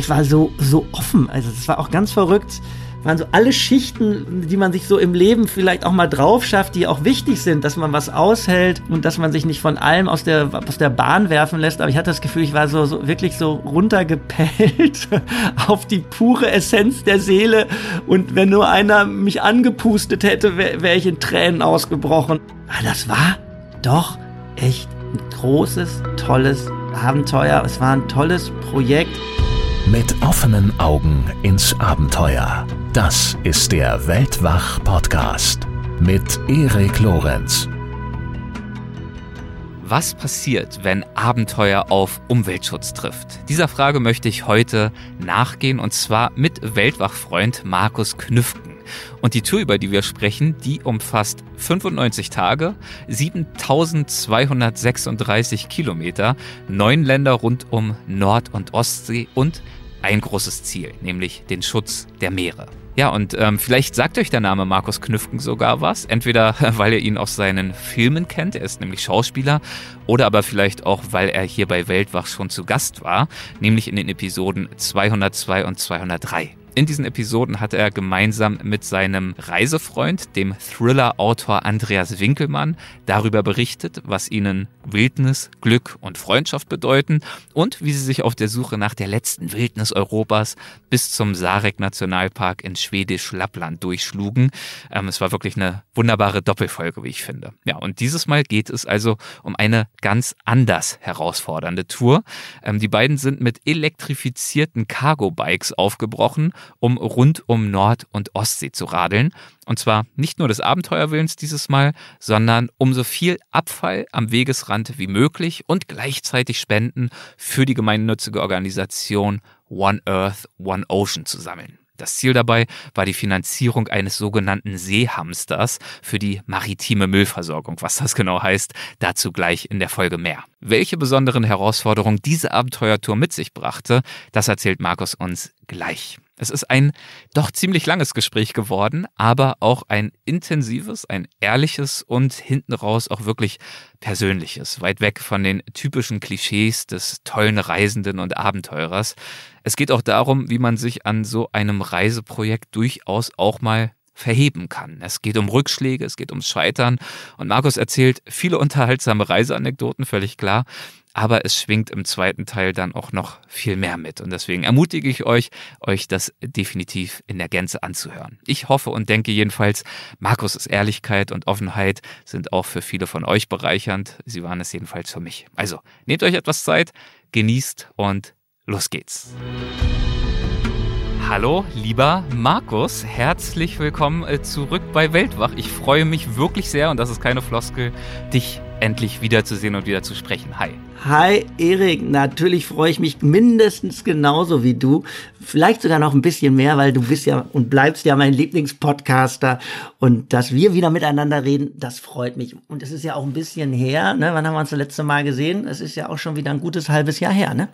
ich war so, so offen. Also es war auch ganz verrückt waren so alle Schichten, die man sich so im Leben vielleicht auch mal drauf schafft, die auch wichtig sind, dass man was aushält und dass man sich nicht von allem aus der, aus der Bahn werfen lässt. Aber ich hatte das Gefühl, ich war so, so wirklich so runtergepellt auf die pure Essenz der Seele. Und wenn nur einer mich angepustet hätte, wäre wär ich in Tränen ausgebrochen. Aber das war doch echt ein großes, tolles Abenteuer. Es war ein tolles Projekt. Mit offenen Augen ins Abenteuer. Das ist der Weltwach-Podcast mit Erik Lorenz. Was passiert, wenn Abenteuer auf Umweltschutz trifft? Dieser Frage möchte ich heute nachgehen und zwar mit Weltwachfreund Markus Knüfken. Und die Tour, über die wir sprechen, die umfasst 95 Tage, 7236 Kilometer, neun Länder rund um Nord- und Ostsee und ein großes Ziel, nämlich den Schutz der Meere. Ja, und ähm, vielleicht sagt euch der Name Markus Knüfken sogar was. Entweder weil ihr ihn aus seinen Filmen kennt, er ist nämlich Schauspieler, oder aber vielleicht auch, weil er hier bei Weltwach schon zu Gast war, nämlich in den Episoden 202 und 203. In diesen Episoden hat er gemeinsam mit seinem Reisefreund, dem Thriller-Autor Andreas Winkelmann, darüber berichtet, was ihnen Wildnis, Glück und Freundschaft bedeuten und wie sie sich auf der Suche nach der letzten Wildnis Europas bis zum Sarek-Nationalpark in schwedisch Lappland durchschlugen. Ähm, es war wirklich eine wunderbare Doppelfolge, wie ich finde. Ja, und dieses Mal geht es also um eine ganz anders herausfordernde Tour. Ähm, die beiden sind mit elektrifizierten Cargo-Bikes aufgebrochen um rund um Nord- und Ostsee zu radeln. Und zwar nicht nur des Abenteuerwillens dieses Mal, sondern um so viel Abfall am Wegesrand wie möglich und gleichzeitig Spenden für die gemeinnützige Organisation One Earth, One Ocean zu sammeln. Das Ziel dabei war die Finanzierung eines sogenannten Seehamsters für die maritime Müllversorgung. Was das genau heißt, dazu gleich in der Folge mehr. Welche besonderen Herausforderungen diese Abenteuertour mit sich brachte, das erzählt Markus uns gleich. Es ist ein doch ziemlich langes Gespräch geworden, aber auch ein intensives, ein ehrliches und hinten raus auch wirklich persönliches, weit weg von den typischen Klischees des tollen Reisenden und Abenteurers. Es geht auch darum, wie man sich an so einem Reiseprojekt durchaus auch mal verheben kann. Es geht um Rückschläge, es geht ums Scheitern und Markus erzählt viele unterhaltsame Reiseanekdoten, völlig klar aber es schwingt im zweiten Teil dann auch noch viel mehr mit. Und deswegen ermutige ich euch, euch das definitiv in der Gänze anzuhören. Ich hoffe und denke jedenfalls, Markus' Ehrlichkeit und Offenheit sind auch für viele von euch bereichernd. Sie waren es jedenfalls für mich. Also, nehmt euch etwas Zeit, genießt und los geht's. Hallo, lieber Markus, herzlich willkommen äh, zurück bei Weltwach. Ich freue mich wirklich sehr, und das ist keine Floskel, dich endlich wiederzusehen und wieder zu sprechen. Hi. Hi, Erik. Natürlich freue ich mich mindestens genauso wie du. Vielleicht sogar noch ein bisschen mehr, weil du bist ja und bleibst ja mein Lieblingspodcaster. Und dass wir wieder miteinander reden, das freut mich. Und es ist ja auch ein bisschen her, ne? Wann haben wir uns das letzte Mal gesehen? Es ist ja auch schon wieder ein gutes halbes Jahr her, ne?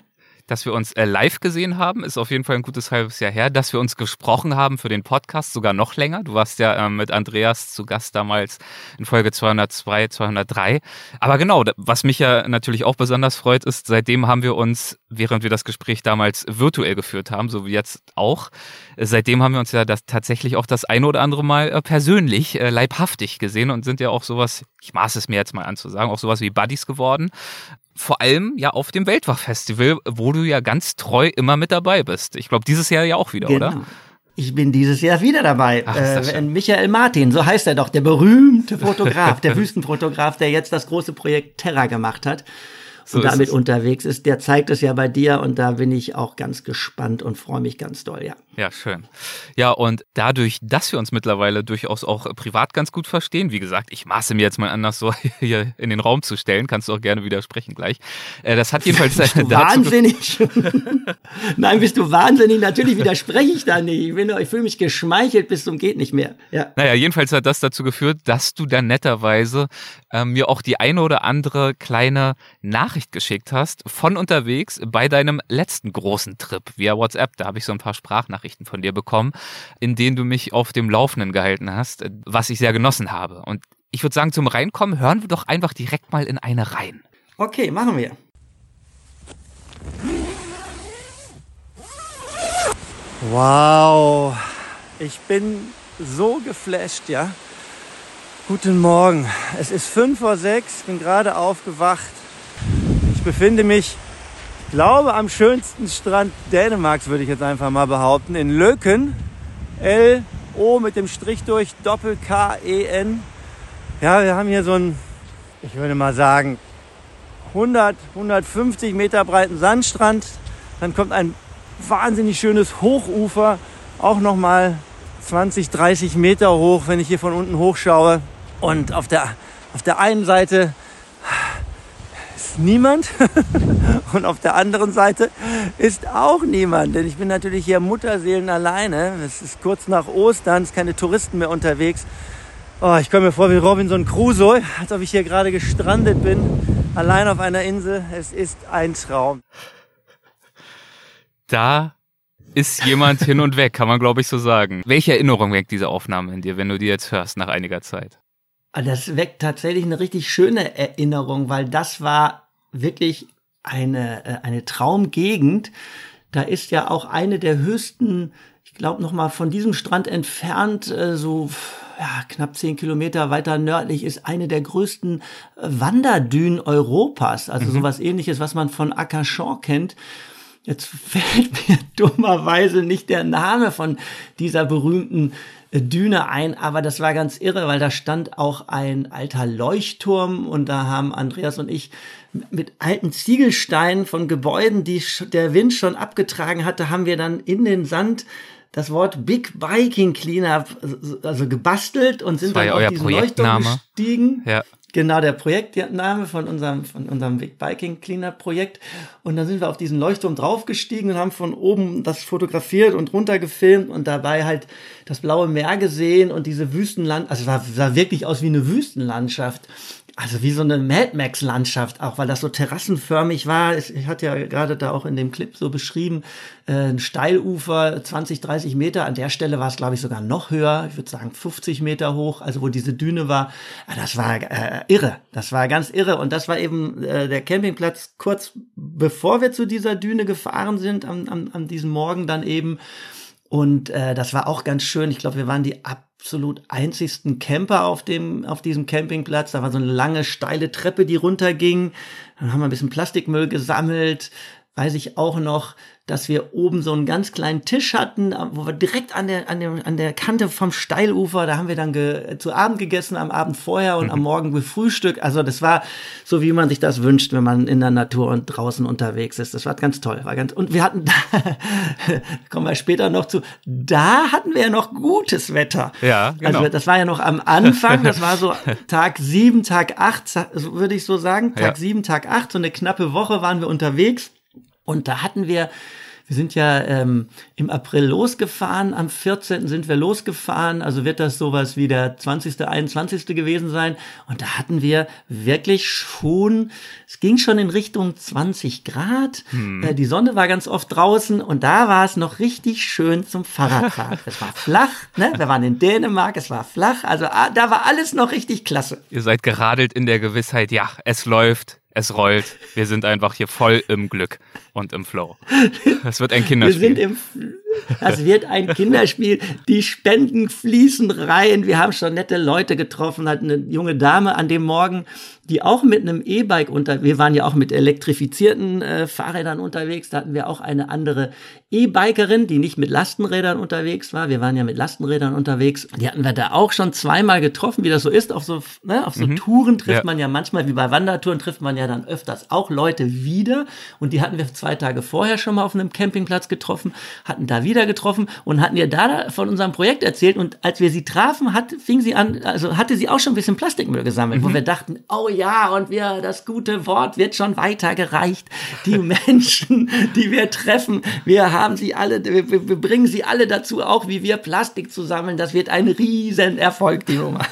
Dass wir uns äh, live gesehen haben, ist auf jeden Fall ein gutes halbes Jahr her. Dass wir uns gesprochen haben für den Podcast, sogar noch länger. Du warst ja ähm, mit Andreas zu Gast damals in Folge 202, 203. Aber genau, was mich ja natürlich auch besonders freut, ist, seitdem haben wir uns, während wir das Gespräch damals virtuell geführt haben, so wie jetzt auch, äh, seitdem haben wir uns ja das tatsächlich auch das eine oder andere Mal äh, persönlich, äh, leibhaftig gesehen und sind ja auch sowas, ich maße es mir jetzt mal an zu sagen, auch sowas wie Buddies geworden vor allem ja auf dem Weltwachfestival, wo du ja ganz treu immer mit dabei bist. Ich glaube, dieses Jahr ja auch wieder, genau. oder? Ich bin dieses Jahr wieder dabei. Ach, äh, Michael Martin, so heißt er doch, der berühmte Fotograf, der Wüstenfotograf, der jetzt das große Projekt Terra gemacht hat so und damit unterwegs ist. Der zeigt es ja bei dir und da bin ich auch ganz gespannt und freue mich ganz doll, ja. Ja, schön. Ja, und dadurch, dass wir uns mittlerweile durchaus auch privat ganz gut verstehen, wie gesagt, ich maße mir jetzt mal an, das so hier in den Raum zu stellen, kannst du auch gerne widersprechen gleich. Äh, das hat jedenfalls bist du wahnsinnig. Nein, bist du wahnsinnig? Natürlich widerspreche ich da nicht. Ich, bin, ich fühle mich geschmeichelt bis zum geht nicht mehr. Ja. Naja, jedenfalls hat das dazu geführt, dass du dann netterweise äh, mir auch die eine oder andere kleine Nachricht geschickt hast von unterwegs bei deinem letzten großen Trip via WhatsApp. Da habe ich so ein paar Sprachnachrichten von dir bekommen, in denen du mich auf dem Laufenden gehalten hast, was ich sehr genossen habe. Und ich würde sagen, zum Reinkommen hören wir doch einfach direkt mal in eine rein. Okay, machen wir. Wow, ich bin so geflasht, ja. Guten Morgen. Es ist 5 vor 6, bin gerade aufgewacht. Befinde mich, ich glaube, am schönsten Strand Dänemarks, würde ich jetzt einfach mal behaupten, in Löken. L-O mit dem Strich durch, Doppel-K-E-N. Ja, wir haben hier so einen, ich würde mal sagen, 100, 150 Meter breiten Sandstrand. Dann kommt ein wahnsinnig schönes Hochufer, auch nochmal 20, 30 Meter hoch, wenn ich hier von unten hochschaue. Und auf der, auf der einen Seite ist niemand und auf der anderen Seite ist auch niemand. Denn ich bin natürlich hier Mutterseelen alleine. Es ist kurz nach Ostern, es sind keine Touristen mehr unterwegs. Oh, ich komme mir vor wie Robinson Crusoe, als ob ich hier gerade gestrandet bin, allein auf einer Insel. Es ist ein Traum da ist jemand hin und weg, kann man glaube ich so sagen. Welche Erinnerung weckt diese Aufnahme in dir, wenn du die jetzt hörst nach einiger Zeit? Ah, das weckt tatsächlich eine richtig schöne Erinnerung, weil das war wirklich eine, äh, eine Traumgegend. Da ist ja auch eine der höchsten, ich glaube noch mal von diesem Strand entfernt, äh, so ja, knapp zehn Kilometer weiter nördlich ist eine der größten äh, Wanderdünen Europas. Also mhm. sowas ähnliches, was man von Arcachon kennt. Jetzt fällt mir dummerweise nicht der Name von dieser berühmten Düne ein, aber das war ganz irre, weil da stand auch ein alter Leuchtturm und da haben Andreas und ich mit alten Ziegelsteinen von Gebäuden, die der Wind schon abgetragen hatte, haben wir dann in den Sand das Wort Big Biking Cleanup also gebastelt und sind dann auf diesen Leuchtturm gestiegen. Ja. Genau, der Projektname von unserem, von unserem Big Biking Cleanup Projekt. Und dann sind wir auf diesen Leuchtturm draufgestiegen und haben von oben das fotografiert und runtergefilmt und dabei halt das blaue Meer gesehen und diese Wüstenland, also es sah, sah wirklich aus wie eine Wüstenlandschaft also wie so eine Mad Max Landschaft auch, weil das so terrassenförmig war. Ich hatte ja gerade da auch in dem Clip so beschrieben, äh, ein Steilufer, 20, 30 Meter. An der Stelle war es, glaube ich, sogar noch höher. Ich würde sagen 50 Meter hoch, also wo diese Düne war. Ah, das war äh, irre. Das war ganz irre. Und das war eben äh, der Campingplatz kurz bevor wir zu dieser Düne gefahren sind, am, am, an diesem Morgen dann eben. Und äh, das war auch ganz schön. Ich glaube, wir waren die absolut einzigsten Camper auf dem auf diesem Campingplatz. Da war so eine lange steile Treppe, die runterging. Dann haben wir ein bisschen Plastikmüll gesammelt. Weiß ich auch noch dass wir oben so einen ganz kleinen Tisch hatten, wo wir direkt an der, an der, an der Kante vom Steilufer, da haben wir dann ge, zu Abend gegessen, am Abend vorher und mhm. am Morgen gefrühstückt. Also das war so, wie man sich das wünscht, wenn man in der Natur und draußen unterwegs ist. Das war ganz toll. War ganz, und wir hatten da, kommen wir später noch zu, da hatten wir ja noch gutes Wetter. Ja, genau. Also das war ja noch am Anfang, das war so Tag sieben, Tag acht, würde ich so sagen. Tag ja. sieben, Tag acht, so eine knappe Woche waren wir unterwegs. Und da hatten wir, wir sind ja ähm, im April losgefahren, am 14. sind wir losgefahren, also wird das sowas wie der 20., 21. gewesen sein. Und da hatten wir wirklich schon, es ging schon in Richtung 20 Grad, hm. äh, die Sonne war ganz oft draußen und da war es noch richtig schön zum Fahrradfahren. es war flach, ne? wir waren in Dänemark, es war flach, also ah, da war alles noch richtig klasse. Ihr seid geradelt in der Gewissheit, ja, es läuft, es rollt. Wir sind einfach hier voll im Glück und im Flow. Es wird ein Kinderspiel. Wir sind im, das wird ein Kinderspiel. Die Spenden fließen rein. Wir haben schon nette Leute getroffen. Hat eine junge Dame an dem Morgen die auch mit einem E-Bike unter, wir waren ja auch mit elektrifizierten äh, Fahrrädern unterwegs, da hatten wir auch eine andere E-Bikerin, die nicht mit Lastenrädern unterwegs war. Wir waren ja mit Lastenrädern unterwegs. Die hatten wir da auch schon zweimal getroffen, wie das so ist. Auf so, ne, auf so mhm. Touren trifft ja. man ja manchmal, wie bei Wandertouren, trifft man ja dann öfters auch Leute wieder. Und die hatten wir zwei Tage vorher schon mal auf einem Campingplatz getroffen, hatten da wieder getroffen und hatten ihr da von unserem Projekt erzählt. Und als wir sie trafen, hat, fing sie an, also hatte sie auch schon ein bisschen Plastikmüll gesammelt, mhm. wo wir dachten, oh ja, und wir, das gute Wort wird schon weitergereicht. Die Menschen, die wir treffen, wir haben sie alle, wir, wir bringen sie alle dazu, auch wie wir Plastik zu sammeln. Das wird ein Riesenerfolg, die Nummer.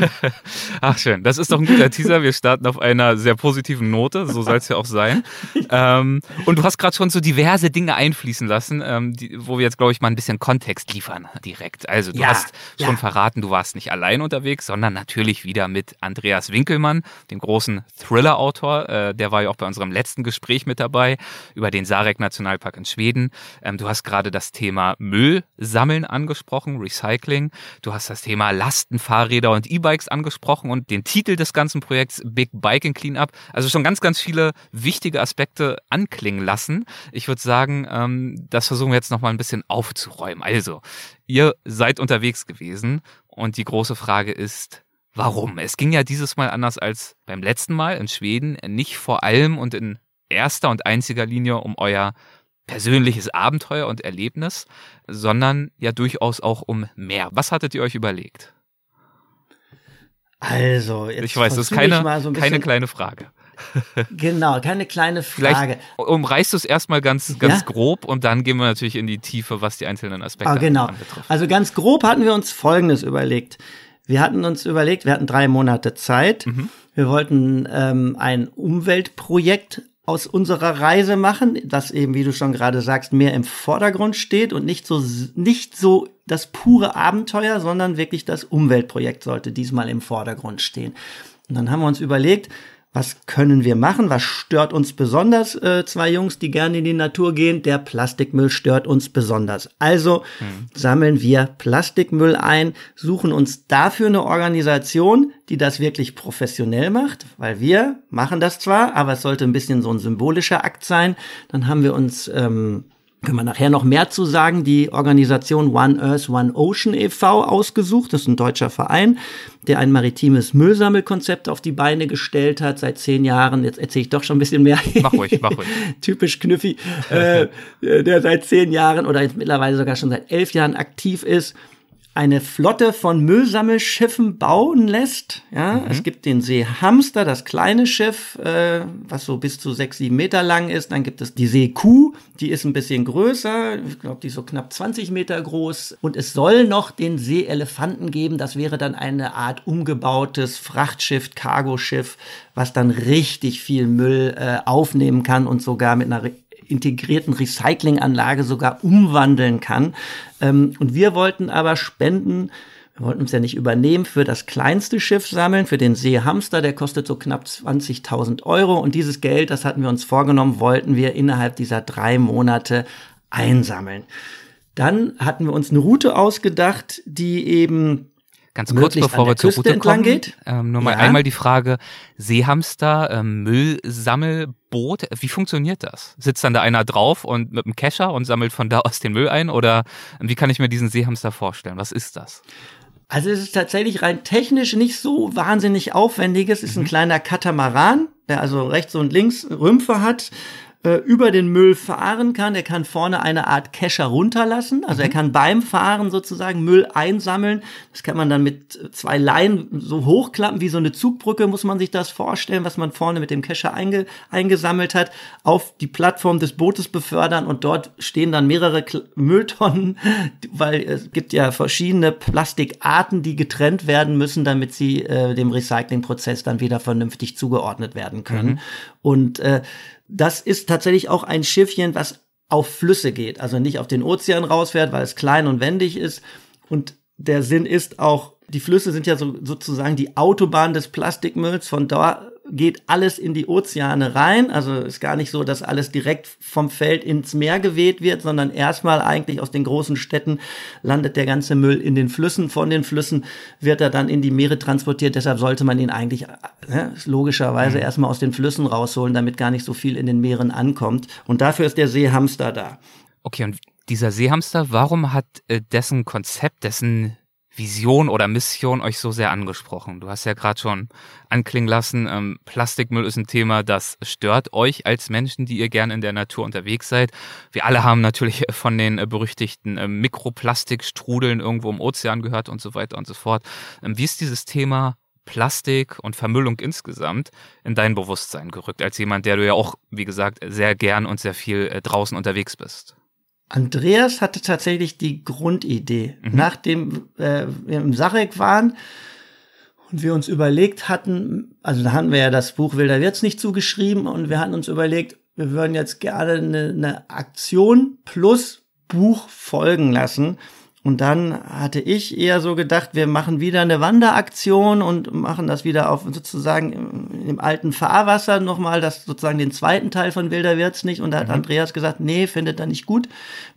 Ach schön, das ist doch ein guter Teaser. Wir starten auf einer sehr positiven Note, so soll es ja auch sein. ähm, und du hast gerade schon so diverse Dinge einfließen lassen, ähm, die, wo wir jetzt, glaube ich, mal ein bisschen Kontext liefern direkt. Also du Ja, hast schon ja. verraten, du warst nicht allein unterwegs, sondern natürlich wieder mit Andreas Winkelmann, dem großen Thriller-Autor. Äh, der war ja auch bei unserem letzten Gespräch mit dabei über den Sarek-Nationalpark in Schweden. Ähm, du hast gerade das Thema Müll sammeln angesprochen, Recycling. Du hast das Thema Lastenfahrräder und E-Bikes angesprochen und den Titel des ganzen Projekts Big Biking Cleanup. Also schon ganz, ganz viele wichtige Aspekte anklingen lassen. Ich würde sagen, ähm, das versuchen wir jetzt nochmal ein bisschen aufzuräumen. Also, ihr seid unterwegs gewesen und die große Frage ist, warum? Es ging ja dieses Mal anders als beim letzten Mal in Schweden, nicht vor allem und in erster und einziger Linie um euer persönliches Abenteuer und Erlebnis, sondern ja durchaus auch um mehr. Was hattet ihr euch überlegt? Also, jetzt Ich weiß, das ist keine, so ein keine kleine Frage. Genau, keine kleine Vielleicht Frage. umreißt du es erstmal ganz, ganz Ja? grob und dann gehen wir natürlich in die Tiefe, was die einzelnen Aspekte Ah, genau. anbetrifft. Also ganz grob hatten wir uns Folgendes überlegt. Wir hatten uns überlegt, wir hatten drei Monate Zeit. Mhm. Wir wollten ähm, ein Umweltprojekt aus unserer Reise machen, das eben, wie du schon gerade sagst, mehr im Vordergrund steht und nicht so nicht so das pure Abenteuer, sondern wirklich das Umweltprojekt sollte diesmal im Vordergrund stehen. Und dann haben wir uns überlegt, was können wir machen? Was stört uns besonders? Äh, zwei Jungs, die gerne in die Natur gehen. Der Plastikmüll stört uns besonders. Also sammeln wir Plastikmüll ein, suchen uns dafür eine Organisation, die das wirklich professionell macht, weil wir machen das zwar, aber es sollte ein bisschen so ein symbolischer Akt sein. Dann haben wir uns ähm, können wir nachher noch mehr zu sagen, die Organisation One Earth, One Ocean e.V. ausgesucht. Das ist ein deutscher Verein, der ein maritimes Müllsammelkonzept auf die Beine gestellt hat seit zehn Jahren. Jetzt erzähle ich doch schon ein bisschen mehr. Mach ruhig, mach ruhig. Typisch Knüffi, äh, der seit zehn Jahren oder jetzt mittlerweile sogar schon seit elf Jahren aktiv ist eine Flotte von Müllsammelschiffen bauen lässt. Ja, es gibt den See Hamster, das kleine Schiff, äh, was so bis zu sechs, sieben Meter lang ist. Dann gibt es die See Kuh, die ist ein bisschen größer. Ich glaube, die ist so knapp 20 Meter groß. Und es soll noch den See Elefanten geben. Das wäre dann eine Art umgebautes Frachtschiff, Cargoschiff, was dann richtig viel Müll äh, aufnehmen kann und sogar mit einer integrierten Recyclinganlage sogar umwandeln kann. Ähm, und wir wollten aber spenden, wir wollten uns ja nicht übernehmen, für das kleinste Schiff sammeln, für den Seehamster, der kostet so knapp 20.000 Euro. Und dieses Geld, das hatten wir uns vorgenommen, wollten wir innerhalb dieser drei Monate einsammeln. Dann hatten wir uns eine Route ausgedacht, die eben Ganz kurz, bevor wir zur Küste Route entlang kommen, geht. ähm, nur mal Ja. einmal die Frage, Seehamster, ähm, Müllsammelboot, wie funktioniert das? Sitzt dann da einer drauf und mit einem Kescher und sammelt von da aus den Müll ein oder wie kann ich mir diesen Seehamster vorstellen? Was ist das? Also es ist tatsächlich rein technisch nicht so wahnsinnig aufwendig. Es ist ein kleiner Katamaran, der also rechts und links Rümpfe hat, äh, über den Müll fahren kann. Er kann vorne eine Art Kescher runterlassen. Also er kann beim Fahren sozusagen Müll einsammeln. Das kann man dann mit zwei Leinen so hochklappen, wie so eine Zugbrücke, muss man sich das vorstellen, was man vorne mit dem Kescher einge eingesammelt hat, auf die Plattform des Bootes befördern und dort stehen dann mehrere Kl- Mülltonnen, weil es gibt ja verschiedene Plastikarten, die getrennt werden müssen, damit sie äh, dem Recyclingprozess dann wieder vernünftig zugeordnet werden können. Und äh, das ist tatsächlich auch ein Schiffchen, was auf Flüsse geht, also nicht auf den Ozean rausfährt, weil es klein und wendig ist. Und der Sinn ist auch, die Flüsse sind ja so, sozusagen die Autobahn des Plastikmülls. Von da geht alles in die Ozeane rein. Also ist gar nicht so, dass alles direkt vom Feld ins Meer geweht wird, sondern erstmal eigentlich aus den großen Städten landet der ganze Müll in den Flüssen. Von den Flüssen wird er dann in die Meere transportiert. Deshalb sollte man ihn eigentlich äh, logischerweise erstmal aus den Flüssen rausholen, damit gar nicht so viel in den Meeren ankommt. Und dafür ist der Seehamster da. Okay, und dieser Seehamster, warum hat äh, dessen Konzept, dessen Vision oder Mission euch so sehr angesprochen? Du hast ja gerade schon anklingen lassen, ähm, Plastikmüll ist ein Thema, das stört euch als Menschen, die ihr gerne in der Natur unterwegs seid. Wir alle haben natürlich von den äh, berüchtigten äh, Mikroplastikstrudeln irgendwo im Ozean gehört und so weiter und so fort. Ähm, wie ist dieses Thema Plastik und Vermüllung insgesamt in dein Bewusstsein gerückt, als jemand, der du ja auch, wie gesagt, sehr gern und sehr viel äh, draußen unterwegs bist? Andreas hatte tatsächlich die Grundidee. Nachdem äh, wir im Sarek waren und wir uns überlegt hatten, also da hatten wir ja das Buch Wilder wird's nicht zugeschrieben und wir hatten uns überlegt, wir würden jetzt gerne eine, eine Aktion plus Buch folgen lassen. Und dann hatte ich eher so gedacht, wir machen wieder eine Wanderaktion und machen das wieder auf sozusagen im alten Fahrwasser nochmal, das sozusagen den zweiten Teil von Wilder wird's nicht. Und da hat mhm. Andreas gesagt, nee, findet er nicht gut.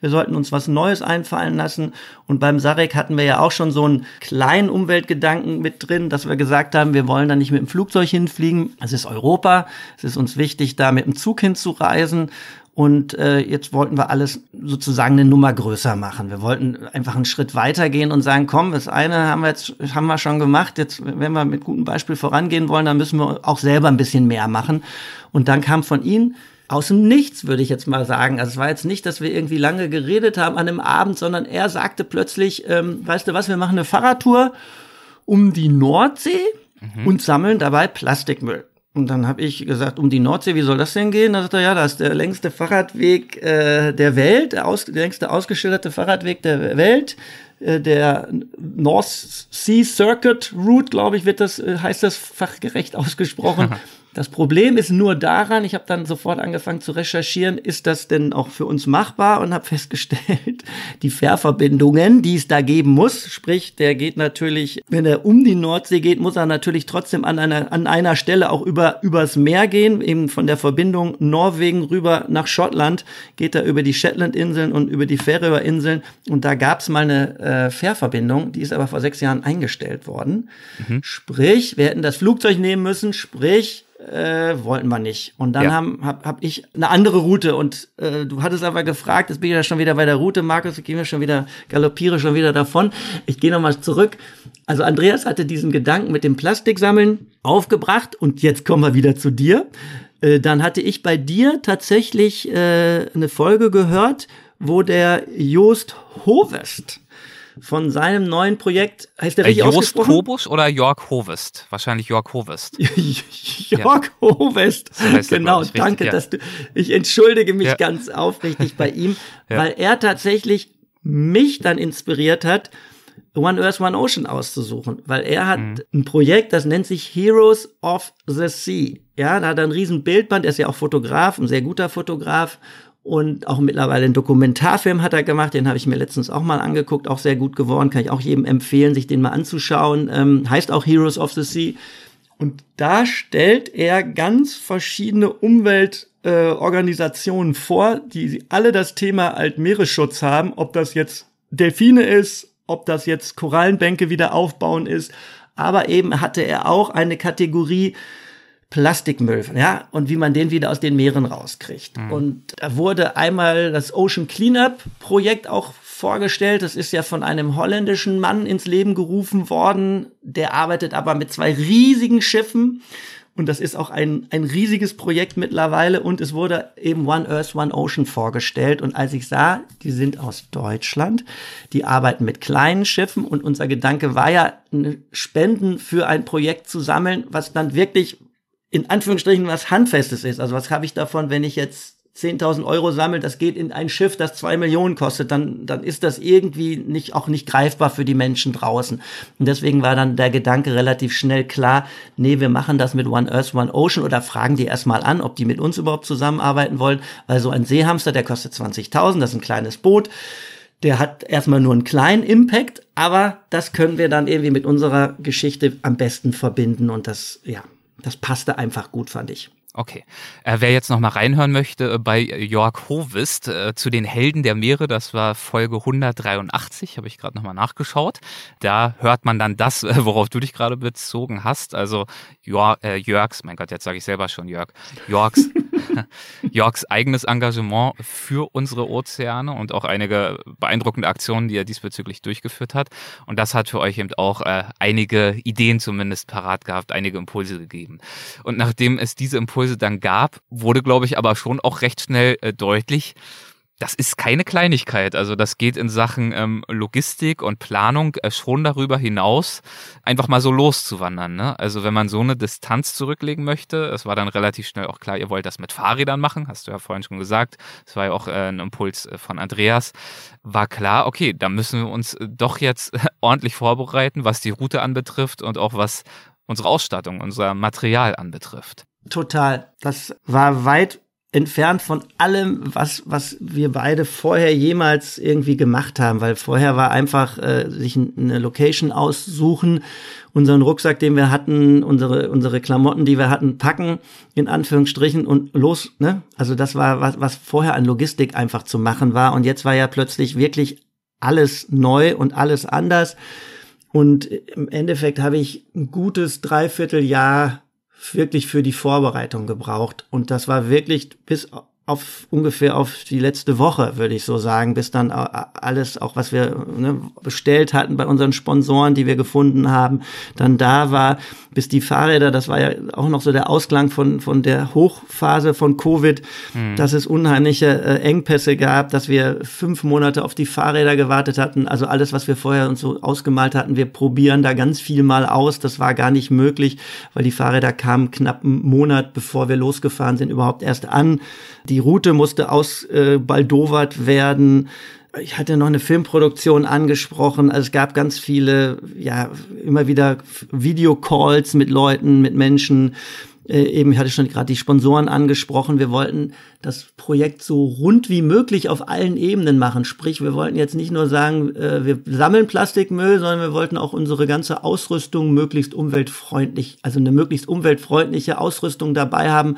Wir sollten uns was Neues einfallen lassen. Und beim Sarek hatten wir ja auch schon so einen kleinen Umweltgedanken mit drin, dass wir gesagt haben, wir wollen da nicht mit dem Flugzeug hinfliegen. Es ist Europa. Es ist uns wichtig, da mit dem Zug hinzureisen. Und äh, jetzt wollten wir alles sozusagen eine Nummer größer machen. Wir wollten einfach einen Schritt weitergehen und sagen, komm, das eine haben wir jetzt haben wir schon gemacht. Jetzt, wenn wir mit gutem Beispiel vorangehen wollen, dann müssen wir auch selber ein bisschen mehr machen. Und dann kam von Ihnen aus dem Nichts, würde ich jetzt mal sagen. Also es war jetzt nicht, dass wir irgendwie lange geredet haben an einem Abend, sondern er sagte plötzlich, ähm, weißt du was, wir machen eine Fahrradtour um die Nordsee mhm. und sammeln dabei Plastikmüll. Und dann habe ich gesagt, um die Nordsee, wie soll das denn gehen? Da sagt er, ja, das ist der längste Fahrradweg äh, der Welt, der, aus, der längste ausgeschilderte Fahrradweg der Welt. Äh, der North Sea Circuit Route, glaube ich, wird das, äh, heißt das fachgerecht ausgesprochen. Das Problem ist nur daran, ich habe dann sofort angefangen zu recherchieren, ist das denn auch für uns machbar und habe festgestellt, die Fährverbindungen, die es da geben muss, sprich, der geht natürlich, wenn er um die Nordsee geht, muss er natürlich trotzdem an einer, an einer Stelle auch über, übers Meer gehen, eben von der Verbindung Norwegen rüber nach Schottland, geht er über die Shetlandinseln und über die Färöerinseln und da gab es mal eine äh, Fährverbindung, die ist aber vor sechs Jahren eingestellt worden. Mhm. Sprich, wir hätten das Flugzeug nehmen müssen, sprich, äh, wollten wir nicht. Und dann ja. haben, hab, hab ich eine andere Route und äh, du hattest aber gefragt, jetzt bin ich ja schon wieder bei der Route, Markus, ich gehe mir schon wieder, galoppiere schon wieder davon. Ich gehe nochmal zurück. Also Andreas hatte diesen Gedanken mit dem Plastiksammeln aufgebracht und jetzt kommen wir wieder zu dir. Äh, dann hatte ich bei dir tatsächlich äh, eine Folge gehört, wo der Joost Hovest von seinem neuen Projekt, heißt der äh, richtig Jost Kobus oder Jörg Hovest? Wahrscheinlich Jörg Hovest. Jörg ja. Hovest. So genau, richtig, danke, ja. dass du, ich entschuldige mich ja. ganz aufrichtig bei ihm, weil er tatsächlich mich dann inspiriert hat, One Earth, One Ocean auszusuchen, weil er hat mhm. ein Projekt, das nennt sich Heroes of the Sea. Ja, da hat er ein riesen Bildband, er ist ja auch Fotograf, ein sehr guter Fotograf und auch mittlerweile einen Dokumentarfilm hat er gemacht, den habe ich mir letztens auch mal angeguckt, auch sehr gut geworden, kann ich auch jedem empfehlen, sich den mal anzuschauen. Ähm, heißt auch Heroes of the Sea. Und da stellt er ganz verschiedene Umweltorganisationen äh, vor, die alle das Thema Altmeeresschutz haben, ob das jetzt Delfine ist, ob das jetzt Korallenbänke wieder aufbauen ist. Aber eben hatte er auch eine Kategorie, Plastikmüll, ja, und wie man den wieder aus den Meeren rauskriegt. Mhm. Und da wurde einmal das Ocean Cleanup Projekt auch vorgestellt. Das ist ja von einem holländischen Mann ins Leben gerufen worden. Der arbeitet aber mit zwei riesigen Schiffen. Und das ist auch ein, ein riesiges Projekt mittlerweile. Und es wurde eben One Earth, One Ocean vorgestellt. Und als ich sah, die sind aus Deutschland, die arbeiten mit kleinen Schiffen. Und unser Gedanke war ja, Spenden für ein Projekt zu sammeln, was dann wirklich in Anführungsstrichen was Handfestes ist. Also was habe ich davon, wenn ich jetzt 10.000 Euro sammle, das geht in ein Schiff, das zwei Millionen kostet, dann, dann ist das irgendwie nicht, auch nicht greifbar für die Menschen draußen. Und deswegen war dann der Gedanke relativ schnell klar, nee, wir machen das mit One Earth, One Ocean oder fragen die erstmal an, ob die mit uns überhaupt zusammenarbeiten wollen, weil so ein Seehamster, der kostet 20.000, das ist ein kleines Boot. Der hat erstmal nur einen kleinen Impact, aber das können wir dann irgendwie mit unserer Geschichte am besten verbinden und das, ja, das passte einfach gut, fand ich. Okay. Äh, wer jetzt noch mal reinhören möchte äh, bei Jörg Hovist äh, zu den Helden der Meere, das war Folge 183, habe ich gerade noch mal nachgeschaut. Da hört man dann das, äh, worauf du dich gerade bezogen hast. Also Jörg, äh, Jörgs, mein Gott, jetzt sage ich selber schon Jörg, Jörgs, Jörgs eigenes Engagement für unsere Ozeane und auch einige beeindruckende Aktionen, die er diesbezüglich durchgeführt hat. Und das hat für euch eben auch äh, einige Ideen zumindest parat gehabt, einige Impulse gegeben. Und nachdem es diese Impulse Impulse dann gab, wurde, glaube ich, aber schon auch recht schnell äh, deutlich, das ist keine Kleinigkeit. Also das geht in Sachen ähm, Logistik und Planung äh, schon darüber hinaus, einfach mal so loszuwandern. Ne? Also wenn man so eine Distanz zurücklegen möchte, es war dann relativ schnell auch klar, ihr wollt das mit Fahrrädern machen, hast du ja vorhin schon gesagt. Das war ja auch äh, ein Impuls äh, von Andreas. War klar, okay, da müssen wir uns äh, doch jetzt ordentlich vorbereiten, was die Route anbetrifft und auch was unsere Ausstattung, unser Material anbetrifft. Total. Das war weit entfernt von allem, was, was wir beide vorher jemals irgendwie gemacht haben, weil vorher war einfach äh, sich eine Location aussuchen, unseren Rucksack, den wir hatten, unsere, unsere Klamotten, die wir hatten, packen, in Anführungsstrichen und los, ne? Also das war was, was vorher an Logistik einfach zu machen war und jetzt war ja plötzlich wirklich alles neu und alles anders. Und im Endeffekt habe ich ein gutes Dreivierteljahr wirklich für die Vorbereitung gebraucht. Und das war wirklich bis auf ungefähr auf die letzte Woche, würde ich so sagen, bis dann alles, auch was wir ne, bestellt hatten bei unseren Sponsoren, die wir gefunden haben, dann da war, bis die Fahrräder, das war ja auch noch so der Ausklang von, von der Hochphase von Covid, mhm. dass es unheimliche äh, Engpässe gab, dass wir fünf Monate auf die Fahrräder gewartet hatten. Also alles, was wir vorher uns so ausgemalt hatten, wir probieren da ganz viel mal aus. Das war gar nicht möglich, weil die Fahrräder kamen knapp einen Monat, bevor wir losgefahren sind, überhaupt erst an. Die Route musste ausbaldowert äh, werden. Ich hatte noch eine Filmproduktion angesprochen. Also es gab ganz viele, ja, immer wieder Videocalls mit Leuten, mit Menschen, äh, eben, ich hatte schon gerade die Sponsoren angesprochen. Wir wollten das Projekt so rund wie möglich auf allen Ebenen machen. Sprich, wir wollten jetzt nicht nur sagen, äh, wir sammeln Plastikmüll, sondern wir wollten auch unsere ganze Ausrüstung möglichst umweltfreundlich, also eine möglichst umweltfreundliche Ausrüstung dabei haben,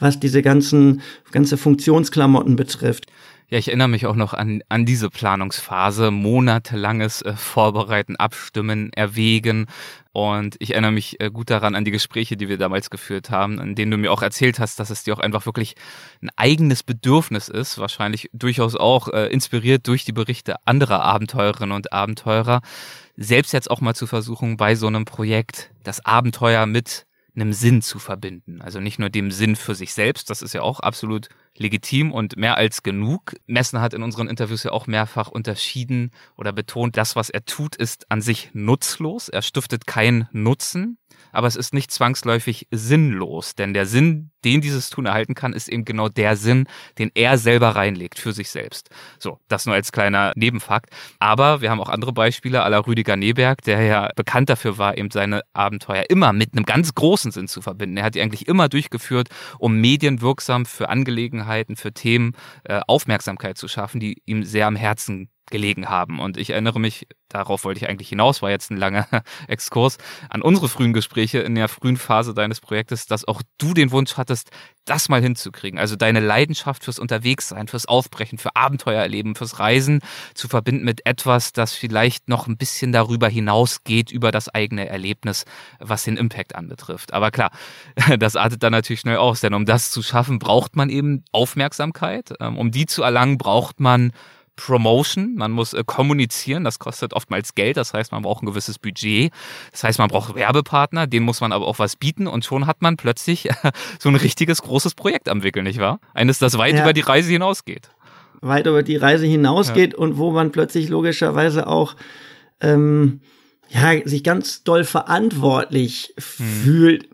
was diese ganzen, ganze Funktionsklamotten betrifft. Ja, ich erinnere mich auch noch an, an diese Planungsphase, monatelanges äh, Vorbereiten, Abstimmen, Erwägen. Und ich erinnere mich äh, gut daran an die Gespräche, die wir damals geführt haben, in denen du mir auch erzählt hast, dass es dir auch einfach wirklich ein eigenes Bedürfnis ist, wahrscheinlich durchaus auch äh, inspiriert durch die Berichte anderer Abenteurerinnen und Abenteurer, selbst jetzt auch mal zu versuchen, bei so einem Projekt das Abenteuer mit einem Sinn zu verbinden. Also nicht nur dem Sinn für sich selbst, das ist ja auch absolut legitim und mehr als genug. Messner hat in unseren Interviews ja auch mehrfach unterschieden oder betont, das, was er tut, ist an sich nutzlos. Er stiftet keinen Nutzen aber es ist nicht zwangsläufig sinnlos, denn der Sinn, den dieses Tun erhalten kann, ist eben genau der Sinn, den er selber reinlegt für sich selbst. So, das nur als kleiner Nebenfakt. Aber wir haben auch andere Beispiele aller Rüdiger Neberg, der ja bekannt dafür war, eben seine Abenteuer immer mit einem ganz großen Sinn zu verbinden. Er hat die eigentlich immer durchgeführt, um medienwirksam für Angelegenheiten, für Themen äh, Aufmerksamkeit zu schaffen, die ihm sehr am Herzen gelegen haben. Und ich erinnere mich, darauf wollte ich eigentlich hinaus, war jetzt ein langer Exkurs, an unsere frühen Gespräche in der frühen Phase deines Projektes, dass auch du den Wunsch hattest, das mal hinzukriegen. Also deine Leidenschaft fürs Unterwegssein, fürs Aufbrechen, für Abenteuer erleben, fürs Reisen zu verbinden mit etwas, das vielleicht noch ein bisschen darüber hinausgeht, über das eigene Erlebnis, was den Impact anbetrifft. Aber klar, das artet dann natürlich schnell aus, denn um das zu schaffen, braucht man eben Aufmerksamkeit. Ähm, um die zu erlangen, braucht man Promotion, man muss äh, kommunizieren, das kostet oftmals Geld, das heißt, man braucht ein gewisses Budget, das heißt, man braucht Werbepartner, denen muss man aber auch was bieten und schon hat man plötzlich so ein richtiges großes Projekt am Wickeln, nicht wahr? Eines, das weit ja. über die Reise hinausgeht. Weit über die Reise hinausgeht ja. und wo man plötzlich logischerweise auch ähm, ja, sich ganz doll verantwortlich hm. fühlt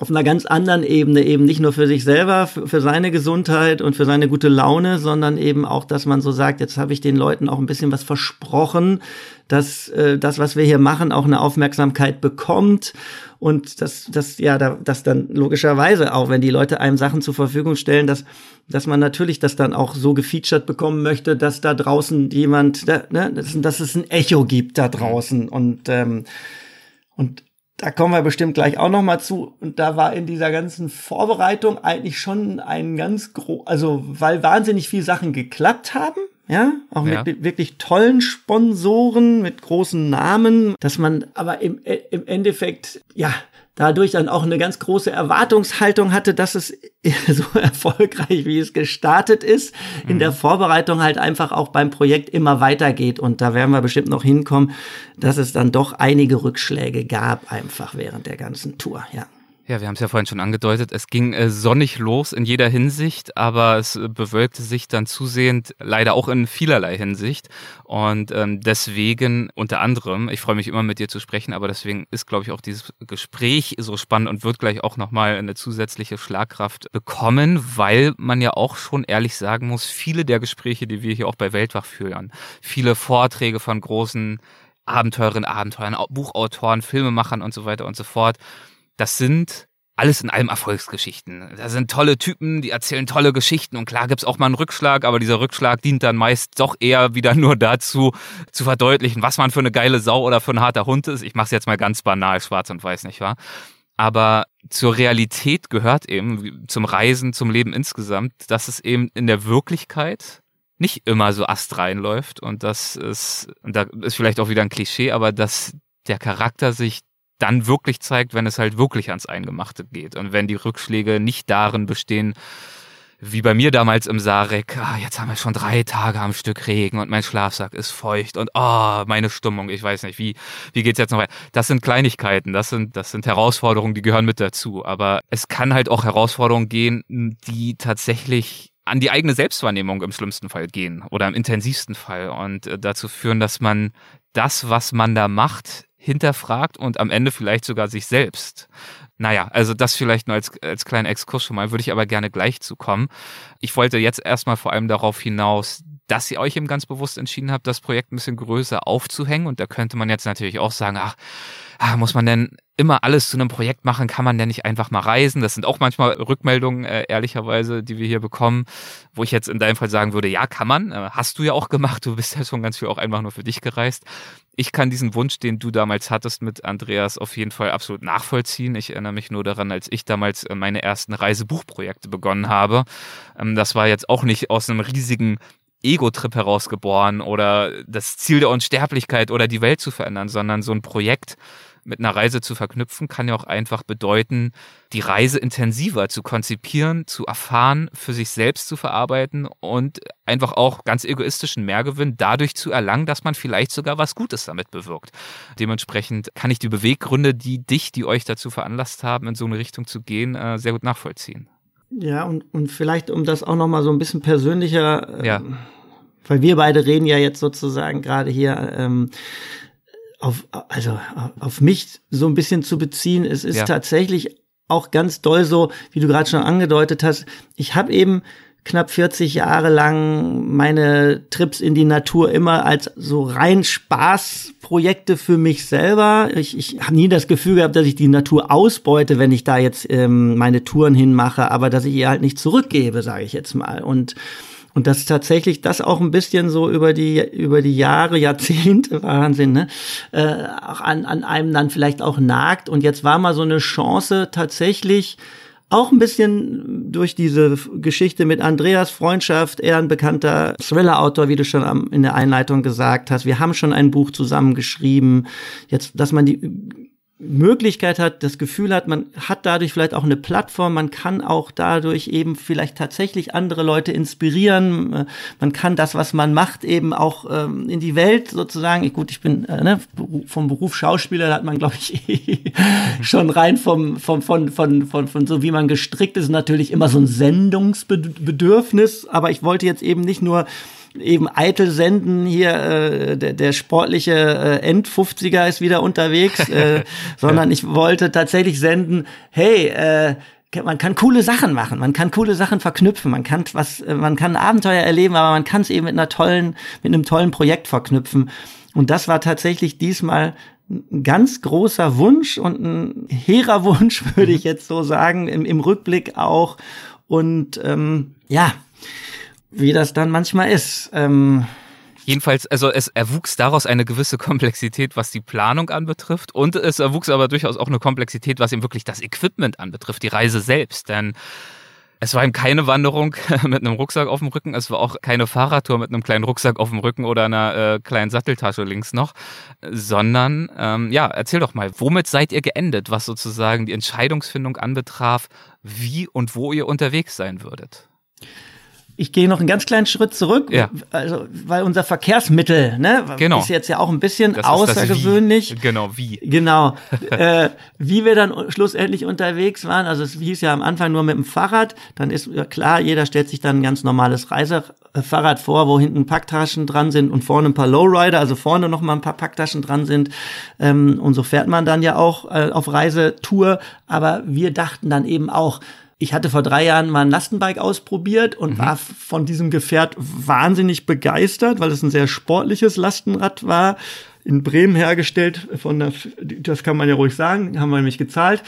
auf einer ganz anderen Ebene eben nicht nur für sich selber, für, für, seine Gesundheit und für seine gute Laune, sondern eben auch, dass man so sagt, jetzt habe ich den Leuten auch ein bisschen was versprochen, dass äh, das, was wir hier machen, auch eine Aufmerksamkeit bekommt. Und dass das ja, da, dass dann logischerweise auch, wenn die Leute einem Sachen zur Verfügung stellen, dass dass man natürlich das dann auch so gefeatured bekommen möchte, dass da draußen jemand, da, ne, dass, dass es ein Echo gibt da draußen. Und ähm, und da kommen wir bestimmt gleich auch noch mal zu. Und da war in dieser ganzen Vorbereitung eigentlich schon ein ganz gro, also weil wahnsinnig viele Sachen geklappt haben. Ja, auch ja. mit wirklich tollen Sponsoren, mit großen Namen, dass man aber im, im Endeffekt, ja, dadurch dann auch eine ganz große Erwartungshaltung hatte, dass es so erfolgreich, wie es gestartet ist, in mhm. der Vorbereitung halt einfach auch beim Projekt immer weitergeht. Und da werden wir bestimmt noch hinkommen, dass es dann doch einige Rückschläge gab, einfach während der ganzen Tour, ja. Ja, wir haben es ja vorhin schon angedeutet, es ging äh, sonnig los in jeder Hinsicht, aber es äh, bewölkte sich dann zusehend leider auch in vielerlei Hinsicht. Und ähm, deswegen unter anderem, ich freue mich immer mit dir zu sprechen, aber deswegen ist, glaube ich, auch dieses Gespräch so spannend und wird gleich auch nochmal eine zusätzliche Schlagkraft bekommen, weil man ja auch schon ehrlich sagen muss, viele der Gespräche, die wir hier auch bei Weltwach führen, viele Vorträge von großen Abenteurinnen, Abenteuern, Buchautoren, Filmemachern und so weiter und so fort, das sind alles in allem Erfolgsgeschichten. Da sind tolle Typen, die erzählen tolle Geschichten und klar gibt's auch mal einen Rückschlag, aber dieser Rückschlag dient dann meist doch eher wieder nur dazu, zu verdeutlichen, was man für eine geile Sau oder für ein harter Hund ist. Ich mache es jetzt mal ganz banal, schwarz und weiß, nicht wahr? Aber zur Realität gehört eben, zum Reisen, zum Leben insgesamt, dass es eben in der Wirklichkeit nicht immer so astrein läuft und das ist, und da ist vielleicht auch wieder ein Klischee, aber dass der Charakter sich dann wirklich zeigt, wenn es halt wirklich ans Eingemachte geht und wenn die Rückschläge nicht darin bestehen, wie bei mir damals im Sarek, ah, jetzt haben wir schon drei Tage am Stück Regen und mein Schlafsack ist feucht und oh, meine Stimmung, ich weiß nicht, wie, wie geht's jetzt noch weiter? Das sind Kleinigkeiten, das sind, das sind Herausforderungen, die gehören mit dazu. Aber es kann halt auch Herausforderungen gehen, die tatsächlich an die eigene Selbstwahrnehmung im schlimmsten Fall gehen oder im intensivsten Fall und äh, dazu führen, dass man das, was man da macht, hinterfragt und am Ende vielleicht sogar sich selbst. Naja, also das vielleicht nur als, als kleinen Exkurs schon mal, würde ich aber gerne gleich zukommen. Ich wollte jetzt erstmal vor allem darauf hinaus, dass ihr euch eben ganz bewusst entschieden habt, das Projekt ein bisschen größer aufzuhängen. Und da könnte man jetzt natürlich auch sagen, ach, ah, muss man denn immer alles zu einem Projekt machen? Kann man denn nicht einfach mal reisen? Das sind auch manchmal Rückmeldungen, äh, ehrlicherweise, die wir hier bekommen, wo ich jetzt in deinem Fall sagen würde, ja, kann man. Äh, hast du ja auch gemacht. Du bist ja schon ganz viel auch einfach nur für dich gereist. Ich kann diesen Wunsch, den du damals hattest mit Andreas, auf jeden Fall absolut nachvollziehen. Ich erinnere mich nur daran, als ich damals äh, meine ersten Reisebuchprojekte begonnen habe. Ähm, das war jetzt auch nicht aus einem riesigen Ego-Trip herausgeboren oder das Ziel der Unsterblichkeit oder die Welt zu verändern, sondern so ein Projekt, mit einer Reise zu verknüpfen, kann ja auch einfach bedeuten, die Reise intensiver zu konzipieren, zu erfahren, für sich selbst zu verarbeiten und einfach auch ganz egoistischen Mehrgewinn dadurch zu erlangen, dass man vielleicht sogar was Gutes damit bewirkt. Dementsprechend kann ich die Beweggründe, die dich, die euch dazu veranlasst haben, in so eine Richtung zu gehen, äh, sehr gut nachvollziehen. Ja, und, und vielleicht, um das auch nochmal so ein bisschen persönlicher, ja. Ähm, weil wir beide reden ja jetzt sozusagen gerade hier ähm, auf, also auf mich so ein bisschen zu beziehen. Es ist ja. tatsächlich auch ganz doll so, wie du gerade schon angedeutet hast. Ich habe eben knapp 40 Jahre lang meine Trips in die Natur immer als so rein Spaßprojekte für mich selber. Ich, ich habe nie das Gefühl gehabt, dass ich die Natur ausbeute, wenn ich da jetzt ähm, meine Touren hinmache, aber dass ich ihr halt nicht zurückgebe, sage ich jetzt mal. Und und dass tatsächlich das auch ein bisschen so über die, über die Jahre, Jahrzehnte, Wahnsinn, ne, äh, auch an, an einem dann vielleicht auch nagt. Und jetzt war mal so eine Chance tatsächlich, auch ein bisschen durch diese Geschichte mit Andreas Freundschaft, er ein bekannter Thriller-Autor, wie du schon in der Einleitung gesagt hast. Wir haben schon ein Buch zusammen geschrieben. Jetzt, dass man die Möglichkeit hat, das Gefühl hat, man hat dadurch vielleicht auch eine Plattform, man kann auch dadurch eben vielleicht tatsächlich andere Leute inspirieren, äh, man kann das, was man macht, eben auch ähm, in die Welt sozusagen. Gut, ich bin äh, ne, vom Beruf Schauspieler, da hat man, glaube ich, schon rein vom, vom, von, von, von, von so wie man gestrickt ist, natürlich immer so ein Sendungsbedürfnis, aber ich wollte jetzt eben nicht nur eben eitel senden, hier äh, der, der sportliche äh, End-50er ist wieder unterwegs, äh, sondern ich wollte tatsächlich senden, hey, äh, man kann coole Sachen machen, man kann coole Sachen verknüpfen, man kann was, äh, man kann Abenteuer erleben, aber man kann es eben mit einer tollen, mit einem tollen Projekt verknüpfen. Und das war tatsächlich diesmal ein ganz großer Wunsch und ein hehrer Wunsch, würde ich mhm. jetzt so sagen, im, im Rückblick auch. Und ähm, ja, wie das dann manchmal ist. Ähm, Jedenfalls, also es erwuchs daraus eine gewisse Komplexität, was die Planung anbetrifft. Und es erwuchs aber durchaus auch eine Komplexität, was eben wirklich das Equipment anbetrifft, die Reise selbst. Denn es war eben keine Wanderung mit einem Rucksack auf dem Rücken, es war auch keine Fahrradtour mit einem kleinen Rucksack auf dem Rücken oder einer äh, kleinen Satteltasche links noch, sondern ähm, ja, erzähl doch mal, womit seid ihr geendet, was sozusagen die Entscheidungsfindung anbetraf, wie und wo ihr unterwegs sein würdet? Ich gehe noch einen ganz kleinen Schritt zurück, ja. also weil unser Verkehrsmittel, ne, genau. ist jetzt ja auch ein bisschen das außergewöhnlich. Wie. Genau, wie. Genau, äh, wie wir dann schlussendlich unterwegs waren. Also es hieß ja am Anfang nur mit dem Fahrrad. Dann ist ja klar, jeder stellt sich dann ein ganz normales Reisefahrrad vor, wo hinten Packtaschen dran sind und vorne ein paar Lowrider, also vorne noch mal ein paar Packtaschen dran sind. Ähm, und so fährt man dann ja auch äh, auf Reisetour. Aber wir dachten dann eben auch Ich hatte vor drei Jahren mal ein Lastenbike ausprobiert und mhm. war von diesem Gefährt wahnsinnig begeistert, weil es ein sehr sportliches Lastenrad war in Bremen hergestellt von der, das kann man ja ruhig sagen, haben wir nämlich gezahlt,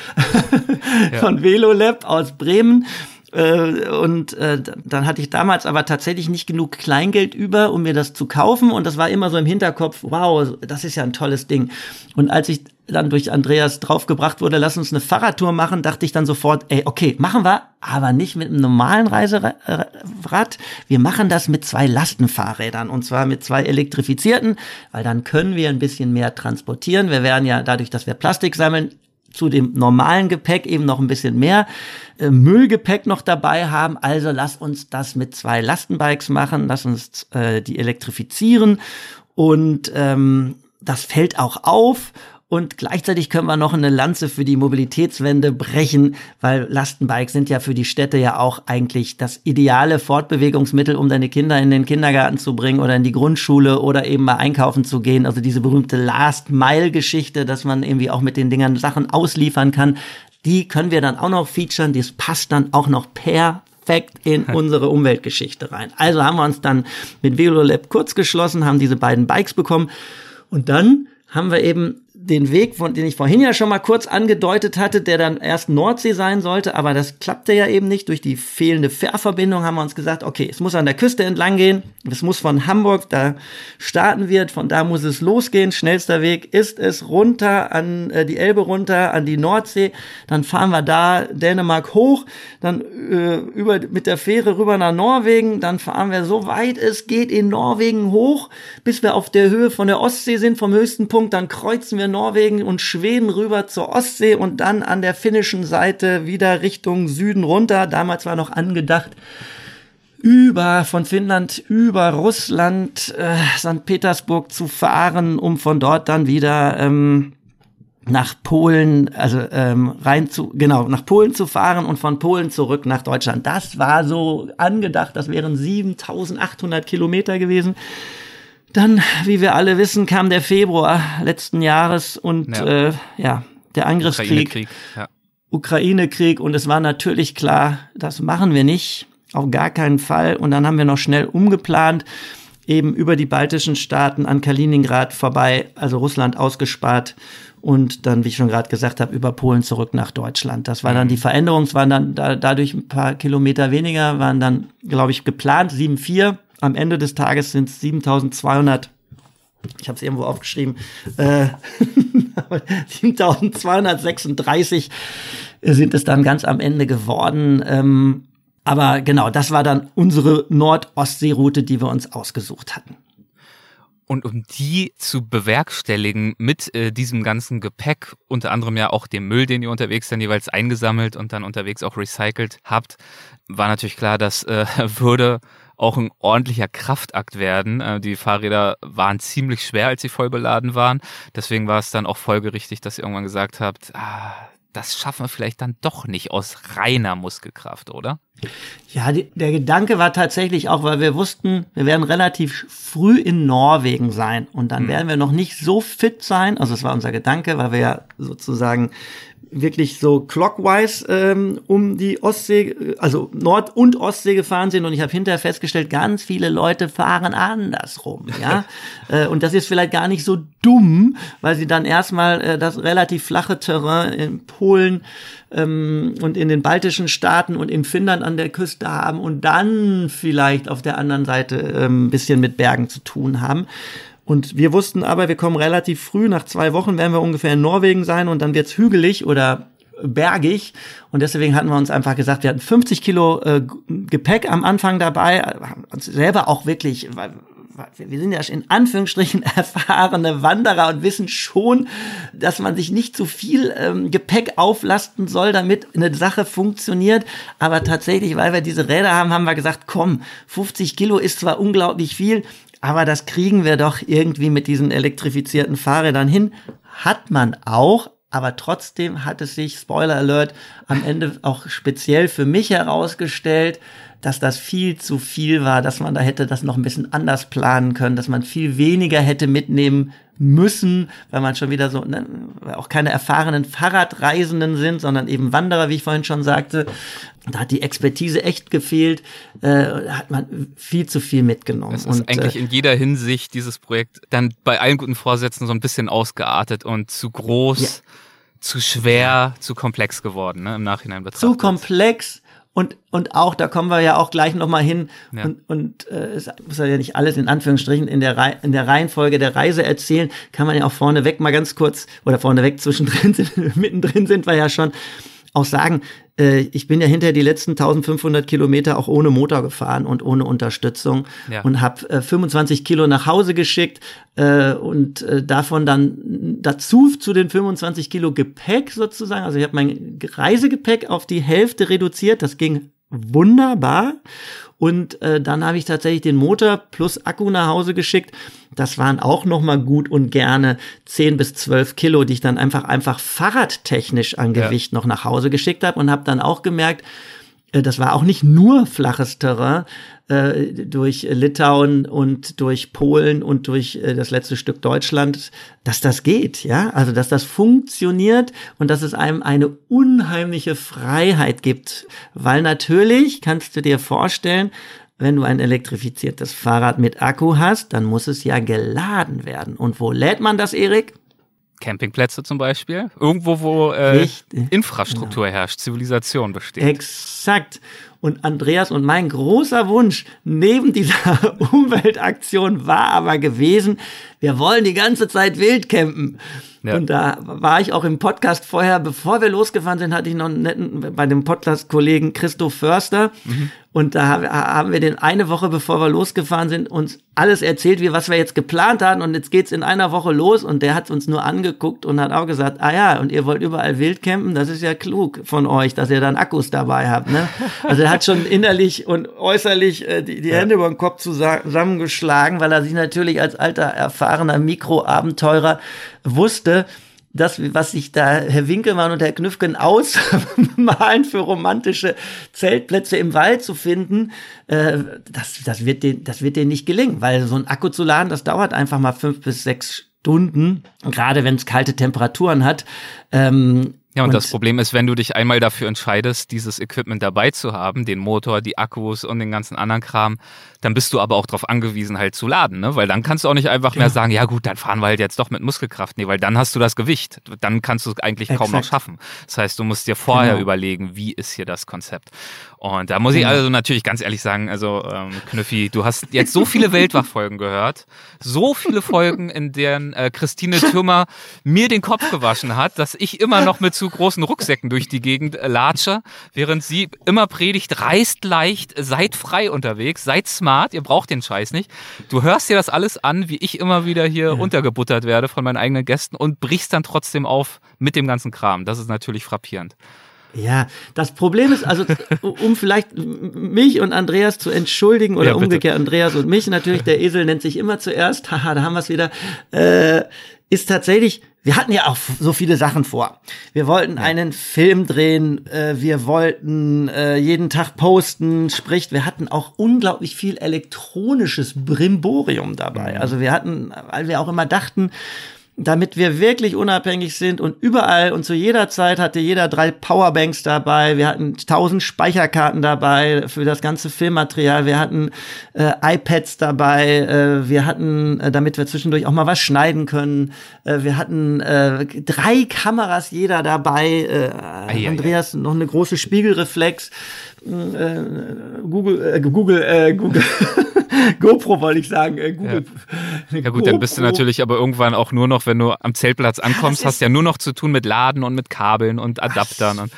ja. von Velolab aus Bremen. Äh, und äh, dann hatte ich damals aber tatsächlich nicht genug Kleingeld über, um mir das zu kaufen. Und das war immer so im Hinterkopf, wow, das ist ja ein tolles Ding. Und als ich dann durch Andreas draufgebracht wurde, lass uns eine Fahrradtour machen, dachte ich dann sofort, ey, okay, machen wir, aber nicht mit einem normalen Reiserad. Wir machen das mit zwei Lastenfahrrädern und zwar mit zwei elektrifizierten, weil dann können wir ein bisschen mehr transportieren. Wir werden ja dadurch, dass wir Plastik sammeln, zu dem normalen Gepäck eben noch ein bisschen mehr äh, Müllgepäck noch dabei haben. Also lass uns das mit zwei Lastenbikes machen, lass uns äh, die elektrifizieren und ähm, das fällt auch auf und gleichzeitig können wir noch eine Lanze für die Mobilitätswende brechen, weil Lastenbikes sind ja für die Städte ja auch eigentlich das ideale Fortbewegungsmittel, um deine Kinder in den Kindergarten zu bringen oder in die Grundschule oder eben mal einkaufen zu gehen. Also diese berühmte Last-Mile-Geschichte, dass man irgendwie auch mit den Dingern Sachen ausliefern kann. Die können wir dann auch noch featuren. Das passt dann auch noch perfekt in unsere Umweltgeschichte rein. Also haben wir uns dann mit Velolab kurz geschlossen, haben diese beiden Bikes bekommen und dann haben wir eben den Weg, von den ich vorhin ja schon mal kurz angedeutet hatte, der dann erst Nordsee sein sollte, aber das klappte ja eben nicht. Durch die fehlende Fährverbindung haben wir uns gesagt, okay, es muss an der Küste entlang gehen. Es muss von Hamburg, da starten wir, von da muss es losgehen. Schnellster Weg ist es runter an äh, die Elbe runter, an die Nordsee. Dann fahren wir da Dänemark hoch, dann äh, über mit der Fähre rüber nach Norwegen. Dann fahren wir so weit es geht in Norwegen hoch, bis wir auf der Höhe von der Ostsee sind, vom höchsten Punkt. Dann kreuzen wir Norwegen und Schweden rüber zur Ostsee und dann an der finnischen Seite wieder Richtung Süden runter. Damals war noch angedacht, über von Finnland über Russland, äh, St. Petersburg zu fahren, um von dort dann wieder ähm, nach Polen, also ähm, rein zu, genau, nach Polen zu fahren und von Polen zurück nach Deutschland. Das war so angedacht, das wären 7800 Kilometer gewesen. Dann, wie wir alle wissen, kam der Februar letzten Jahres und ja, äh, ja der Angriffskrieg, Ukraine-Krieg ja. Ukraine und es war natürlich klar, das machen wir nicht, auf gar keinen Fall. Und dann haben wir noch schnell umgeplant, eben über die baltischen Staaten an Kaliningrad vorbei, also Russland ausgespart und dann, wie ich schon gerade gesagt habe, über Polen zurück nach Deutschland. Das war dann die mhm. Veränderung, es waren dann da, dadurch ein paar Kilometer weniger, waren dann, glaube ich, geplant, 7,4 am Ende des Tages sind es 7200 ich habe es irgendwo aufgeschrieben, äh, 7236 sind es dann ganz am Ende geworden. Ähm, aber genau, das war dann unsere Nord-Ostsee-Route, die wir uns ausgesucht hatten. Und um die zu bewerkstelligen mit äh, diesem ganzen Gepäck, unter anderem ja auch dem Müll, den ihr unterwegs dann jeweils eingesammelt und dann unterwegs auch recycelt habt, war natürlich klar, das äh, würde auch ein ordentlicher Kraftakt werden. Äh, die Fahrräder waren ziemlich schwer, als sie voll beladen waren. Deswegen war es dann auch folgerichtig, dass ihr irgendwann gesagt habt, ah, das schaffen wir vielleicht dann doch nicht aus reiner Muskelkraft, oder? Ja, die, der Gedanke war tatsächlich auch, weil wir wussten, wir werden relativ früh in Norwegen sein und dann hm. werden wir noch nicht so fit sein. Also es war unser Gedanke, weil wir ja sozusagen wirklich so clockwise ähm, um die Ostsee, also Nord- und Ostsee gefahren sind und ich habe hinterher festgestellt, ganz viele Leute fahren andersrum, ja. äh, und das ist vielleicht gar nicht so dumm, weil sie dann erstmal äh, das relativ flache Terrain in Polen ähm, und in den baltischen Staaten und in Finnland an der Küste haben und dann vielleicht auf der anderen Seite ähm, ein bisschen mit Bergen zu tun haben. Und wir wussten aber, wir kommen relativ früh, nach zwei Wochen werden wir ungefähr in Norwegen sein und dann wird's hügelig oder bergig. Und deswegen hatten wir uns einfach gesagt, wir hatten 50 Kilo äh, Gepäck am Anfang dabei, uns selber auch wirklich, wir sind ja in Anführungsstrichen erfahrene Wanderer und wissen schon, dass man sich nicht zu viel ähm, Gepäck auflasten soll, damit eine Sache funktioniert. Aber tatsächlich, weil wir diese Räder haben, haben wir gesagt, komm, 50 Kilo ist zwar unglaublich viel, aber das kriegen wir doch irgendwie mit diesen elektrifizierten Fahrrädern hin. Hat man auch, aber trotzdem hat es sich, Spoiler Alert, am Ende auch speziell für mich herausgestellt, dass das viel zu viel war, dass man da hätte das noch ein bisschen anders planen können, dass man viel weniger hätte mitnehmen müssen, weil man schon wieder so, ne, auch keine erfahrenen Fahrradreisenden sind, sondern eben Wanderer, wie ich vorhin schon sagte. Da hat die Expertise echt gefehlt, äh, da hat man viel zu viel mitgenommen. Es ist und, eigentlich äh, in jeder Hinsicht dieses Projekt dann bei allen guten Vorsätzen so ein bisschen ausgeartet und zu groß, Ja. zu schwer, zu komplex geworden, ne, im Nachhinein betrachtet. zu komplex und und auch da kommen wir ja auch gleich noch mal hin. Ja. und und äh, es muss ja nicht alles in Anführungsstrichen in der Rei in der Reihenfolge der Reise erzählen. Kann man ja auch vorneweg mal ganz kurz oder vorneweg zwischendrin sind, mittendrin sind wir ja schon auch sagen äh, ich bin ja hinter die letzten 1500 Kilometer auch ohne Motor gefahren und ohne Unterstützung Ja. und habe äh, 25 Kilo nach Hause geschickt äh, und äh, davon dann dazu zu den 25 Kilo Gepäck sozusagen. Also ich habe mein Reisegepäck auf die Hälfte reduziert. Das ging wunderbar. Und äh, dann habe ich tatsächlich den Motor plus Akku nach Hause geschickt. Das waren auch noch mal gut und gerne 10 bis 12 Kilo, die ich dann einfach einfach fahrradtechnisch an Ja. Gewicht noch nach Hause geschickt habe und habe dann auch gemerkt, äh, das war auch nicht nur flaches Terrain äh, durch Litauen und durch Polen und durch äh, das letzte Stück Deutschland, dass das geht, ja, also dass das funktioniert und dass es einem eine unheimliche Freiheit gibt, weil natürlich kannst du dir vorstellen, wenn du ein elektrifiziertes Fahrrad mit Akku hast, dann muss es ja geladen werden. Und wo lädt man das, Erik? Campingplätze zum Beispiel. Irgendwo, wo äh. Infrastruktur herrscht, Zivilisation besteht. Exakt. Und Andreas und mein großer Wunsch neben dieser Umweltaktion war aber gewesen, wir wollen die ganze Zeit wild campen. Ja. Und da war ich auch im Podcast vorher, bevor wir losgefahren sind, hatte ich noch einen netten, bei dem Podcast-Kollegen Christoph Förster. Und da hab- haben wir den eine Woche, bevor wir losgefahren sind, uns alles erzählt, wie was wir jetzt geplant hatten. Und jetzt geht's in einer Woche los. Und der hat uns nur angeguckt und hat auch gesagt, ah ja, und ihr wollt überall wild campen? Das ist ja klug von euch, dass ihr dann Akkus dabei habt. Ne? Also er hat schon innerlich und äußerlich äh, die, die Hände über den Kopf zusa- zusammengeschlagen, weil er sich natürlich als alter, erfahrener Mikroabenteurer wusste, das, was sich da Herr Winkelmann und Herr Knüffgen ausmalen für romantische Zeltplätze im Wald zu finden, äh, das, das, wird denen, das wird denen nicht gelingen, weil so ein Akku zu laden, das dauert einfach mal fünf bis sechs Stunden, gerade wenn es kalte Temperaturen hat. Ähm, Ja, und, das Problem ist, wenn du dich einmal dafür entscheidest, dieses Equipment dabei zu haben, den Motor, die Akkus und den ganzen anderen Kram, dann bist du aber auch darauf angewiesen, halt zu laden, ne? Weil dann kannst du auch nicht einfach mehr sagen, ja gut, dann fahren wir halt jetzt doch mit Muskelkraft. Nee, weil dann hast du das Gewicht. Dann kannst du es eigentlich kaum noch Exakt. schaffen. Das heißt, du musst dir vorher Genau. überlegen, wie ist hier das Konzept. Und da muss ich Genau. also natürlich ganz ehrlich sagen, also ähm, Knüffi, du hast jetzt so viele Weltwachfolgen gehört, so viele Folgen, in deren äh, Christine Thürmer mir den Kopf gewaschen hat, dass ich immer noch mit zu großen Rucksäcken durch die Gegend äh, latsche, während sie immer predigt, reist leicht, seid frei unterwegs, seid smart, ihr braucht den Scheiß nicht. Du hörst dir das alles an, wie ich immer wieder hier untergebuttert werde von meinen eigenen Gästen und brichst dann trotzdem auf mit dem ganzen Kram. Das ist natürlich frappierend. Ja, das Problem ist also, um vielleicht mich und Andreas zu entschuldigen oder Ja, umgekehrt Andreas und mich, natürlich, der Esel nennt sich immer zuerst, haha, da haben wir es wieder, äh, ist tatsächlich, wir hatten ja auch so viele Sachen vor. Wir wollten einen Film drehen, äh, wir wollten äh, jeden Tag posten, sprich, wir hatten auch unglaublich viel elektronisches Brimborium dabei. Mhm. Also wir hatten, weil wir auch immer dachten, damit wir wirklich unabhängig sind und überall und zu jeder Zeit hatte jeder drei Powerbanks dabei. Wir hatten tausend Speicherkarten dabei für das ganze Filmmaterial. Wir hatten äh, iPads dabei. Äh, wir hatten, äh, damit wir zwischendurch auch mal was schneiden können. Äh, wir hatten äh, drei Kameras jeder dabei. Äh. Andreas noch eine große Spiegelreflex. Äh, Google, äh, Google, äh, Google. GoPro wollte ich sagen. Äh, Google. eine Ja gut, dann bist du GoPro. natürlich aber irgendwann auch nur noch, wenn du am Zeltplatz ankommst, hast ja nur noch zu tun mit Laden und mit Kabeln und Adaptern. Und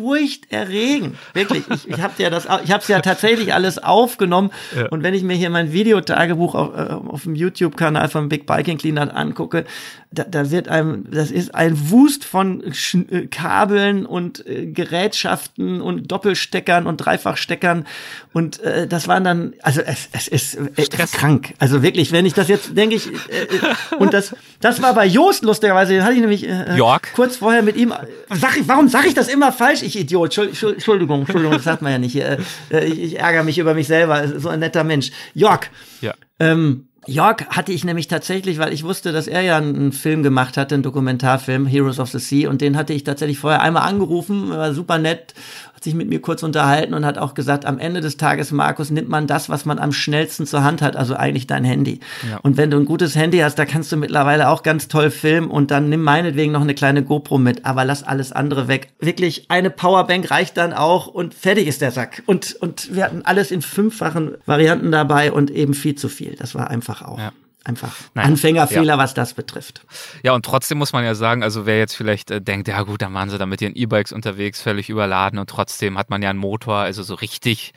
furchterregend. Wirklich. Ich, ich habe ja das, ich habe es ja tatsächlich alles aufgenommen. Und wenn ich mir hier mein Videotagebuch auf, äh, auf dem YouTube-Kanal von Big Biking Cleaner angucke, da, da wird einem, das ist ein Wust von Sch äh, Kabeln und äh, Gerätschaften und Doppelsteckern und Dreifachsteckern. Und äh, das waren dann, also es, es ist äh, Stress. krank. Also wirklich, wenn ich das jetzt denke ich, äh, und das, das war bei Jost lustigerweise, den hatte ich nämlich äh, Jörg? kurz vorher mit ihm. Sag ich, warum sage ich das immer falsch? Ich ich Idiot. Entschuldigung, Entschuldigung, das sagt man ja nicht. Äh, ich, ich ärgere mich über mich selber. So ein netter Mensch. Jörg. Ja. Ähm, Jörg hatte ich nämlich tatsächlich, weil ich wusste, dass er ja einen Film gemacht hatte, einen Dokumentarfilm, Heroes of the Sea, und den hatte ich tatsächlich vorher einmal angerufen, war super nett hat sich mit mir kurz unterhalten und hat auch gesagt, am Ende des Tages, Markus, nimmt man das, was man am schnellsten zur Hand hat, also eigentlich dein Handy. Ja. Und wenn du ein gutes Handy hast, da kannst du mittlerweile auch ganz toll filmen und dann nimm meinetwegen noch eine kleine GoPro mit, aber lass alles andere weg. Wirklich, eine Powerbank reicht dann auch und fertig ist der Sack. Und, und wir hatten alles in fünffachen Varianten dabei und eben viel zu viel. Das war einfach auch. Ja einfach Nein. Anfängerfehler, ja. was das betrifft. Ja, und trotzdem muss man ja sagen, also wer jetzt vielleicht äh, denkt, ja gut, dann waren sie da mit ihren E-Bikes unterwegs, völlig überladen und trotzdem hat man ja einen Motor, also so richtig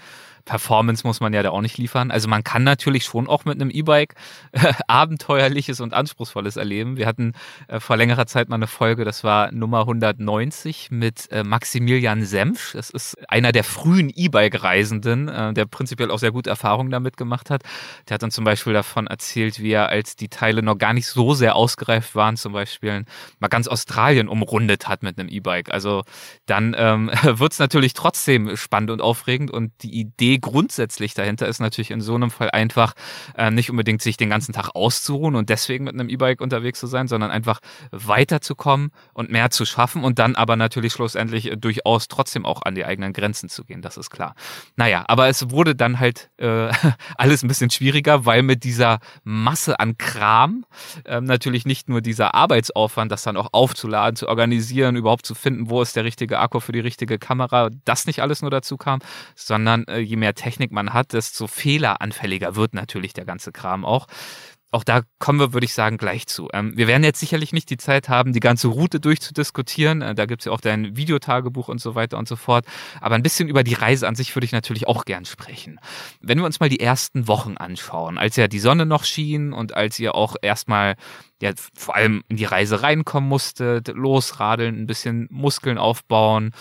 Performance muss man ja da auch nicht liefern. Also man kann natürlich schon auch mit einem E-Bike äh, abenteuerliches und anspruchsvolles erleben. Wir hatten äh, vor längerer Zeit mal eine Folge, das war Nummer 190 mit äh, Maximilian Senfsch. Das ist einer der frühen E-Bike-Reisenden, der prinzipiell auch sehr gute Erfahrungen damit gemacht hat. Der hat dann zum Beispiel davon erzählt, wie er, als die Teile noch gar nicht so sehr ausgereift waren, zum Beispiel mal ganz Australien umrundet hat mit einem E-Bike. Also dann ähm, wird es natürlich trotzdem spannend und aufregend und die Idee Idee grundsätzlich dahinter ist natürlich in so einem Fall einfach äh, nicht unbedingt sich den ganzen Tag auszuruhen und deswegen mit einem E-Bike unterwegs zu sein, sondern einfach weiterzukommen und mehr zu schaffen und dann aber natürlich schlussendlich äh, durchaus trotzdem auch an die eigenen Grenzen zu gehen, das ist klar. Naja, aber es wurde dann halt äh, alles ein bisschen schwieriger, weil mit dieser Masse an Kram äh, natürlich nicht nur dieser Arbeitsaufwand, das dann auch aufzuladen, zu organisieren, überhaupt zu finden, wo ist der richtige Akku für die richtige Kamera, das nicht alles nur dazu kam, sondern äh, je mehr Technik man hat, desto fehleranfälliger wird natürlich der ganze Kram auch. Auch da kommen wir, würde ich sagen, gleich zu. Ähm, wir werden jetzt sicherlich nicht die Zeit haben, die ganze Route durchzudiskutieren. Äh, da gibt es ja auch dein Videotagebuch und so weiter und so fort. Aber ein bisschen über die Reise an sich würde ich natürlich auch gern sprechen. Wenn wir uns mal die ersten Wochen anschauen, als ja die Sonne noch schien und als ihr auch erstmal ja, vor allem in die Reise reinkommen musstet, losradeln, ein bisschen Muskeln aufbauen,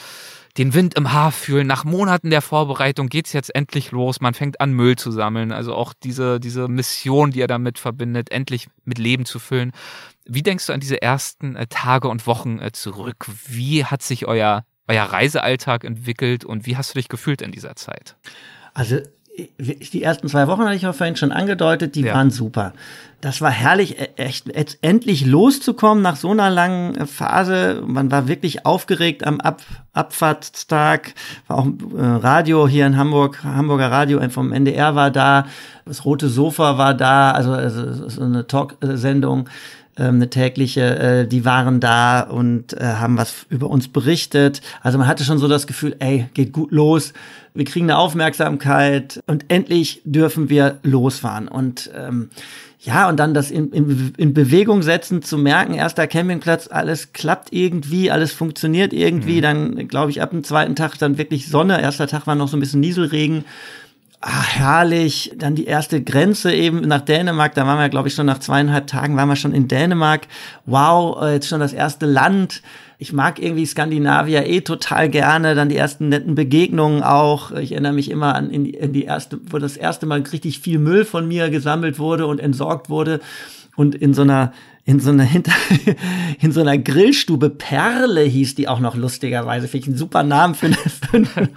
den Wind im Haar fühlen. Nach Monaten der Vorbereitung geht's jetzt endlich los. Man fängt an, Müll zu sammeln. Also auch diese, diese Mission, die er damit verbindet, endlich mit Leben zu füllen. Wie denkst du an diese ersten äh, Tage und Wochen äh, zurück? Wie hat sich euer, euer Reisealltag entwickelt und wie hast du dich gefühlt in dieser Zeit? Also die ersten zwei Wochen hatte ich auch vorhin schon angedeutet, die ja. waren super. Das war herrlich, e-, echt, echt endlich loszukommen nach so einer langen äh, Phase. Man war wirklich aufgeregt am Ab Abfahrtstag. War auch äh, Radio hier in Hamburg, Hamburger Radio vom NDR war da. Das Rote Sofa war da, also, also so eine Talksendung ähm, eine tägliche, äh, die waren da und äh, haben was über uns berichtet. Also man hatte schon so das Gefühl, ey, geht gut los wir kriegen eine Aufmerksamkeit und endlich dürfen wir losfahren. Und ähm, ja, und dann das in, in, in Bewegung setzen, zu merken, erster Campingplatz, alles klappt irgendwie, alles funktioniert irgendwie. Mhm. Dann, glaube ich, ab dem zweiten Tag dann wirklich Sonne. Erster Tag war noch so ein bisschen Nieselregen. Ah, herrlich. Dann die erste Grenze eben nach Dänemark. Da waren wir, glaube ich, schon nach zweieinhalb Tagen waren wir schon in Dänemark. Wow, äh, jetzt schon das erste Land ich mag irgendwie Skandinavier eh total gerne, dann die ersten netten Begegnungen auch. Ich erinnere mich immer an in die, in die erste, wo das erste Mal richtig viel Müll von mir gesammelt wurde und entsorgt wurde und in so einer in so einer hinter in so einer Grillstube Perle hieß die auch noch lustigerweise. Finde ich einen super Namen für, eine,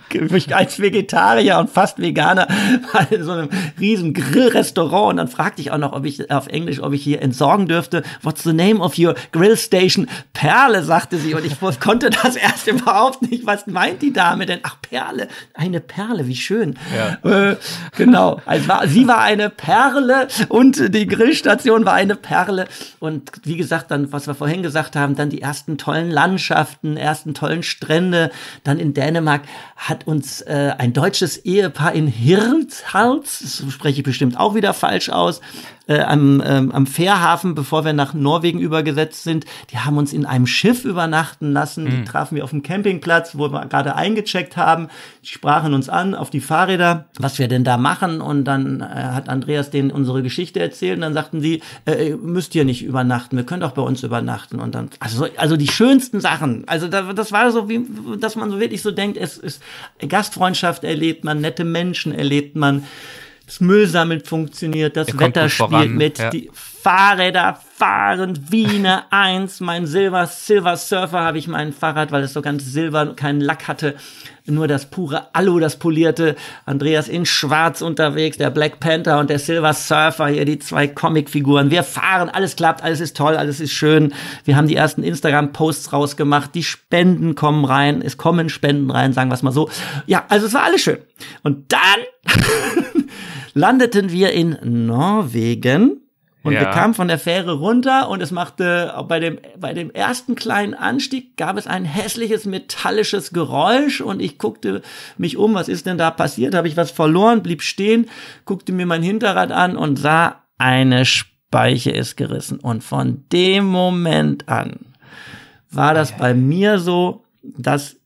für mich als Vegetarier und fast Veganer war in so einem riesen Grillrestaurant. Und dann fragte ich auch noch ob ich auf Englisch ob ich hier entsorgen dürfte. What's the name of your grill station? Perle sagte sie. Und ich konnte das erst überhaupt nicht. Was meint die Dame denn? Ach Perle. Eine Perle wie schön. Ja. äh, genau. Also war, sie war eine Perle und die Grillstation war eine Perle. Und und wie gesagt, dann, was wir vorhin gesagt haben, dann die ersten tollen Landschaften, ersten tollen Strände. Dann in Dänemark hat uns äh, ein deutsches Ehepaar in Hirtshals, das spreche ich bestimmt auch wieder falsch aus, äh, am, ähm, am Fährhafen, bevor wir nach Norwegen übergesetzt sind. Die haben uns in einem Schiff übernachten lassen. Mhm. Die trafen wir auf dem Campingplatz, wo wir gerade eingecheckt haben. Die sprachen uns an auf die Fahrräder, was wir denn da machen. Und dann äh, hat Andreas denen unsere Geschichte erzählt. Und dann sagten sie, äh, müsst ihr nicht übernachten, wir können doch bei uns übernachten. Und dann, also, also die schönsten Sachen. Also da, das war so, wie, dass man so wirklich so denkt, es ist Gastfreundschaft erlebt man, nette Menschen erlebt man das Müllsammeln funktioniert, das Wetter spielt mit, ja. die Fahrräder fahren wie eine Eins. Mein Silver, Silver Surfer habe ich mein Fahrrad, weil es so ganz silber, keinen Lack hatte. Nur das pure Alu, das polierte. Andreas in schwarz unterwegs, der Black Panther und der Silver Surfer, hier die zwei Comicfiguren. Wir fahren, alles klappt, alles ist toll, alles ist schön. Wir haben die ersten Instagram-Posts rausgemacht, die Spenden kommen rein, es kommen Spenden rein, sagen wir es mal so. Ja, also es war alles schön. Und dann landeten wir in Norwegen und Ja. wir kamen von der Fähre runter und es machte bei dem bei dem ersten kleinen Anstieg gab es ein hässliches metallisches Geräusch und ich guckte mich um, was ist denn da passiert? Habe ich was verloren? Blieb stehen, guckte mir mein Hinterrad an und sah eine Speiche ist gerissen und von dem Moment an war das bei mir so, dass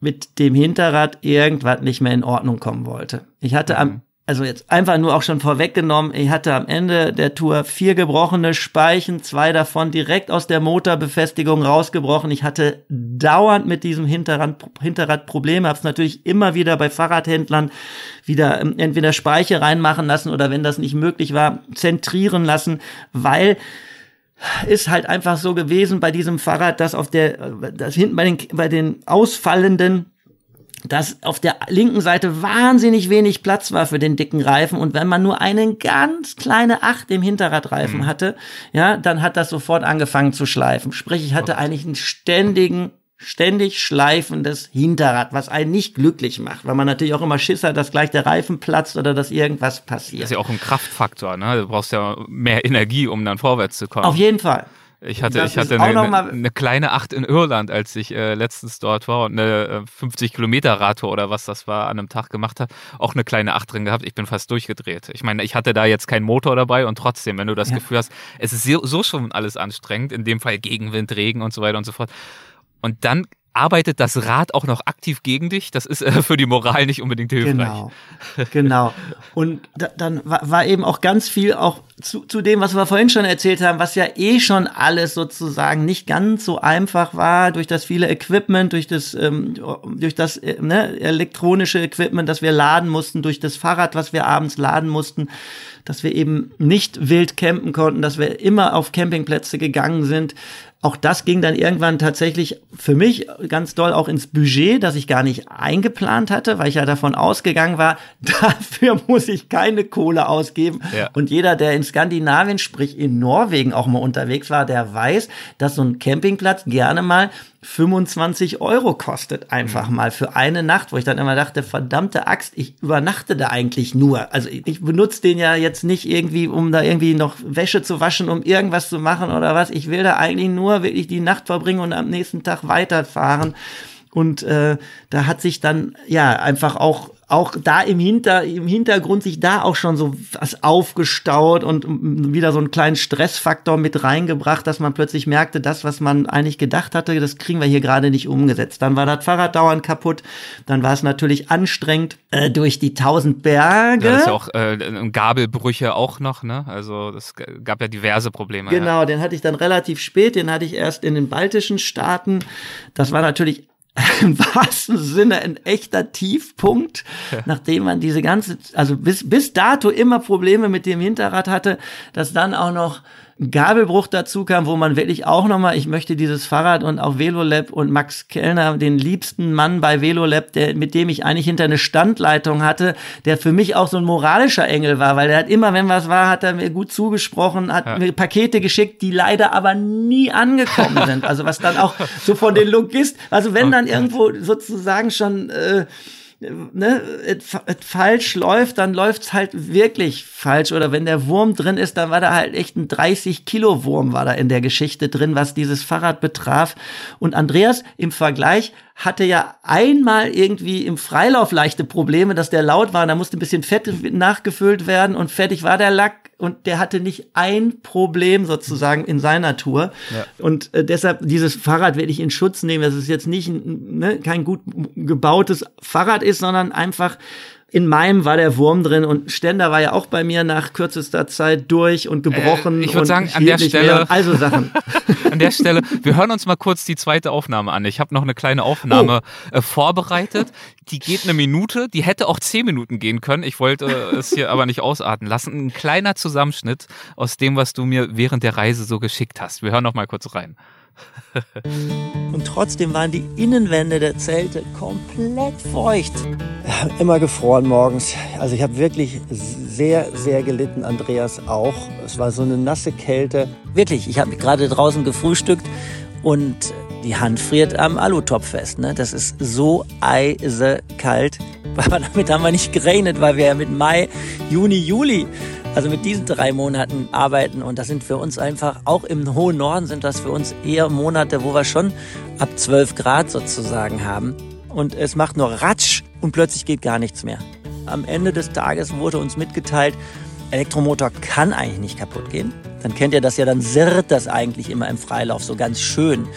mit dem Hinterrad irgendwas nicht mehr in Ordnung kommen wollte. Ich hatte am, also jetzt einfach nur auch schon vorweggenommen, ich hatte am Ende der Tour vier gebrochene Speichen, zwei davon direkt aus der Motorbefestigung rausgebrochen. Ich hatte dauernd mit diesem Hinterrad, Hinterrad Probleme, habe es natürlich immer wieder bei Fahrradhändlern wieder ähm, entweder Speiche reinmachen lassen oder wenn das nicht möglich war, zentrieren lassen, weil ist halt einfach so gewesen bei diesem Fahrrad, dass auf der, das hinten bei den, bei den ausfallenden, dass auf der linken Seite wahnsinnig wenig Platz war für den dicken Reifen und wenn man nur eine ganz kleine Acht im Hinterradreifen hatte, ja, dann hat das sofort angefangen zu schleifen. Sprich, ich hatte eigentlich einen ständigen ständig schleifendes Hinterrad, was einen nicht glücklich macht, weil man natürlich auch immer Schiss hat, dass gleich der Reifen platzt oder dass irgendwas Das passiert. ist ja auch ein Kraftfaktor, ne? Du brauchst ja mehr Energie, um dann vorwärts zu kommen. Auf jeden Fall. Ich hatte, Das ich hatte eine, noch mal- eine, eine kleine Acht in Irland, als ich äh, letztens dort war und eine äh, 50 Kilometer Radtour oder was das war an einem Tag gemacht habe, auch eine kleine Acht drin gehabt. Ich bin fast durchgedreht. Ich meine, ich hatte da jetzt keinen Motor dabei und trotzdem, wenn du das Ja. Gefühl hast, es ist so, so schon alles anstrengend, in dem Fall Gegenwind, Regen und so weiter und so fort. Und dann arbeitet das Rad auch noch aktiv gegen dich. Das ist äh, für die Moral nicht unbedingt hilfreich. Genau, genau. Und da, dann war, war eben auch ganz viel auch zu, zu dem, was wir vorhin schon erzählt haben, was ja eh schon alles sozusagen nicht ganz so einfach war durch das viele Equipment, durch das ähm, durch das äh, ne, elektronische Equipment, das wir laden mussten, durch das Fahrrad, was wir abends laden mussten, dass wir eben nicht wild campen konnten, dass wir immer auf Campingplätze gegangen sind. Auch das ging dann irgendwann tatsächlich für mich ganz doll auch ins Budget, das ich gar nicht eingeplant hatte, weil ich ja davon ausgegangen war, dafür muss ich keine Kohle ausgeben. Ja. Und jeder, der in Skandinavien, sprich in Norwegen auch mal unterwegs war, der weiß, dass so ein Campingplatz gerne mal 25 Euro kostet, einfach mal für eine Nacht, wo ich dann immer dachte, verdammte Axt, ich übernachte da eigentlich nur. Also ich, ich benutze den ja jetzt nicht irgendwie, um da irgendwie noch Wäsche zu waschen, um irgendwas zu machen oder was. Ich will da eigentlich nur wirklich die Nacht verbringen und am nächsten Tag weiterfahren. Und äh, da hat sich dann ja einfach auch auch da im Hinter im Hintergrund sich da auch schon so was aufgestaut und wieder so einen kleinen Stressfaktor mit reingebracht, dass man plötzlich merkte, das was man eigentlich gedacht hatte, das kriegen wir hier gerade nicht umgesetzt. Dann war das Fahrrad dauernd kaputt, dann war es natürlich anstrengend äh, durch die tausend Berge. Ja, das ist ja auch äh, Gabelbrüche auch noch, ne? Also es gab ja diverse Probleme. Ja. Genau, den hatte ich dann relativ spät, den hatte ich erst in den baltischen Staaten. Das war natürlich im wahrsten Sinne ein echter Tiefpunkt, nachdem man diese ganze, also bis, bis dato immer Probleme mit dem Hinterrad hatte, dass dann auch noch Gabelbruch dazu kam, wo man wirklich auch nochmal, ich möchte dieses Fahrrad und auch Velolab und Max Kellner, den liebsten Mann bei Velolab, der, mit dem ich eigentlich hinter eine Standleitung hatte, der für mich auch so ein moralischer Engel war, weil er hat immer, wenn was war, hat er mir gut zugesprochen, hat Ja. mir Pakete geschickt, die leider aber nie angekommen sind. Also was dann auch so von den Logist, also wenn dann irgendwo sozusagen schon äh, ne, falsch läuft, dann läuft's halt wirklich falsch. Oder wenn der Wurm drin ist, dann war da halt echt ein 30 Kilo Wurm war da in der Geschichte drin, was dieses Fahrrad betraf. Und Andreas im Vergleich hatte ja einmal irgendwie im Freilauf leichte Probleme, dass der laut war. Da musste ein bisschen Fett nachgefüllt werden und fertig war der Lack. Und der hatte nicht ein Problem sozusagen in seiner Tour. Ja. Und äh, deshalb dieses Fahrrad werde ich in Schutz nehmen. Das ist jetzt nicht ne, kein gut gebautes Fahrrad ist, sondern einfach in meinem war der Wurm drin und Ständer war ja auch bei mir nach kürzester Zeit durch und gebrochen. Äh, ich würde sagen, an der Stelle, also Sachen. an der Stelle, wir hören uns mal kurz die zweite Aufnahme an. Ich habe noch eine kleine Aufnahme oh. äh, vorbereitet. Die geht eine Minute, die hätte auch zehn Minuten gehen können. Ich wollte äh, es hier aber nicht ausarten lassen. Ein kleiner Zusammenschnitt aus dem, was du mir während der Reise so geschickt hast. Wir hören noch mal kurz rein. Und trotzdem waren die Innenwände der Zelte komplett feucht. Immer gefroren morgens. Also ich habe wirklich sehr, sehr gelitten, Andreas auch. Es war so eine nasse Kälte. Wirklich, ich habe gerade draußen gefrühstückt und die Hand friert am Alutopf fest. Ne? Das ist so eisekalt. Aber damit haben wir nicht gerechnet, weil wir ja mit Mai, Juni, Juli also mit diesen drei Monaten arbeiten und das sind für uns einfach, auch im hohen Norden sind das für uns eher Monate, wo wir schon ab 12 Grad sozusagen haben. Und es macht nur Ratsch und plötzlich geht gar nichts mehr. Am Ende des Tages wurde uns mitgeteilt, Elektromotor kann eigentlich nicht kaputt gehen. Dann kennt ihr das ja, dann sirrt das eigentlich immer im Freilauf so ganz schön.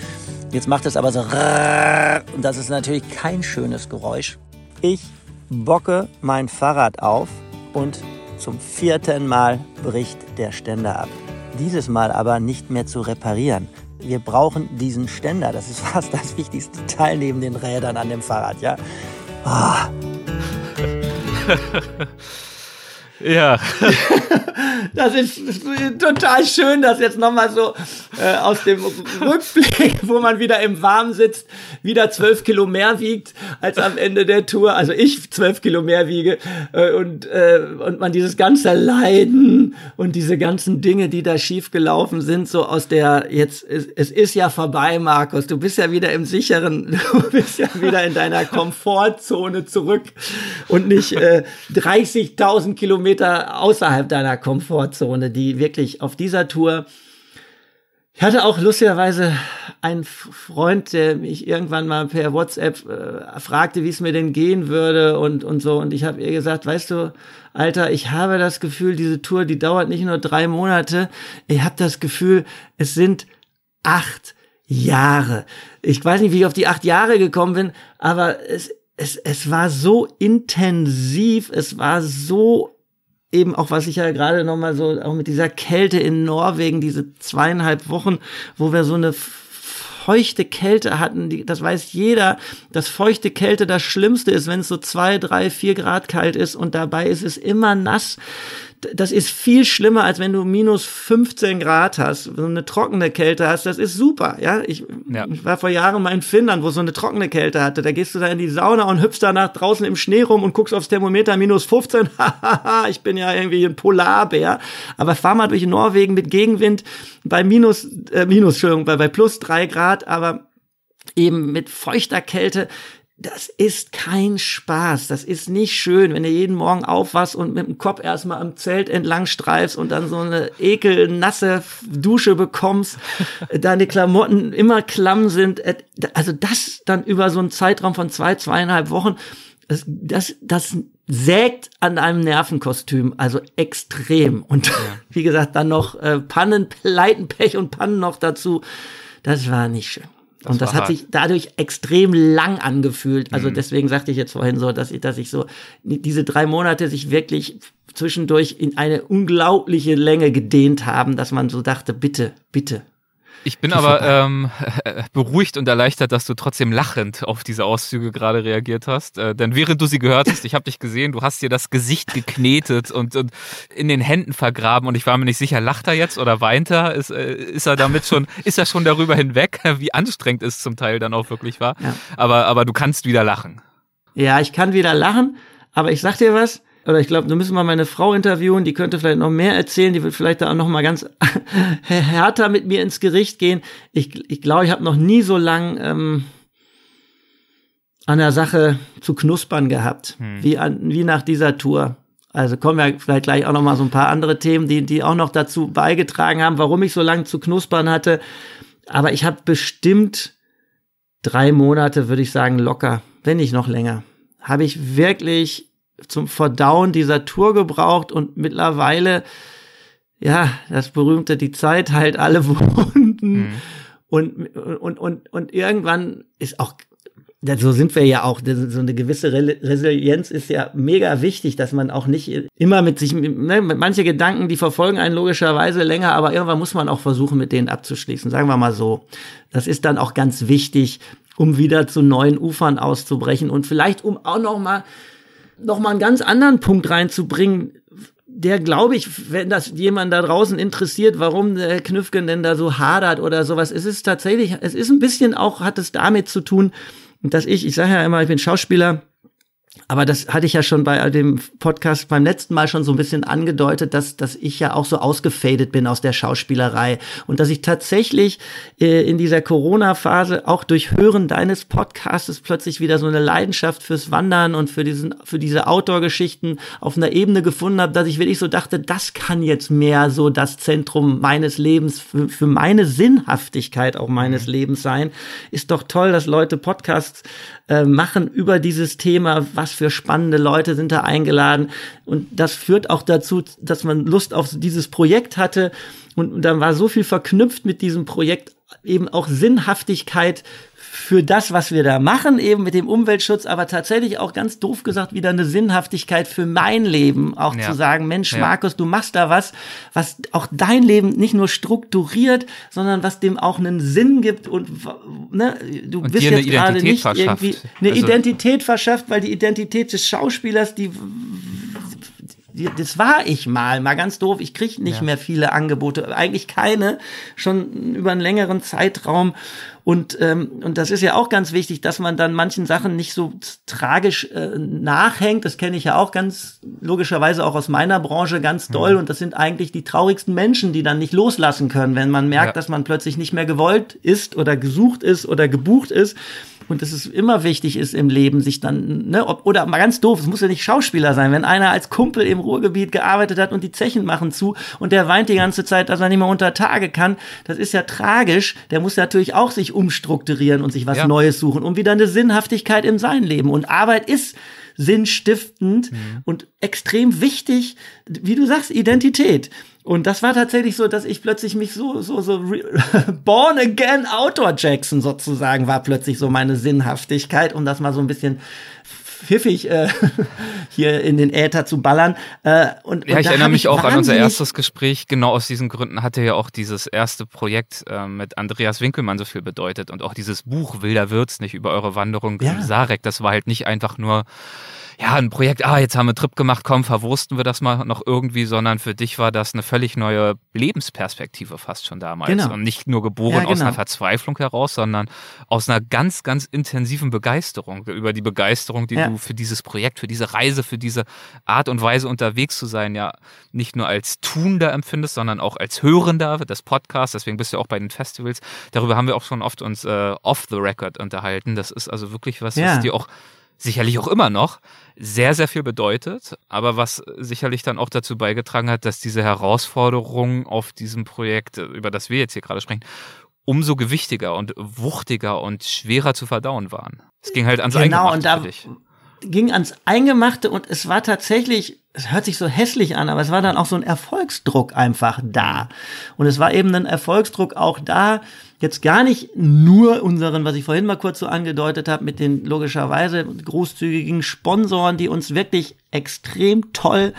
Jetzt macht es aber so und das ist natürlich kein schönes Geräusch. Ich bocke mein Fahrrad auf und zum vierten Mal bricht der Ständer ab. Dieses Mal aber nicht mehr zu reparieren. Wir brauchen diesen Ständer. Das ist fast das wichtigste Teil neben den Rädern an dem Fahrrad, ja? Oh. Ja. das ist total schön, das jetzt nochmal so äh, aus dem Rückblick, wo man wieder im Warmen sitzt, wieder zwölf Kilo mehr wiegt als am Ende der Tour. Also ich zwölf Kilo mehr wiege äh, und, äh, und man dieses ganze Leiden und diese ganzen Dinge, die da schief gelaufen sind, so aus der, jetzt, es, es ist ja vorbei, Markus, du bist ja wieder im sicheren, du bist ja wieder in deiner Komfortzone zurück und nicht äh, 30.000 Kilometer Kilometer außerhalb deiner Komfortzone, die wirklich auf dieser Tour. Ich hatte auch lustigerweise einen Freund, der mich irgendwann mal per WhatsApp äh, fragte, wie es mir denn gehen würde und, und so. Und ich habe ihr gesagt, weißt du, Alter, ich habe das Gefühl, diese Tour, die dauert nicht nur drei Monate. Ich habe das Gefühl, es sind acht Jahre. Ich weiß nicht, wie ich auf die acht Jahre gekommen bin, aber es, es, es war so intensiv, es war so eben auch, was ich ja gerade nochmal so, auch mit dieser Kälte in Norwegen, diese zweieinhalb Wochen, wo wir so eine feuchte Kälte hatten, die, das weiß jeder, dass feuchte Kälte das Schlimmste ist, wenn es so zwei, drei, vier Grad kalt ist und dabei ist es immer nass das ist viel schlimmer, als wenn du minus 15 Grad hast, so eine trockene Kälte hast. Das ist super, ja. Ich, ja. ich war vor Jahren mal in Finnland, wo so eine trockene Kälte hatte. Da gehst du da in die Sauna und hüpfst danach draußen im Schnee rum und guckst aufs Thermometer minus 15. ich bin ja irgendwie ein Polarbär. Aber fahr mal durch Norwegen mit Gegenwind bei minus, äh, minus, Entschuldigung, bei, bei plus drei Grad, aber eben mit feuchter Kälte das ist kein Spaß. Das ist nicht schön, wenn du jeden Morgen aufwachst und mit dem Kopf erstmal am Zelt entlang streifst und dann so eine ekelnasse Dusche bekommst, deine Klamotten immer klamm sind. Also das dann über so einen Zeitraum von zwei, zweieinhalb Wochen, das, das, das sägt an einem Nervenkostüm, also extrem. Und ja. wie gesagt, dann noch äh, Pannen, Pleiten, Pech und Pannen noch dazu. Das war nicht schön. Das und das hat hart. sich dadurch extrem lang angefühlt. Also mhm. deswegen sagte ich jetzt vorhin so, dass ich, dass ich so diese drei Monate sich wirklich zwischendurch in eine unglaubliche Länge gedehnt haben, dass man so dachte, bitte, bitte, ich bin aber ähm, beruhigt und erleichtert, dass du trotzdem lachend auf diese Auszüge gerade reagiert hast. Äh, denn während du sie gehört hast, ich habe dich gesehen, du hast dir das Gesicht geknetet und, und in den Händen vergraben und ich war mir nicht sicher, lacht er jetzt oder weint er? Ist, äh, ist er damit schon, ist er schon darüber hinweg, wie anstrengend es zum Teil dann auch wirklich war? Ja. Aber, aber du kannst wieder lachen. Ja, ich kann wieder lachen, aber ich sag dir was, oder ich glaube, da müssen wir meine Frau interviewen, die könnte vielleicht noch mehr erzählen, die wird vielleicht da auch noch mal ganz härter mit mir ins Gericht gehen. Ich ich, glaube, ich habe noch nie so lang ähm, an der Sache zu knuspern gehabt, hm. wie, an, wie nach dieser Tour. Also kommen wir vielleicht gleich auch noch mal so ein paar andere Themen, die, die auch noch dazu beigetragen haben, warum ich so lange zu knuspern hatte. Aber ich habe bestimmt drei Monate, würde ich sagen, locker, wenn nicht noch länger, habe ich wirklich zum Verdauen dieser Tour gebraucht und mittlerweile, ja, das berühmte, die Zeit halt alle Wunden. Mhm. Und, und, und, und irgendwann ist auch so sind wir ja auch. So eine gewisse Resilienz ist ja mega wichtig, dass man auch nicht immer mit sich, ne, manche Gedanken, die verfolgen einen logischerweise länger, aber irgendwann muss man auch versuchen, mit denen abzuschließen. Sagen wir mal so. Das ist dann auch ganz wichtig, um wieder zu neuen Ufern auszubrechen und vielleicht um auch noch mal noch mal einen ganz anderen Punkt reinzubringen, der glaube ich, wenn das jemand da draußen interessiert, warum der Knüffgen denn da so hadert oder sowas, es ist tatsächlich, es ist ein bisschen auch, hat es damit zu tun, dass ich, ich sage ja immer, ich bin Schauspieler, aber das hatte ich ja schon bei dem Podcast beim letzten Mal schon so ein bisschen angedeutet, dass, dass ich ja auch so ausgefadet bin aus der Schauspielerei und dass ich tatsächlich äh, in dieser Corona-Phase auch durch Hören deines Podcasts plötzlich wieder so eine Leidenschaft fürs Wandern und für diesen, für diese Outdoor-Geschichten auf einer Ebene gefunden habe, dass ich wirklich so dachte, das kann jetzt mehr so das Zentrum meines Lebens, für, für meine Sinnhaftigkeit auch meines mhm. Lebens sein. Ist doch toll, dass Leute Podcasts äh, machen über dieses Thema, was für spannende Leute sind da eingeladen. Und das führt auch dazu, dass man Lust auf dieses Projekt hatte. Und, und dann war so viel verknüpft mit diesem Projekt, eben auch Sinnhaftigkeit für das, was wir da machen, eben mit dem Umweltschutz, aber tatsächlich auch ganz doof gesagt wieder eine Sinnhaftigkeit für mein Leben, auch ja. zu sagen, Mensch, ja. Markus, du machst da was, was auch dein Leben nicht nur strukturiert, sondern was dem auch einen Sinn gibt und ne, du und bist jetzt gerade nicht irgendwie eine also Identität verschafft, weil die Identität des Schauspielers, die das war ich mal, mal ganz doof. Ich kriege nicht ja. mehr viele Angebote, eigentlich keine, schon über einen längeren Zeitraum. Und, ähm, und das ist ja auch ganz wichtig, dass man dann manchen Sachen nicht so tragisch äh, nachhängt. Das kenne ich ja auch ganz logischerweise auch aus meiner Branche ganz doll. Mhm. Und das sind eigentlich die traurigsten Menschen, die dann nicht loslassen können, wenn man merkt, ja. dass man plötzlich nicht mehr gewollt ist oder gesucht ist oder gebucht ist und dass es immer wichtig ist im Leben, sich dann, ne, ob, oder mal ganz doof, es muss ja nicht Schauspieler sein, wenn einer als Kumpel im Ruhrgebiet gearbeitet hat und die Zechen machen zu und der weint die ganze Zeit, dass er nicht mehr unter Tage kann, das ist ja tragisch, der muss natürlich auch sich umstrukturieren und sich was ja. Neues suchen, um wieder eine Sinnhaftigkeit in sein Leben. Und Arbeit ist sinnstiftend mhm. und extrem wichtig, wie du sagst, Identität. Und das war tatsächlich so, dass ich plötzlich mich so, so, so born again Outdoor Jackson sozusagen war plötzlich so meine Sinnhaftigkeit, um das mal so ein bisschen pfiffig äh, hier in den Äther zu ballern. Äh, und, ja, und ich erinnere mich auch an unser erstes Gespräch. Genau aus diesen Gründen hatte ja auch dieses erste Projekt äh, mit Andreas Winkelmann so viel bedeutet und auch dieses Buch Wilder Wird's nicht über eure Wanderung ja. im Sarek. Das war halt nicht einfach nur ja, ein Projekt, ah, jetzt haben wir einen Trip gemacht, komm, verwursten wir das mal noch irgendwie, sondern für dich war das eine völlig neue Lebensperspektive fast schon damals. Genau. Und nicht nur geboren ja, genau. aus einer Verzweiflung heraus, sondern aus einer ganz, ganz intensiven Begeisterung, über die Begeisterung, die ja. du für dieses Projekt, für diese Reise, für diese Art und Weise unterwegs zu sein, ja nicht nur als Tuender empfindest, sondern auch als Hörender des Podcasts. Deswegen bist du auch bei den Festivals. Darüber haben wir auch schon oft uns äh, off the record unterhalten. Das ist also wirklich was, ja. was dir auch sicherlich auch immer noch sehr, sehr viel bedeutet, aber was sicherlich dann auch dazu beigetragen hat, dass diese Herausforderungen auf diesem Projekt, über das wir jetzt hier gerade sprechen, umso gewichtiger und wuchtiger und schwerer zu verdauen waren. Es ging halt ans genau, Eingemachte. Genau, und da ging ans Eingemachte und es war tatsächlich, es hört sich so hässlich an, aber es war dann auch so ein Erfolgsdruck einfach da. Und es war eben ein Erfolgsdruck auch da, jetzt gar nicht nur unseren, was ich vorhin mal kurz so angedeutet habe, mit den logischerweise großzügigen Sponsoren, die uns wirklich extrem toll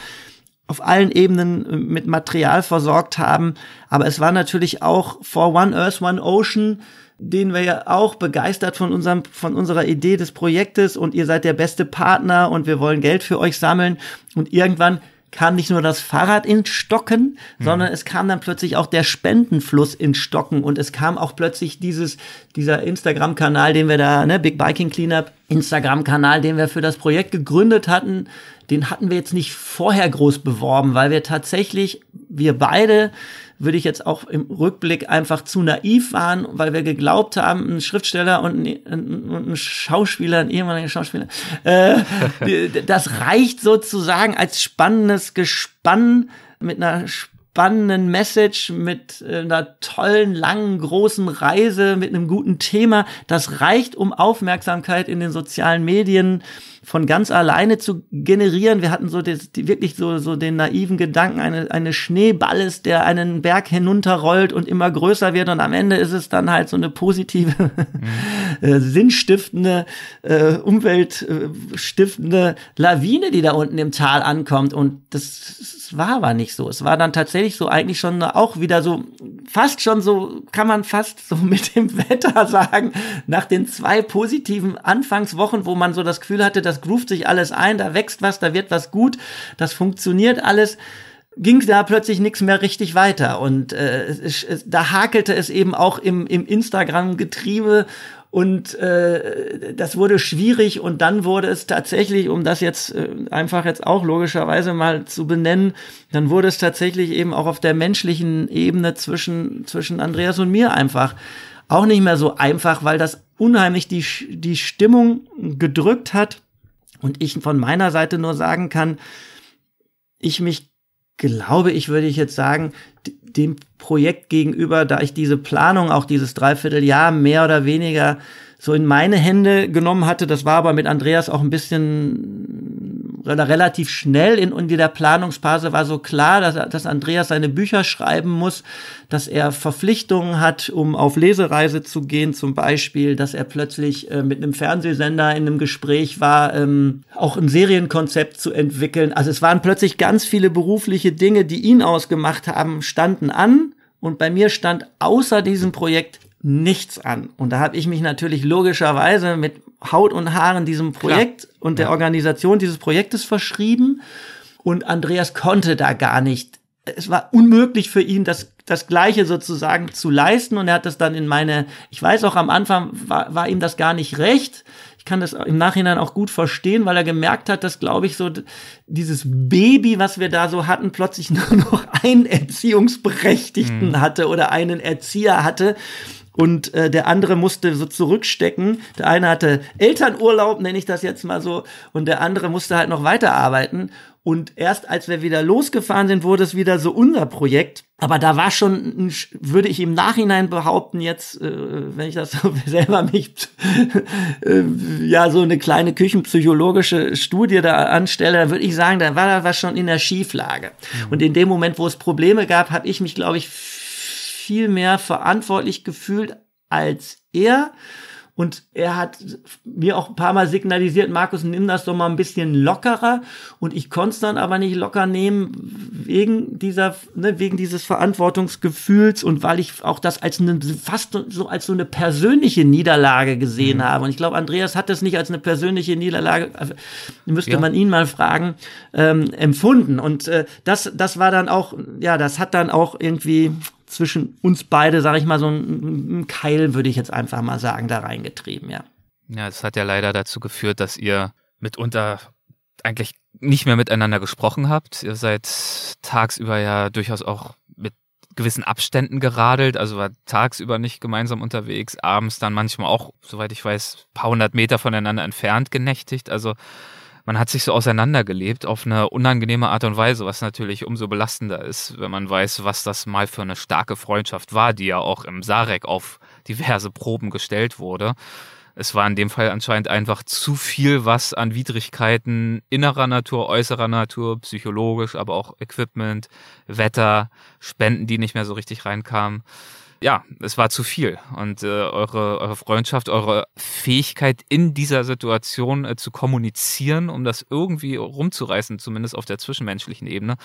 auf allen Ebenen äh, mit Material versorgt haben. Aber es war natürlich auch For One Earth, One Ocean, den wir ja auch begeistert von unserem, von unserer Idee des Projektes und ihr seid der beste Partner und wir wollen Geld für euch sammeln. Und irgendwann kam nicht nur das Fahrrad ins Stocken, mhm. sondern es kam dann plötzlich auch der Spendenfluss ins Stocken und es kam auch plötzlich dieses, dieser Instagram-Kanal, den wir da, ne, Big Biking Cleanup, Instagram-Kanal, den wir für das Projekt gegründet hatten, den hatten wir jetzt nicht vorher groß beworben, weil wir tatsächlich, wir beide, würde ich jetzt auch im Rückblick einfach zu naiv waren, weil wir geglaubt haben, ein Schriftsteller und ein, ein, ein Schauspieler, ein ehemaliger Schauspieler, äh, das reicht sozusagen als spannendes Gespann mit einer spannenden Message, mit äh, einer tollen, langen, großen Reise, mit einem guten Thema. Das reicht, um Aufmerksamkeit in den sozialen Medien von ganz alleine zu generieren. Wir hatten so das, die, wirklich so, so den naiven Gedanken, eine, eine Schneeball ist, der einen Berg hinunterrollt und immer größer wird und am Ende ist es dann halt so eine positive, mhm. äh, sinnstiftende, äh, umweltstiftende Lawine, die da unten im Tal ankommt und das war aber nicht so. Es war dann tatsächlich so eigentlich schon auch wieder so, fast schon so, kann man fast so mit dem Wetter sagen, nach den zwei positiven Anfangswochen, wo man so das Gefühl hatte, das groovt sich alles ein, da wächst was, da wird was gut, das funktioniert alles. Ging da plötzlich nichts mehr richtig weiter und äh, es, es, da hakelte es eben auch im, im Instagram-Getriebe und äh, das wurde schwierig und dann wurde es tatsächlich, um das jetzt äh, einfach jetzt auch logischerweise mal zu benennen, dann wurde es tatsächlich eben auch auf der menschlichen Ebene zwischen, zwischen Andreas und mir einfach auch nicht mehr so einfach, weil das unheimlich die, die Stimmung gedrückt hat und ich von meiner Seite nur sagen kann, ich mich glaube ich, würde ich jetzt sagen, dem Projekt gegenüber, da ich diese Planung, auch dieses Dreivierteljahr mehr oder weniger so in meine Hände genommen hatte. Das war aber mit Andreas auch ein bisschen relativ schnell in, in der Planungsphase war so klar, dass, dass Andreas seine Bücher schreiben muss, dass er Verpflichtungen hat, um auf Lesereise zu gehen, zum Beispiel, dass er plötzlich äh, mit einem Fernsehsender in einem Gespräch war, ähm, auch ein Serienkonzept zu entwickeln. Also es waren plötzlich ganz viele berufliche Dinge, die ihn ausgemacht haben, standen an. Und bei mir stand außer diesem Projekt nichts an. Und da habe ich mich natürlich logischerweise mit Haut und Haaren diesem Projekt Klar. und der ja. Organisation dieses Projektes verschrieben. Und Andreas konnte da gar nicht. Es war unmöglich für ihn, das, das Gleiche sozusagen zu leisten. Und er hat das dann in meine, ich weiß auch am Anfang war, war ihm das gar nicht recht. Ich kann das im Nachhinein auch gut verstehen, weil er gemerkt hat, dass, glaube ich, so dieses Baby, was wir da so hatten, plötzlich nur noch einen Erziehungsberechtigten mhm. hatte oder einen Erzieher hatte und äh, der andere musste so zurückstecken. Der eine hatte Elternurlaub, nenne ich das jetzt mal so, und der andere musste halt noch weiterarbeiten. Und erst als wir wieder losgefahren sind, wurde es wieder so unser Projekt. Aber da war schon, würde ich im Nachhinein behaupten, jetzt, äh, wenn ich das so selber mich, äh, ja, so eine kleine küchenpsychologische Studie da anstelle, dann würde ich sagen, da war da was schon in der Schieflage. Mhm. Und in dem Moment, wo es Probleme gab, habe ich mich, glaube ich, viel mehr verantwortlich gefühlt als er. Und er hat mir auch ein paar Mal signalisiert, Markus, nimm das doch mal ein bisschen lockerer. Und ich konnte es dann aber nicht locker nehmen, wegen dieser, ne, wegen dieses Verantwortungsgefühls und weil ich auch das als eine, fast so als so eine persönliche Niederlage gesehen mhm. habe. Und ich glaube, Andreas hat das nicht als eine persönliche Niederlage, also, müsste ja. man ihn mal fragen, ähm, empfunden. Und äh, das, das war dann auch, ja, das hat dann auch irgendwie zwischen uns beide, sage ich mal, so ein, ein Keil, würde ich jetzt einfach mal sagen, da reingetrieben, ja. Ja, es hat ja leider dazu geführt, dass ihr mitunter eigentlich nicht mehr miteinander gesprochen habt. Ihr seid tagsüber ja durchaus auch mit gewissen Abständen geradelt, also war tagsüber nicht gemeinsam unterwegs, abends dann manchmal auch, soweit ich weiß, paar hundert Meter voneinander entfernt genächtigt. Also man hat sich so auseinandergelebt auf eine unangenehme Art und Weise, was natürlich umso belastender ist, wenn man weiß, was das mal für eine starke Freundschaft war, die ja auch im Sarek auf diverse Proben gestellt wurde. Es war in dem Fall anscheinend einfach zu viel, was an Widrigkeiten innerer Natur, äußerer Natur, psychologisch, aber auch Equipment, Wetter, Spenden, die nicht mehr so richtig reinkamen ja, es war zu viel. Und äh, eure, eure Freundschaft, eure Fähigkeit in dieser Situation äh, zu kommunizieren, um das irgendwie rumzureißen, zumindest auf der zwischenmenschlichen Ebene,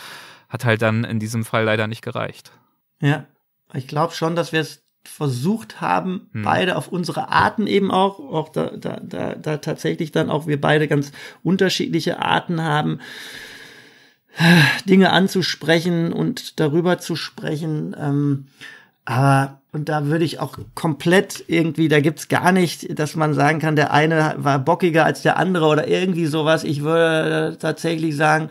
hat halt dann in diesem Fall leider nicht gereicht. Ja, ich glaube schon, dass wir es versucht haben, hm. beide auf unsere Arten eben auch, auch da, da, da, da tatsächlich dann auch wir beide ganz unterschiedliche Arten haben, Dinge anzusprechen und darüber zu sprechen. Ähm, aber, und da würde ich auch komplett irgendwie, da gibt's gar nicht, dass man sagen kann, der eine war bockiger als der andere oder irgendwie sowas. Ich würde tatsächlich sagen,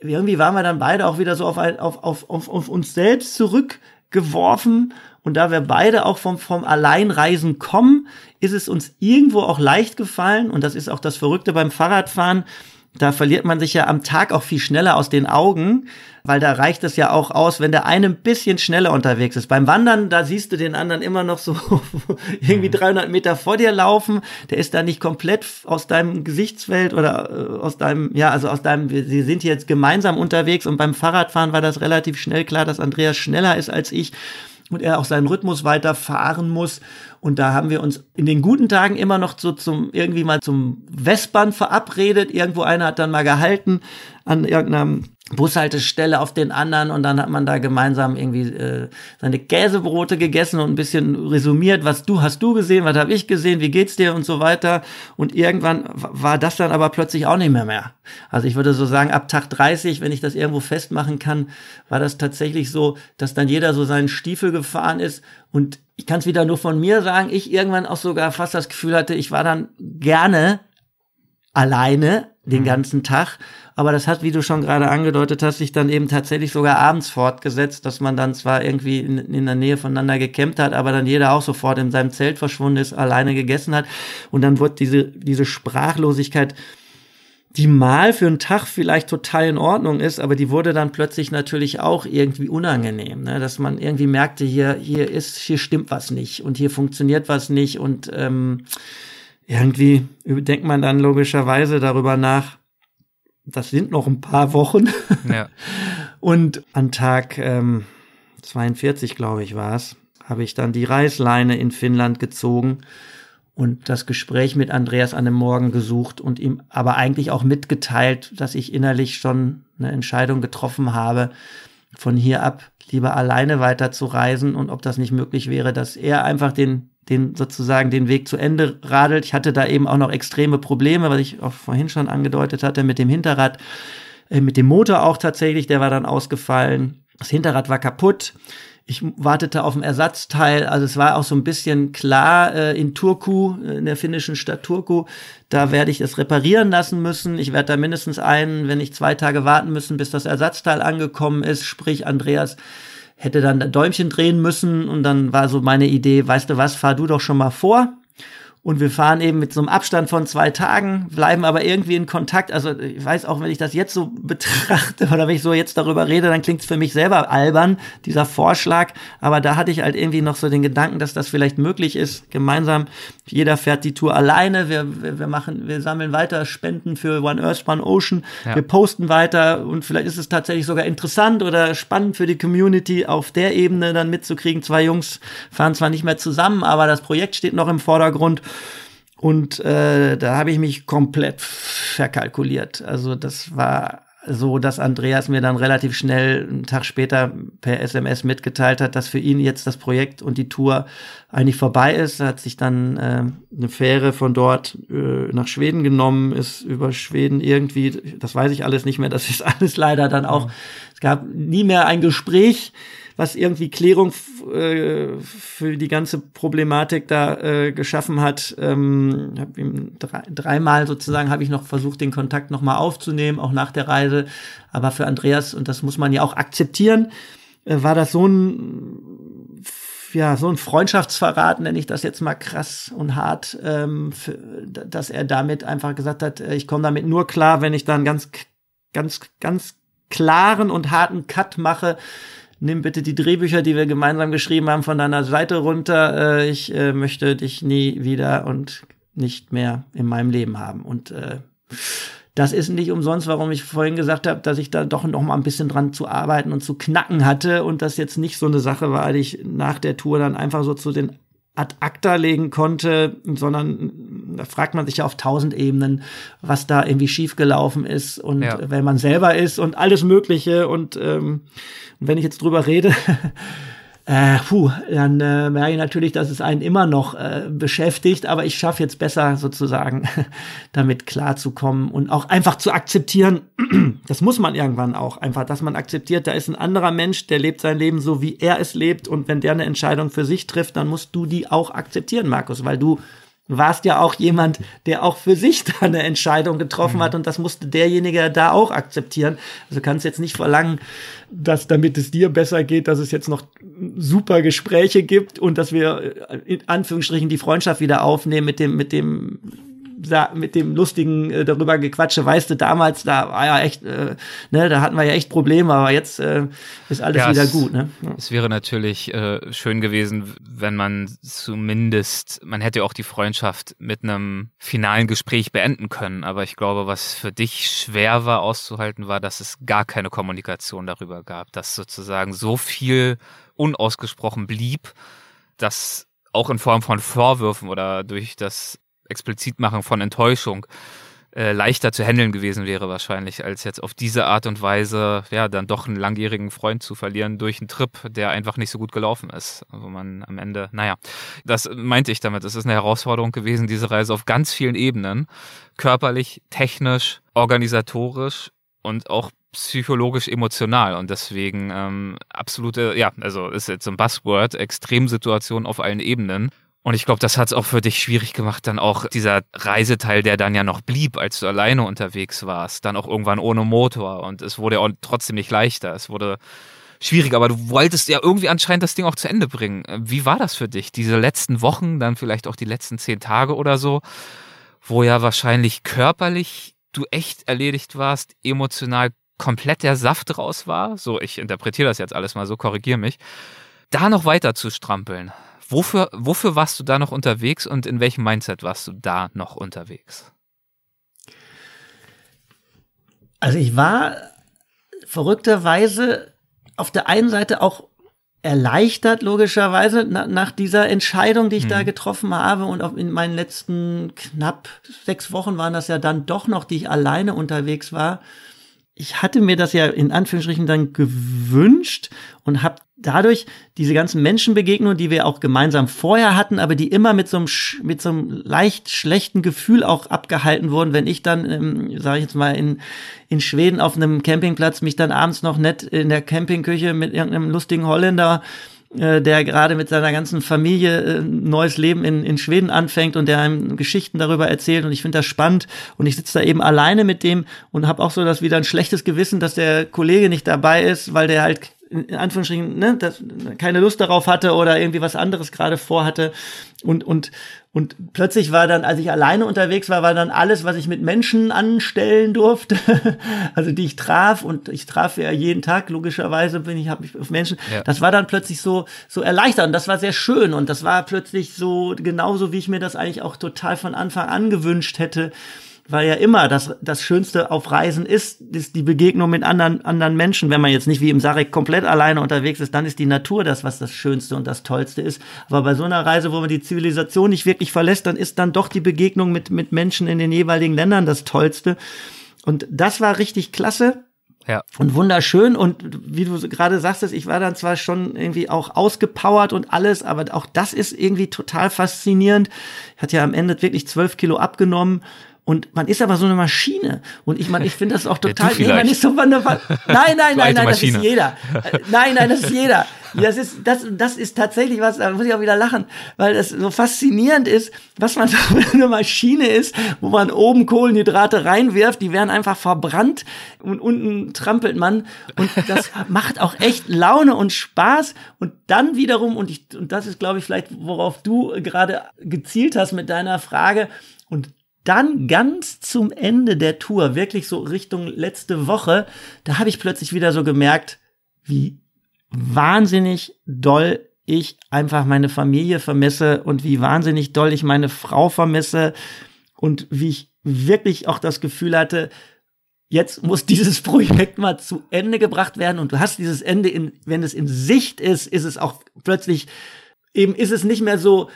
irgendwie waren wir dann beide auch wieder so auf, auf, auf, auf, auf uns selbst zurückgeworfen. Und da wir beide auch vom, vom Alleinreisen kommen, ist es uns irgendwo auch leicht gefallen. Und das ist auch das Verrückte beim Fahrradfahren da verliert man sich ja am Tag auch viel schneller aus den Augen, weil da reicht es ja auch aus, wenn der eine ein bisschen schneller unterwegs ist. Beim Wandern, da siehst du den anderen immer noch so irgendwie 300 mhm. Meter vor dir laufen. Der ist da nicht komplett aus deinem Gesichtsfeld oder äh, aus deinem, ja, also aus deinem, sie sind jetzt gemeinsam unterwegs und beim Fahrradfahren war das relativ schnell klar, dass Andreas schneller ist als ich und er auch seinen Rhythmus weiter fahren muss. Und da haben wir uns in den guten Tagen immer noch so zum irgendwie mal zum Westbahn verabredet. Irgendwo einer hat dann mal gehalten an irgendeinem Bushaltestelle auf den anderen und dann hat man da gemeinsam irgendwie äh, seine Käsebrote gegessen und ein bisschen resümiert, was du hast du gesehen, was habe ich gesehen, wie geht's dir und so weiter. Und irgendwann war das dann aber plötzlich auch nicht mehr mehr. Also ich würde so sagen, ab Tag 30, wenn ich das irgendwo festmachen kann, war das tatsächlich so, dass dann jeder so seinen Stiefel gefahren ist und ich kann es wieder nur von mir sagen, ich irgendwann auch sogar fast das Gefühl hatte, ich war dann gerne alleine den mhm. ganzen Tag aber das hat, wie du schon gerade angedeutet hast, sich dann eben tatsächlich sogar abends fortgesetzt, dass man dann zwar irgendwie in, in der Nähe voneinander gekämpft hat, aber dann jeder auch sofort in seinem Zelt verschwunden ist, alleine gegessen hat. Und dann wird diese, diese Sprachlosigkeit die mal für einen Tag vielleicht total in Ordnung ist, aber die wurde dann plötzlich natürlich auch irgendwie unangenehm, ne? dass man irgendwie merkte, hier hier ist hier stimmt was nicht und hier funktioniert was nicht und ähm, irgendwie denkt man dann logischerweise darüber nach, das sind noch ein paar Wochen. Ja. Und an Tag ähm, 42, glaube ich, war es, habe ich dann die Reißleine in Finnland gezogen und das Gespräch mit Andreas an dem Morgen gesucht und ihm aber eigentlich auch mitgeteilt, dass ich innerlich schon eine Entscheidung getroffen habe, von hier ab lieber alleine weiter zu reisen und ob das nicht möglich wäre, dass er einfach den den sozusagen den Weg zu Ende radelt. Ich hatte da eben auch noch extreme Probleme, was ich auch vorhin schon angedeutet hatte, mit dem Hinterrad, äh, mit dem Motor auch tatsächlich, der war dann ausgefallen. Das Hinterrad war kaputt. Ich wartete auf ein Ersatzteil. Also es war auch so ein bisschen klar äh, in Turku, äh, in der finnischen Stadt Turku, da werde ich es reparieren lassen müssen. Ich werde da mindestens einen, wenn nicht zwei Tage warten müssen, bis das Ersatzteil angekommen ist. Sprich, Andreas hätte dann Däumchen drehen müssen und dann war so meine Idee, weißt du was, fahr du doch schon mal vor und wir fahren eben mit so einem Abstand von zwei Tagen, bleiben aber irgendwie in Kontakt. Also ich weiß auch, wenn ich das jetzt so betrachte oder wenn ich so jetzt darüber rede, dann klingt es für mich selber albern, dieser Vorschlag. Aber da hatte ich halt irgendwie noch so den Gedanken, dass das vielleicht möglich ist, gemeinsam. Jeder fährt die Tour alleine. Wir, wir, wir machen, wir sammeln weiter Spenden für One Earth, One Ocean. Ja. Wir posten weiter und vielleicht ist es tatsächlich sogar interessant oder spannend für die Community auf der Ebene dann mitzukriegen. Zwei Jungs fahren zwar nicht mehr zusammen, aber das Projekt steht noch im Vordergrund. Und äh, da habe ich mich komplett verkalkuliert. Also das war so, dass Andreas mir dann relativ schnell einen Tag später per SMS mitgeteilt hat, dass für ihn jetzt das Projekt und die Tour eigentlich vorbei ist. Er hat sich dann äh, eine Fähre von dort äh, nach Schweden genommen, ist über Schweden irgendwie, das weiß ich alles nicht mehr, das ist alles leider dann auch, es gab nie mehr ein Gespräch was irgendwie Klärung äh, für die ganze Problematik da äh, geschaffen hat. Ähm, hab drei, dreimal sozusagen habe ich noch versucht, den Kontakt nochmal aufzunehmen, auch nach der Reise. Aber für Andreas, und das muss man ja auch akzeptieren, äh, war das so ein ja, so ein Freundschaftsverrat, nenne ich das jetzt mal krass und hart, ähm, für, dass er damit einfach gesagt hat, äh, ich komme damit nur klar, wenn ich dann ganz, ganz, ganz klaren und harten Cut mache, nimm bitte die Drehbücher, die wir gemeinsam geschrieben haben, von deiner Seite runter. Äh, ich äh, möchte dich nie wieder und nicht mehr in meinem Leben haben. Und äh, das ist nicht umsonst, warum ich vorhin gesagt habe, dass ich da doch noch mal ein bisschen dran zu arbeiten und zu knacken hatte und das jetzt nicht so eine Sache war, die ich nach der Tour dann einfach so zu den ad acta legen konnte, sondern da fragt man sich ja auf tausend Ebenen, was da irgendwie schiefgelaufen ist und ja. wenn man selber ist und alles Mögliche und ähm, wenn ich jetzt drüber rede, äh, puh, dann äh, merke ich natürlich, dass es einen immer noch äh, beschäftigt, aber ich schaffe jetzt besser sozusagen damit klarzukommen und auch einfach zu akzeptieren, das muss man irgendwann auch einfach, dass man akzeptiert, da ist ein anderer Mensch, der lebt sein Leben so, wie er es lebt und wenn der eine Entscheidung für sich trifft, dann musst du die auch akzeptieren, Markus, weil du warst ja auch jemand, der auch für sich da eine Entscheidung getroffen mhm. hat und das musste derjenige da auch akzeptieren. Also kannst jetzt nicht verlangen, dass damit es dir besser geht, dass es jetzt noch super Gespräche gibt und dass wir äh, in Anführungsstrichen die Freundschaft wieder aufnehmen mit dem, mit dem mit dem lustigen äh, darüber gequatsche, weißt du, damals, da war ja echt, äh, ne, da hatten wir ja echt Probleme, aber jetzt äh, ist alles ja, wieder es, gut. Ne? Ja. Es wäre natürlich äh, schön gewesen, wenn man zumindest, man hätte auch die Freundschaft mit einem finalen Gespräch beenden können, aber ich glaube, was für dich schwer war auszuhalten, war, dass es gar keine Kommunikation darüber gab, dass sozusagen so viel unausgesprochen blieb, dass auch in Form von Vorwürfen oder durch das Explizitmachen von Enttäuschung äh, leichter zu handeln gewesen wäre wahrscheinlich, als jetzt auf diese Art und Weise, ja, dann doch einen langjährigen Freund zu verlieren durch einen Trip, der einfach nicht so gut gelaufen ist. Wo man am Ende, naja, das meinte ich damit. Es ist eine Herausforderung gewesen, diese Reise auf ganz vielen Ebenen. Körperlich, technisch, organisatorisch und auch psychologisch emotional und deswegen ähm, absolute, ja, also ist jetzt ein Buzzword, Extremsituation auf allen Ebenen. Und ich glaube, das hat es auch für dich schwierig gemacht, dann auch dieser Reiseteil, der dann ja noch blieb, als du alleine unterwegs warst, dann auch irgendwann ohne Motor. Und es wurde ja trotzdem nicht leichter. Es wurde schwierig, aber du wolltest ja irgendwie anscheinend das Ding auch zu Ende bringen. Wie war das für dich? Diese letzten Wochen, dann vielleicht auch die letzten zehn Tage oder so, wo ja wahrscheinlich körperlich du echt erledigt warst, emotional komplett der Saft raus war, so ich interpretiere das jetzt alles mal so, korrigier mich, da noch weiter zu strampeln. Wofür, wofür warst du da noch unterwegs und in welchem Mindset warst du da noch unterwegs? Also ich war verrückterweise auf der einen Seite auch erleichtert, logischerweise, na, nach dieser Entscheidung, die ich mhm. da getroffen habe. Und auch in meinen letzten knapp sechs Wochen waren das ja dann doch noch, die ich alleine unterwegs war ich hatte mir das ja in Anführungsstrichen dann gewünscht und habe dadurch diese ganzen Menschenbegegnungen, die wir auch gemeinsam vorher hatten, aber die immer mit so einem mit so einem leicht schlechten Gefühl auch abgehalten wurden, wenn ich dann, ähm, sage ich jetzt mal in in Schweden auf einem Campingplatz mich dann abends noch nett in der Campingküche mit irgendeinem lustigen Holländer äh, der gerade mit seiner ganzen Familie äh, neues Leben in, in Schweden anfängt und der einem Geschichten darüber erzählt. Und ich finde das spannend. Und ich sitze da eben alleine mit dem und habe auch so das wieder ein schlechtes Gewissen, dass der Kollege nicht dabei ist, weil der halt in Anführungsstrichen ne, das, keine Lust darauf hatte oder irgendwie was anderes gerade vorhatte. Und und und plötzlich war dann, als ich alleine unterwegs war, war dann alles, was ich mit Menschen anstellen durfte, also die ich traf und ich traf ja jeden Tag logischerweise bin ich habe mich auf Menschen. Ja. Das war dann plötzlich so so erleichternd. Das war sehr schön und das war plötzlich so genauso, wie ich mir das eigentlich auch total von Anfang an gewünscht hätte weil ja immer das, das Schönste auf Reisen ist, ist die Begegnung mit anderen, anderen Menschen. Wenn man jetzt nicht wie im Sarek komplett alleine unterwegs ist, dann ist die Natur das, was das Schönste und das Tollste ist. Aber bei so einer Reise, wo man die Zivilisation nicht wirklich verlässt, dann ist dann doch die Begegnung mit, mit Menschen in den jeweiligen Ländern das Tollste. Und das war richtig klasse. Ja. Und wunderschön. Und wie du gerade sagtest, ich war dann zwar schon irgendwie auch ausgepowert und alles, aber auch das ist irgendwie total faszinierend. Ich hatte ja am Ende wirklich zwölf Kilo abgenommen und man ist aber so eine Maschine. Und ich meine, ich finde das auch total. Ja, nee, man ist so eine, nein, nein, nein, nein, das ist jeder. Nein, nein, das ist jeder. Das ist, das, das ist tatsächlich was, da muss ich auch wieder lachen, weil das so faszinierend ist, was man so für eine Maschine ist, wo man oben Kohlenhydrate reinwirft, die werden einfach verbrannt und unten trampelt man. Und das macht auch echt Laune und Spaß. Und dann wiederum, und ich, und das ist, glaube ich, vielleicht, worauf du gerade gezielt hast mit deiner Frage, und dann ganz zum Ende der Tour, wirklich so Richtung letzte Woche, da habe ich plötzlich wieder so gemerkt, wie wahnsinnig doll ich einfach meine Familie vermisse und wie wahnsinnig doll ich meine Frau vermisse und wie ich wirklich auch das Gefühl hatte, jetzt muss dieses Projekt mal zu Ende gebracht werden und du hast dieses Ende in, wenn es in Sicht ist, ist es auch plötzlich eben ist es nicht mehr so,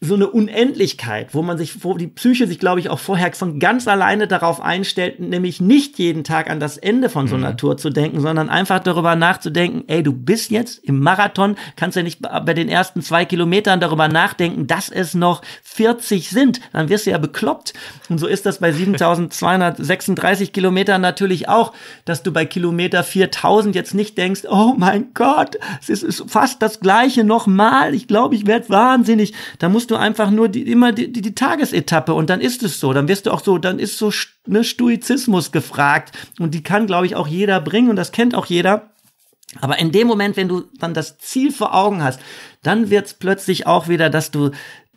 so eine Unendlichkeit, wo man sich, wo die Psyche sich, glaube ich, auch vorher von ganz alleine darauf einstellt, nämlich nicht jeden Tag an das Ende von so einer mhm. Tour zu denken, sondern einfach darüber nachzudenken, ey, du bist jetzt im Marathon, kannst ja nicht bei den ersten zwei Kilometern darüber nachdenken, dass es noch 40 sind, dann wirst du ja bekloppt. Und so ist das bei 7236 Kilometern natürlich auch, dass du bei Kilometer 4000 jetzt nicht denkst, oh mein Gott, es ist fast das gleiche nochmal, ich glaube, ich werde wahnsinnig. Da musst du einfach nur die, immer die, die, die Tagesetappe und dann ist es so. Dann wirst du auch so, dann ist so ne, Stoizismus gefragt und die kann, glaube ich, auch jeder bringen und das kennt auch jeder. Aber in dem Moment, wenn du dann das Ziel vor Augen hast, dann wird's plötzlich auch wieder, dass du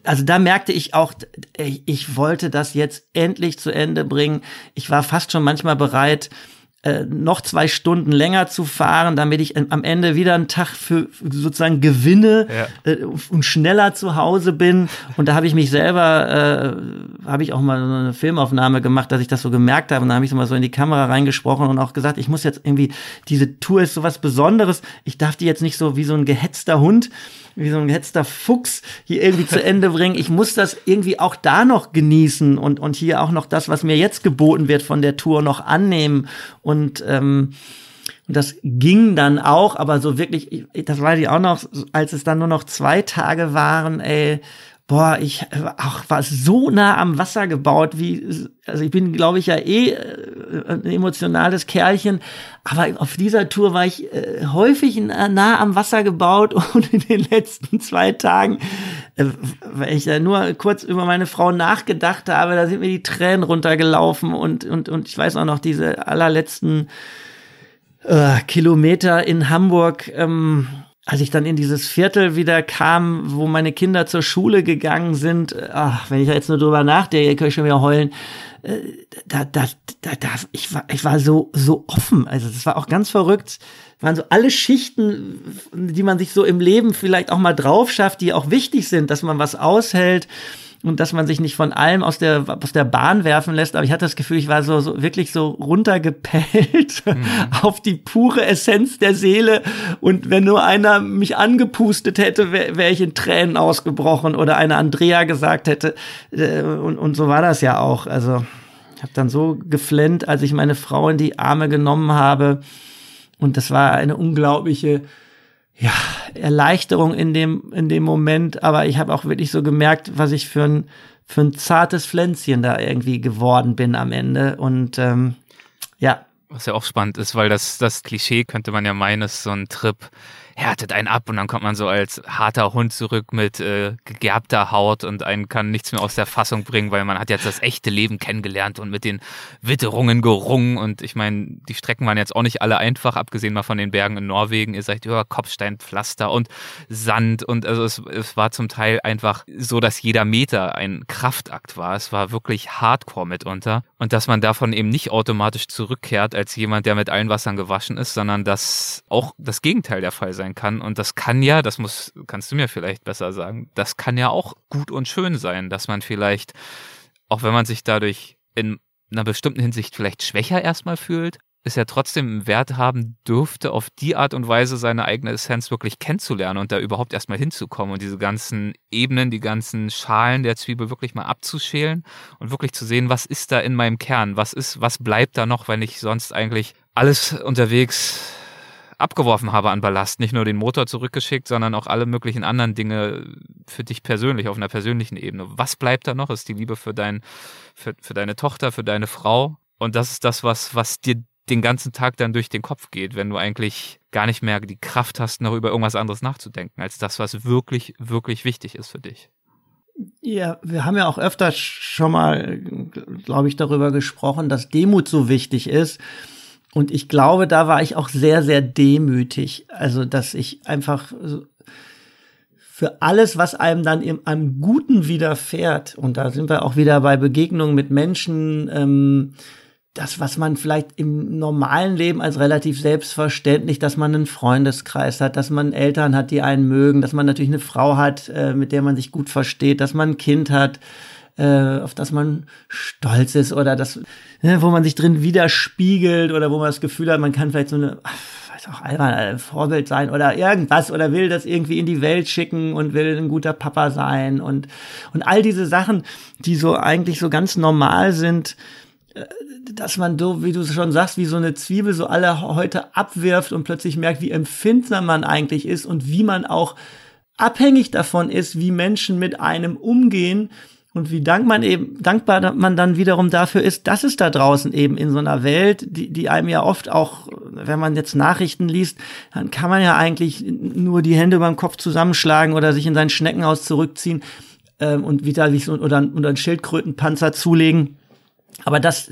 also da merkte ich auch, ich wollte das jetzt endlich zu Ende bringen. Ich war fast schon manchmal bereit, äh, noch zwei Stunden länger zu fahren, damit ich am Ende wieder einen Tag für sozusagen gewinne ja. äh, und schneller zu Hause bin. Und da habe ich mich selber, äh, habe ich auch mal so eine Filmaufnahme gemacht, dass ich das so gemerkt habe. Und da habe ich so mal so in die Kamera reingesprochen und auch gesagt, ich muss jetzt irgendwie, diese Tour ist so was Besonderes. Ich darf die jetzt nicht so wie so ein gehetzter Hund wie so ein gehetzter Fuchs hier irgendwie zu Ende bringen. Ich muss das irgendwie auch da noch genießen und, und hier auch noch das, was mir jetzt geboten wird von der Tour, noch annehmen. Und, ähm, das ging dann auch, aber so wirklich, das weiß ich auch noch, als es dann nur noch zwei Tage waren, ey, boah, ich ach, war so nah am Wasser gebaut, wie, also ich bin, glaube ich, ja eh äh, ein emotionales Kerlchen, aber auf dieser Tour war ich äh, häufig nah am Wasser gebaut und in den letzten zwei Tagen, äh, weil ich da nur kurz über meine Frau nachgedacht habe, da sind mir die Tränen runtergelaufen und, und, und ich weiß auch noch diese allerletzten äh, Kilometer in Hamburg, ähm, als ich dann in dieses Viertel wieder kam, wo meine Kinder zur Schule gegangen sind, ach, wenn ich jetzt nur drüber nachdenke, kann ich schon wieder heulen. Äh, da, da, da, da, ich war, ich war so, so offen. Also, das war auch ganz verrückt. Waren so alle Schichten, die man sich so im Leben vielleicht auch mal drauf schafft, die auch wichtig sind, dass man was aushält und dass man sich nicht von allem aus der, aus der Bahn werfen lässt. Aber ich hatte das Gefühl, ich war so, so wirklich so runtergepellt mhm. auf die pure Essenz der Seele. Und wenn nur einer mich angepustet hätte, wäre wär ich in Tränen ausgebrochen oder eine Andrea gesagt hätte. Äh, und, und so war das ja auch. Also ich habe dann so geflennt, als ich meine Frau in die Arme genommen habe. Und das war eine unglaubliche ja, Erleichterung in dem, in dem Moment, aber ich habe auch wirklich so gemerkt, was ich für ein, für ein zartes Pflänzchen da irgendwie geworden bin am Ende. Und ähm, ja. Was ja auch spannend ist, weil das, das Klischee könnte man ja meinen, ist so ein Trip, härtet einen ab und dann kommt man so als harter Hund zurück mit äh, gegerbter Haut und einen kann nichts mehr aus der Fassung bringen, weil man hat jetzt das echte Leben kennengelernt und mit den Witterungen gerungen und ich meine, die Strecken waren jetzt auch nicht alle einfach, abgesehen mal von den Bergen in Norwegen. Ihr seid über Kopfsteinpflaster und Sand und also es, es war zum Teil einfach so, dass jeder Meter ein Kraftakt war. Es war wirklich Hardcore mitunter und dass man davon eben nicht automatisch zurückkehrt als jemand, der mit allen Wassern gewaschen ist, sondern dass auch das Gegenteil der Fall sein sein kann. Und das kann ja, das muss, kannst du mir vielleicht besser sagen, das kann ja auch gut und schön sein, dass man vielleicht, auch wenn man sich dadurch in einer bestimmten Hinsicht vielleicht schwächer erstmal fühlt, es ja trotzdem Wert haben dürfte, auf die Art und Weise seine eigene Essenz wirklich kennenzulernen und da überhaupt erstmal hinzukommen und diese ganzen Ebenen, die ganzen Schalen der Zwiebel wirklich mal abzuschälen und wirklich zu sehen, was ist da in meinem Kern, was ist, was bleibt da noch, wenn ich sonst eigentlich alles unterwegs abgeworfen habe an Ballast. Nicht nur den Motor zurückgeschickt, sondern auch alle möglichen anderen Dinge für dich persönlich, auf einer persönlichen Ebene. Was bleibt da noch? Ist die Liebe für, dein, für, für deine Tochter, für deine Frau. Und das ist das, was, was dir den ganzen Tag dann durch den Kopf geht, wenn du eigentlich gar nicht mehr die Kraft hast, noch über irgendwas anderes nachzudenken, als das, was wirklich, wirklich wichtig ist für dich. Ja, wir haben ja auch öfter schon mal, glaube ich, darüber gesprochen, dass Demut so wichtig ist. Und ich glaube, da war ich auch sehr, sehr demütig. Also, dass ich einfach für alles, was einem dann im, am Guten widerfährt, und da sind wir auch wieder bei Begegnungen mit Menschen, ähm, das, was man vielleicht im normalen Leben als relativ selbstverständlich, dass man einen Freundeskreis hat, dass man Eltern hat, die einen mögen, dass man natürlich eine Frau hat, äh, mit der man sich gut versteht, dass man ein Kind hat, äh, auf das man stolz ist oder das, ne, wo man sich drin widerspiegelt oder wo man das Gefühl hat, man kann vielleicht so eine, weiß auch albern, ein Vorbild sein oder irgendwas oder will das irgendwie in die Welt schicken und will ein guter Papa sein und, und all diese Sachen, die so eigentlich so ganz normal sind, äh, dass man so, wie du schon sagst, wie so eine Zwiebel so alle heute abwirft und plötzlich merkt, wie empfindsam man eigentlich ist und wie man auch abhängig davon ist, wie Menschen mit einem umgehen und wie dank man eben, dankbar man dann wiederum dafür ist, dass es da draußen eben in so einer Welt, die, die einem ja oft auch, wenn man jetzt Nachrichten liest, dann kann man ja eigentlich nur die Hände beim Kopf zusammenschlagen oder sich in sein Schneckenhaus zurückziehen ähm, und wieder sich so oder, oder einen Schildkrötenpanzer zulegen. Aber das,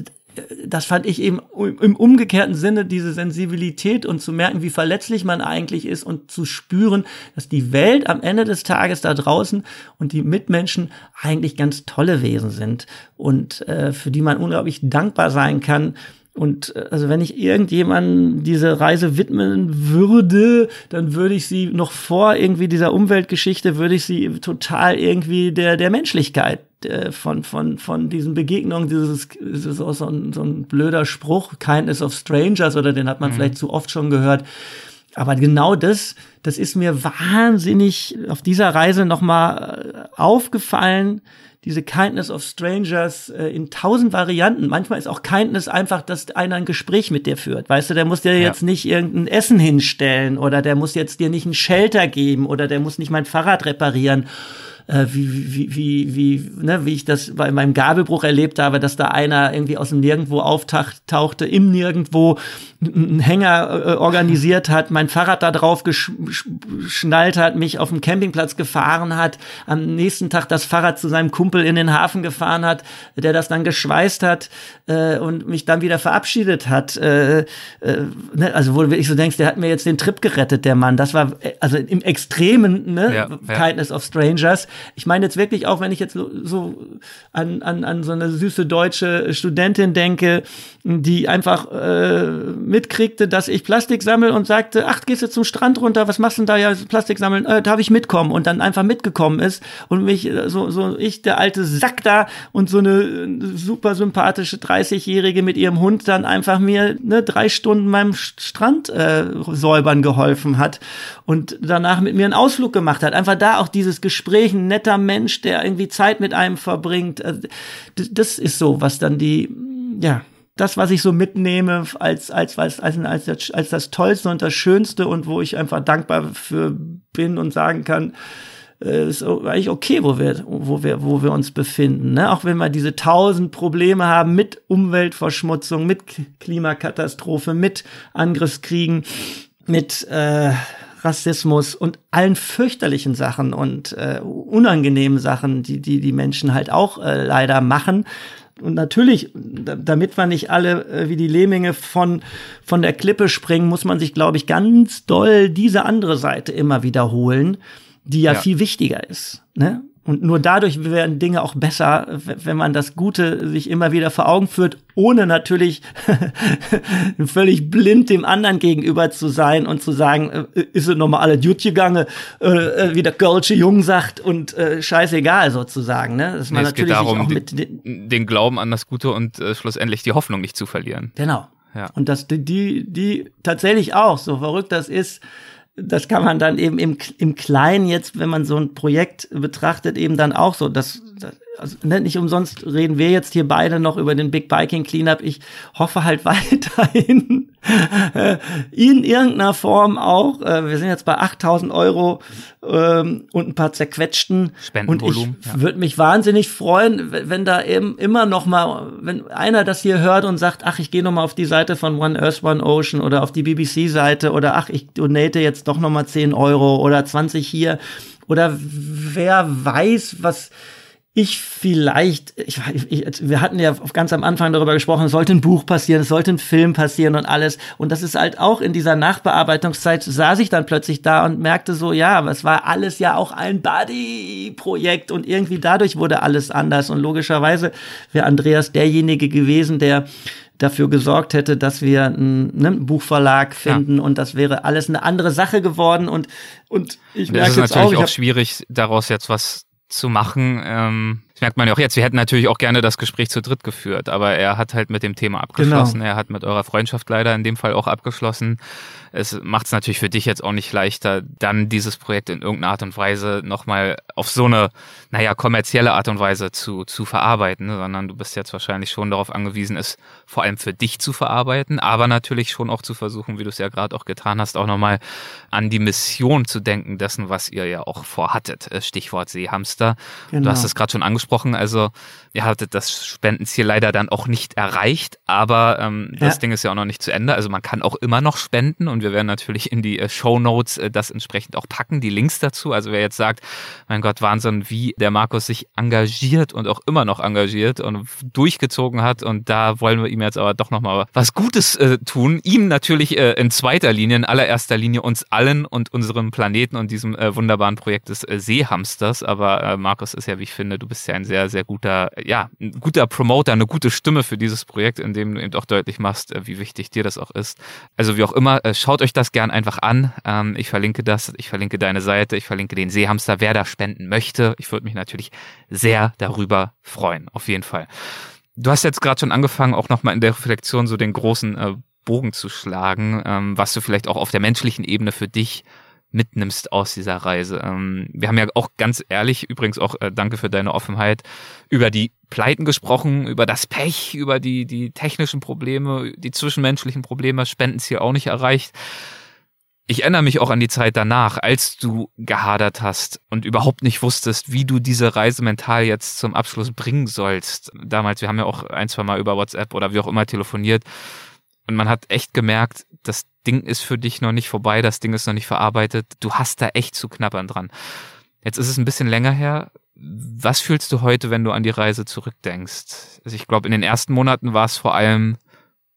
das fand ich eben im umgekehrten Sinne diese Sensibilität und zu merken, wie verletzlich man eigentlich ist und zu spüren, dass die Welt am Ende des Tages da draußen und die Mitmenschen eigentlich ganz tolle Wesen sind und äh, für die man unglaublich dankbar sein kann und äh, also wenn ich irgendjemanden diese Reise widmen würde, dann würde ich sie noch vor irgendwie dieser Umweltgeschichte, würde ich sie total irgendwie der, der Menschlichkeit äh, von, von, von diesen Begegnungen, dieses, das ist auch so ein, so ein blöder Spruch, Kindness of Strangers, oder den hat man mhm. vielleicht zu oft schon gehört. Aber genau das, das ist mir wahnsinnig auf dieser Reise nochmal äh, aufgefallen, diese Kindness of Strangers äh, in tausend Varianten. Manchmal ist auch Kindness einfach, dass einer ein Gespräch mit dir führt. Weißt du, der muss dir ja. jetzt nicht irgendein Essen hinstellen oder der muss jetzt dir nicht ein Shelter geben oder der muss nicht mein Fahrrad reparieren äh, wie, wie, wie, wie, ne, wie ich das bei meinem Gabelbruch erlebt habe, dass da einer irgendwie aus dem Nirgendwo auftauchte, im Nirgendwo einen Hänger äh, organisiert hat, mein Fahrrad da drauf geschnallt hat, mich auf dem Campingplatz gefahren hat, am nächsten Tag das Fahrrad zu seinem Kumpel in den Hafen gefahren hat, der das dann geschweißt hat äh, und mich dann wieder verabschiedet hat. Äh, äh, ne, also wo du wirklich so denkst, der hat mir jetzt den Trip gerettet, der Mann. Das war äh, also im Extremen, ne, ja, ja. Kindness of Strangers. Ich meine jetzt wirklich auch, wenn ich jetzt so an, an, an so eine süße deutsche Studentin denke, die einfach äh, mitkriegte, dass ich Plastik sammle und sagte, ach, gehst du zum Strand runter, was machst du denn da ja Plastik sammeln? Äh, darf ich mitkommen? Und dann einfach mitgekommen ist und mich äh, so, so ich, der alte Sack da und so eine super sympathische 30-Jährige mit ihrem Hund dann einfach mir ne, drei Stunden meinem Strand äh, säubern geholfen hat und danach mit mir einen Ausflug gemacht hat. Einfach da auch dieses Gespräch, netter Mensch, der irgendwie Zeit mit einem verbringt. Also, das ist so, was dann die, ja, das, was ich so mitnehme als, als, als, als, als, als das Tollste und das Schönste und wo ich einfach dankbar für bin und sagen kann, äh, ist eigentlich okay, wo wir, wo wir, wo wir uns befinden. Ne? Auch wenn wir diese tausend Probleme haben mit Umweltverschmutzung, mit Klimakatastrophe, mit Angriffskriegen, mit äh, Rassismus und allen fürchterlichen Sachen und äh, unangenehmen Sachen, die die die Menschen halt auch äh, leider machen. Und natürlich, damit wir nicht alle äh, wie die Lehminge von, von der Klippe springen, muss man sich, glaube ich, ganz doll diese andere Seite immer wiederholen, die ja, ja. viel wichtiger ist. Ne? Und nur dadurch werden Dinge auch besser, wenn man das Gute sich immer wieder vor Augen führt, ohne natürlich völlig blind dem anderen gegenüber zu sein und zu sagen, äh, ist es nochmal alle Duty gegangen, äh, äh, wie der Girlsche Jung sagt und äh, scheißegal sozusagen. Ne? Dass man nee, es natürlich geht darum, auch mit den, den Glauben an das Gute und schlussendlich die Hoffnung nicht zu verlieren. Genau. Ja. Und dass die, die, die tatsächlich auch, so verrückt das ist, das kann man dann eben im, im Kleinen jetzt, wenn man so ein Projekt betrachtet, eben dann auch so, dass, also ne, nicht umsonst reden wir jetzt hier beide noch über den Big Biking Cleanup. Ich hoffe halt weiterhin in irgendeiner Form auch. Äh, wir sind jetzt bei 8000 Euro ähm, und ein paar zerquetschten. Und ich ja. würde mich wahnsinnig freuen, wenn da eben immer noch mal, wenn einer das hier hört und sagt, ach, ich gehe noch mal auf die Seite von One Earth, One Ocean oder auf die BBC-Seite oder ach, ich donate jetzt doch noch mal 10 Euro oder 20 hier. Oder wer weiß, was ich vielleicht, ich, ich, wir hatten ja ganz am Anfang darüber gesprochen, es sollte ein Buch passieren, es sollte ein Film passieren und alles. Und das ist halt auch in dieser Nachbearbeitungszeit, saß ich dann plötzlich da und merkte so, ja, aber es war alles ja auch ein Buddy-Projekt und irgendwie dadurch wurde alles anders. Und logischerweise wäre Andreas derjenige gewesen, der dafür gesorgt hätte, dass wir einen, ne, Buchverlag finden ja. und das wäre alles eine andere Sache geworden und und ich merke jetzt auch, natürlich auch schwierig daraus jetzt was zu machen. Ähm, das merkt man ja auch jetzt. Wir hätten natürlich auch gerne das Gespräch zu dritt geführt, aber er hat halt mit dem Thema abgeschlossen. Genau. Er hat mit eurer Freundschaft leider in dem Fall auch abgeschlossen. Es macht es natürlich für dich jetzt auch nicht leichter, dann dieses Projekt in irgendeiner Art und Weise nochmal auf so eine, naja, kommerzielle Art und Weise zu, zu verarbeiten, ne? sondern du bist jetzt wahrscheinlich schon darauf angewiesen, es vor allem für dich zu verarbeiten, aber natürlich schon auch zu versuchen, wie du es ja gerade auch getan hast, auch nochmal an die Mission zu denken dessen, was ihr ja auch vorhattet. Stichwort Seehamster. Genau. Du hast es gerade schon angesprochen angesprochen. Also ihr hattet das Spendenziel leider dann auch nicht erreicht, aber ähm, das Ding ist ja auch noch nicht zu Ende. Also man kann auch immer noch spenden und wir werden natürlich in die äh, Show Notes äh, das entsprechend auch packen, die Links dazu. Also wer jetzt sagt, mein Gott, Wahnsinn, wie der Markus sich engagiert und auch immer noch engagiert und durchgezogen hat und da wollen wir ihm jetzt aber doch nochmal was Gutes äh, tun. Ihm natürlich äh, in zweiter Linie, in allererster Linie uns allen und unserem Planeten und diesem äh, wunderbaren Projekt des äh, Seehamsters. Aber Markus ist ja, wie ich finde, du bist ja ein sehr, sehr guter, ja, ein guter Promoter, eine gute Stimme für dieses Projekt, in dem du eben auch deutlich machst, äh, wie wichtig dir das auch ist. Also wie auch immer, äh, schaut euch das gern einfach an. Ähm, ich verlinke das, ich verlinke deine Seite, ich verlinke den Seehamster, wer da spenden möchte. Ich würde mich natürlich sehr darüber freuen, auf jeden Fall. Du hast jetzt gerade schon angefangen, auch nochmal in der Reflexion so den großen äh, Bogen zu schlagen, ähm, was du vielleicht auch auf der menschlichen Ebene für dich mitnimmst aus dieser Reise. Ähm, wir haben ja auch ganz ehrlich, übrigens auch äh, danke für deine Offenheit, über die Pleiten gesprochen, über das Pech, über die, die technischen Probleme, die zwischenmenschlichen Probleme, Spendenziel auch nicht erreicht. Ich erinnere mich auch an die Zeit danach, als du gehadert hast und überhaupt nicht wusstest, wie du diese Reise mental jetzt zum Abschluss bringen sollst. Damals, wir haben ja auch ein, zwei Mal über WhatsApp oder wie auch immer telefoniert. Und man hat echt gemerkt, das Ding ist für dich noch nicht vorbei, das Ding ist noch nicht verarbeitet. Du hast da echt zu knabbern dran. Jetzt ist es ein bisschen länger her. Was fühlst du heute, wenn du an die Reise zurückdenkst? Also ich glaube, in den ersten Monaten war es vor allem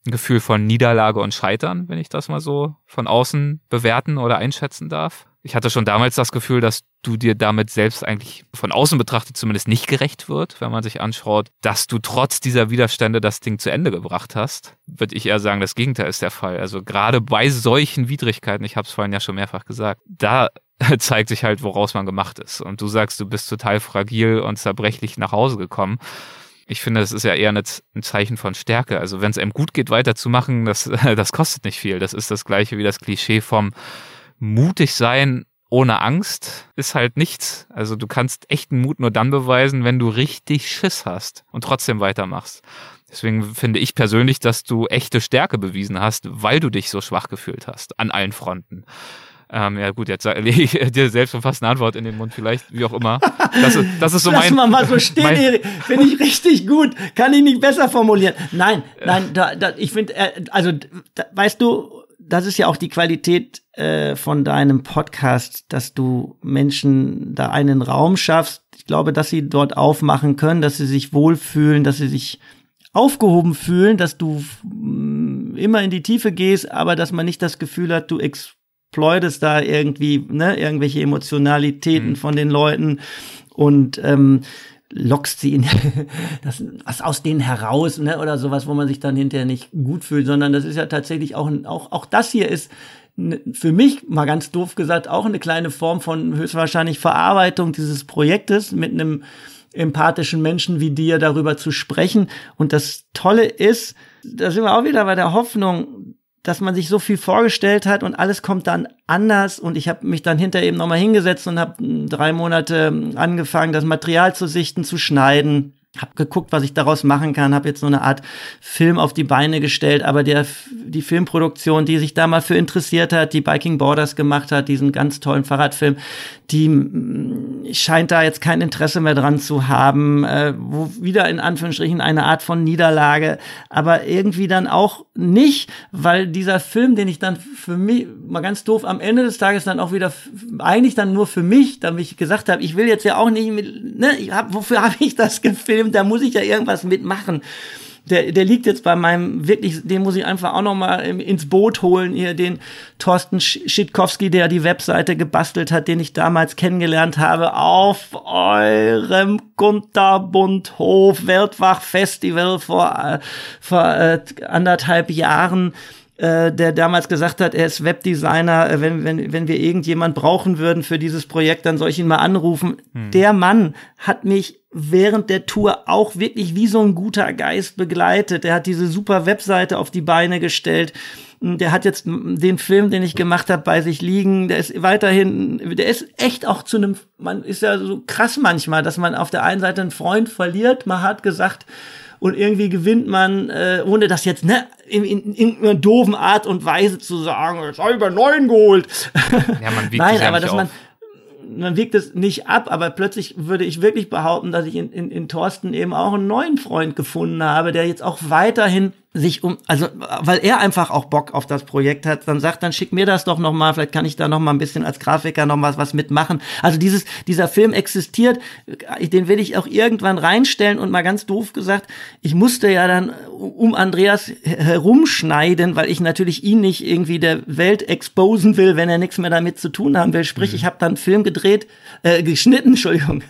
ein Gefühl von Niederlage und Scheitern, wenn ich das mal so von außen bewerten oder einschätzen darf. Ich hatte schon damals das Gefühl, dass du dir damit selbst eigentlich von außen betrachtet zumindest nicht gerecht wird, wenn man sich anschaut, dass du trotz dieser Widerstände das Ding zu Ende gebracht hast. Würde ich eher sagen, das Gegenteil ist der Fall. Also gerade bei solchen Widrigkeiten, ich habe es vorhin ja schon mehrfach gesagt, da zeigt sich halt, woraus man gemacht ist. Und du sagst, du bist total fragil und zerbrechlich nach Hause gekommen ich finde, das ist ja eher ein Zeichen von Stärke. Also wenn es einem gut geht, weiterzumachen, das, das kostet nicht viel. Das ist das gleiche wie das Klischee vom mutig sein ohne Angst ist halt nichts. Also du kannst echten Mut nur dann beweisen, wenn du richtig Schiss hast und trotzdem weitermachst. Deswegen finde ich persönlich, dass du echte Stärke bewiesen hast, weil du dich so schwach gefühlt hast an allen Fronten. Ähm, ja gut, jetzt lege ich dir selbst schon fast eine Antwort in den Mund, vielleicht, wie auch immer. Das ist, das ist so Lass mein... mal mal so stehen, mein, finde ich richtig gut. Kann ich nicht besser formulieren. Nein, nein, da, da, ich finde, äh, also, da, weißt du, das ist ja auch die Qualität äh, von deinem Podcast, dass du Menschen da einen Raum schaffst. Ich glaube, dass sie dort aufmachen können, dass sie sich wohlfühlen, dass sie sich aufgehoben fühlen, dass du mm, immer in die Tiefe gehst, aber dass man nicht das Gefühl hat, du ex exploitest da irgendwie, ne, irgendwelche Emotionalitäten mhm. von den Leuten und ähm, lockst sie in das, was aus denen heraus, ne, oder sowas, wo man sich dann hinterher nicht gut fühlt, sondern das ist ja tatsächlich auch, auch, auch das hier ist für mich, mal ganz doof gesagt, auch eine kleine Form von höchstwahrscheinlich Verarbeitung dieses Projektes mit einem empathischen Menschen wie dir darüber zu sprechen. Und das Tolle ist, da sind wir auch wieder bei der Hoffnung, dass man sich so viel vorgestellt hat und alles kommt dann anders und ich habe mich dann hinter eben nochmal hingesetzt und habe drei Monate angefangen, das Material zu sichten, zu schneiden habe geguckt, was ich daraus machen kann, habe jetzt so eine Art Film auf die Beine gestellt, aber der die Filmproduktion, die sich da mal für interessiert hat, die Biking Borders gemacht hat, diesen ganz tollen Fahrradfilm, die scheint da jetzt kein Interesse mehr dran zu haben, äh, wo wieder in Anführungsstrichen eine Art von Niederlage, aber irgendwie dann auch nicht, weil dieser Film, den ich dann für mich mal ganz doof am Ende des Tages dann auch wieder eigentlich dann nur für mich, damit ich gesagt habe, ich will jetzt ja auch nicht mit, ne, ich hab, wofür habe ich das gefilmt? Film, da muss ich ja irgendwas mitmachen. Der, der liegt jetzt bei meinem wirklich, den muss ich einfach auch noch mal ins Boot holen, hier den Thorsten Schitkowski, der die Webseite gebastelt hat, den ich damals kennengelernt habe, auf eurem Kunterbundhof Weltwach Festival vor, äh, vor äh, anderthalb Jahren äh, der damals gesagt hat, er ist Webdesigner, äh, wenn, wenn, wenn wir irgendjemand brauchen würden für dieses Projekt, dann soll ich ihn mal anrufen. Hm. Der Mann hat mich während der Tour auch wirklich wie so ein guter Geist begleitet. Der hat diese super Webseite auf die Beine gestellt. Der hat jetzt den Film, den ich gemacht habe, bei sich liegen. Der ist weiterhin, der ist echt auch zu einem, man ist ja so krass manchmal, dass man auf der einen Seite einen Freund verliert. Man hat gesagt, und irgendwie gewinnt man, äh, ohne das jetzt ne, in, in, in einer doofen Art und Weise zu sagen, jetzt habe ich bei neun geholt. Ja, man Nein, aber dass man man wiegt es nicht ab, aber plötzlich würde ich wirklich behaupten, dass ich in, in, in Thorsten eben auch einen neuen Freund gefunden habe, der jetzt auch weiterhin sich um, also weil er einfach auch Bock auf das Projekt hat, dann sagt, dann schick mir das doch noch mal, vielleicht kann ich da noch mal ein bisschen als Grafiker noch mal was mitmachen. Also dieses dieser Film existiert, den will ich auch irgendwann reinstellen und mal ganz doof gesagt, ich musste ja dann um Andreas herumschneiden, weil ich natürlich ihn nicht irgendwie der Welt exposen will, wenn er nichts mehr damit zu tun haben will. Sprich, mhm. ich habe dann einen Film gedreht, äh, geschnitten, Entschuldigung,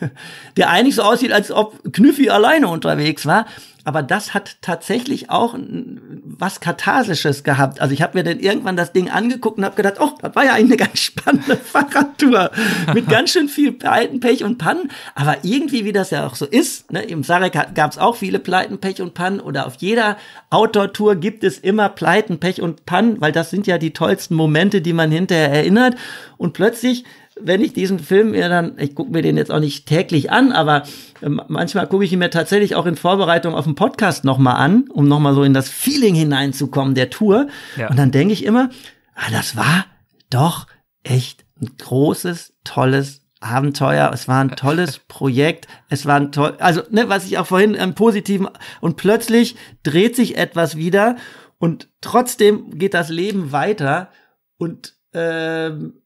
der eigentlich so aussieht, als ob Knüffi alleine unterwegs war aber das hat tatsächlich auch was Katharsisches gehabt. Also ich habe mir dann irgendwann das Ding angeguckt und habe gedacht, oh, das war ja eigentlich eine ganz spannende Fahrradtour mit ganz schön viel Pleiten, Pech und Pannen. Aber irgendwie, wie das ja auch so ist, ne, im Sarek gab es auch viele Pleiten, Pech und Pannen oder auf jeder Outdoor-Tour gibt es immer Pleiten, Pech und Pannen, weil das sind ja die tollsten Momente, die man hinterher erinnert. Und plötzlich wenn ich diesen Film mir dann, ich gucke mir den jetzt auch nicht täglich an, aber äh, manchmal gucke ich ihn mir tatsächlich auch in Vorbereitung auf den Podcast nochmal an, um nochmal so in das Feeling hineinzukommen der Tour. Ja. Und dann denke ich immer, ah, das war doch echt ein großes, tolles Abenteuer. Es war ein tolles Projekt. Es war ein toll, also ne, was ich auch vorhin im Positiven und plötzlich dreht sich etwas wieder und trotzdem geht das Leben weiter und ähm,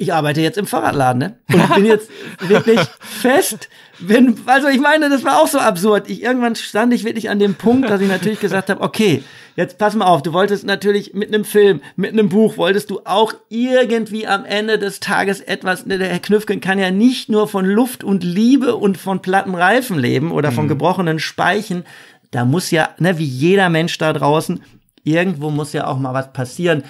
ich arbeite jetzt im Fahrradladen, ne? Und bin jetzt wirklich fest. Bin, also ich meine, das war auch so absurd. Ich irgendwann stand ich wirklich an dem Punkt, dass ich natürlich gesagt habe, okay, jetzt pass mal auf, du wolltest natürlich mit einem Film, mit einem Buch, wolltest du auch irgendwie am Ende des Tages etwas, ne, der Herr Knüffgen kann ja nicht nur von Luft und Liebe und von platten Reifen leben oder von mhm. gebrochenen Speichen. Da muss ja, ne, wie jeder Mensch da draußen, irgendwo muss ja auch mal was passieren.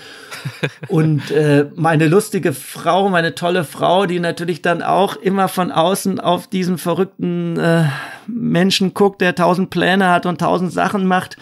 Und äh, meine lustige Frau, meine tolle Frau, die natürlich dann auch immer von außen auf diesen verrückten äh, Menschen guckt, der tausend Pläne hat und tausend Sachen macht,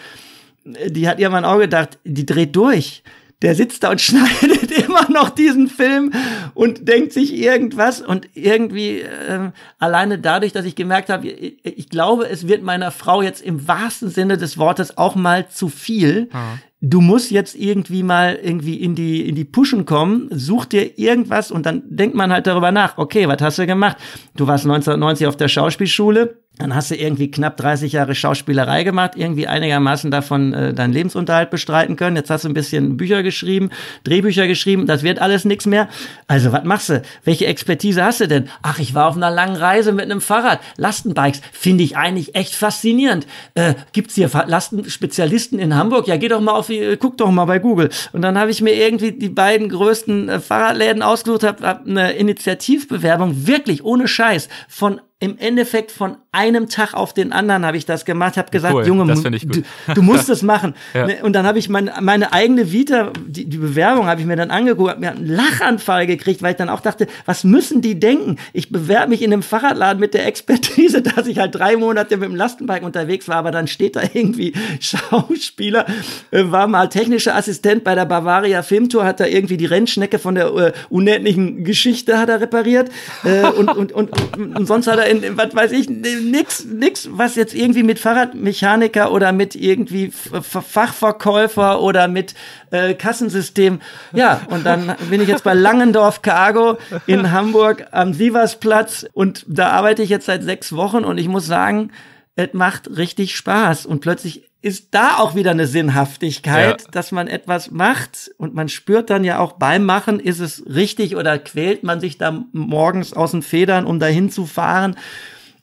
die hat irgendwann auch gedacht, die dreht durch der sitzt da und schneidet immer noch diesen Film und denkt sich irgendwas und irgendwie äh, alleine dadurch, dass ich gemerkt habe, ich, ich, glaube, es wird meiner Frau jetzt im wahrsten Sinne des Wortes auch mal zu viel. Mhm. Du musst jetzt irgendwie mal irgendwie in die in die Pushen kommen, such dir irgendwas und dann denkt man halt darüber nach. Okay, was hast du gemacht? Du warst 1990 auf der Schauspielschule dann hast du irgendwie knapp 30 Jahre Schauspielerei gemacht, irgendwie einigermaßen davon äh, deinen Lebensunterhalt bestreiten können. Jetzt hast du ein bisschen Bücher geschrieben, Drehbücher geschrieben, das wird alles nichts mehr. Also, was machst du? Welche Expertise hast du denn? Ach, ich war auf einer langen Reise mit einem Fahrrad. Lastenbikes finde ich eigentlich echt faszinierend. Äh, gibt's hier Lastenspezialisten in Hamburg? Ja, geh doch mal auf, äh, guck doch mal bei Google. Und dann habe ich mir irgendwie die beiden größten äh, Fahrradläden ausgesucht, habe hab eine Initiativbewerbung wirklich ohne Scheiß von im Endeffekt von einem Tag auf den anderen habe ich das gemacht, habe gesagt, cool, Junge, du, du, musst es machen. ja. Ne, und dann habe ich mein, meine eigene Vita, die, die Bewerbung habe ich mir dann angeguckt, habe mir einen Lachanfall gekriegt, weil ich dann auch dachte, was müssen die denken? Ich bewerbe mich in einem Fahrradladen mit der Expertise, dass ich halt drei Monate mit dem Lastenbike unterwegs war, aber dann steht da irgendwie Schauspieler, äh, war mal technischer Assistent bei der Bavaria Filmtour, hat da irgendwie die Rennschnecke von der äh, unendlichen Geschichte hat er repariert äh, und, und, und, und sonst hat er in, was weiß ich, nix, nix, was jetzt irgendwie mit Fahrradmechaniker oder mit irgendwie Fachverkäufer oder mit äh, Kassensystem. Ja, und dann bin ich jetzt bei Langendorf Cargo in Hamburg am Sieversplatz und da arbeite ich jetzt seit sechs Wochen und ich muss sagen, es macht richtig Spaß und plötzlich ist da auch wieder eine Sinnhaftigkeit, ja. dass man etwas macht und man spürt dann ja auch beim Machen, ist es richtig oder quält man sich da morgens aus den Federn, um dahin zu fahren.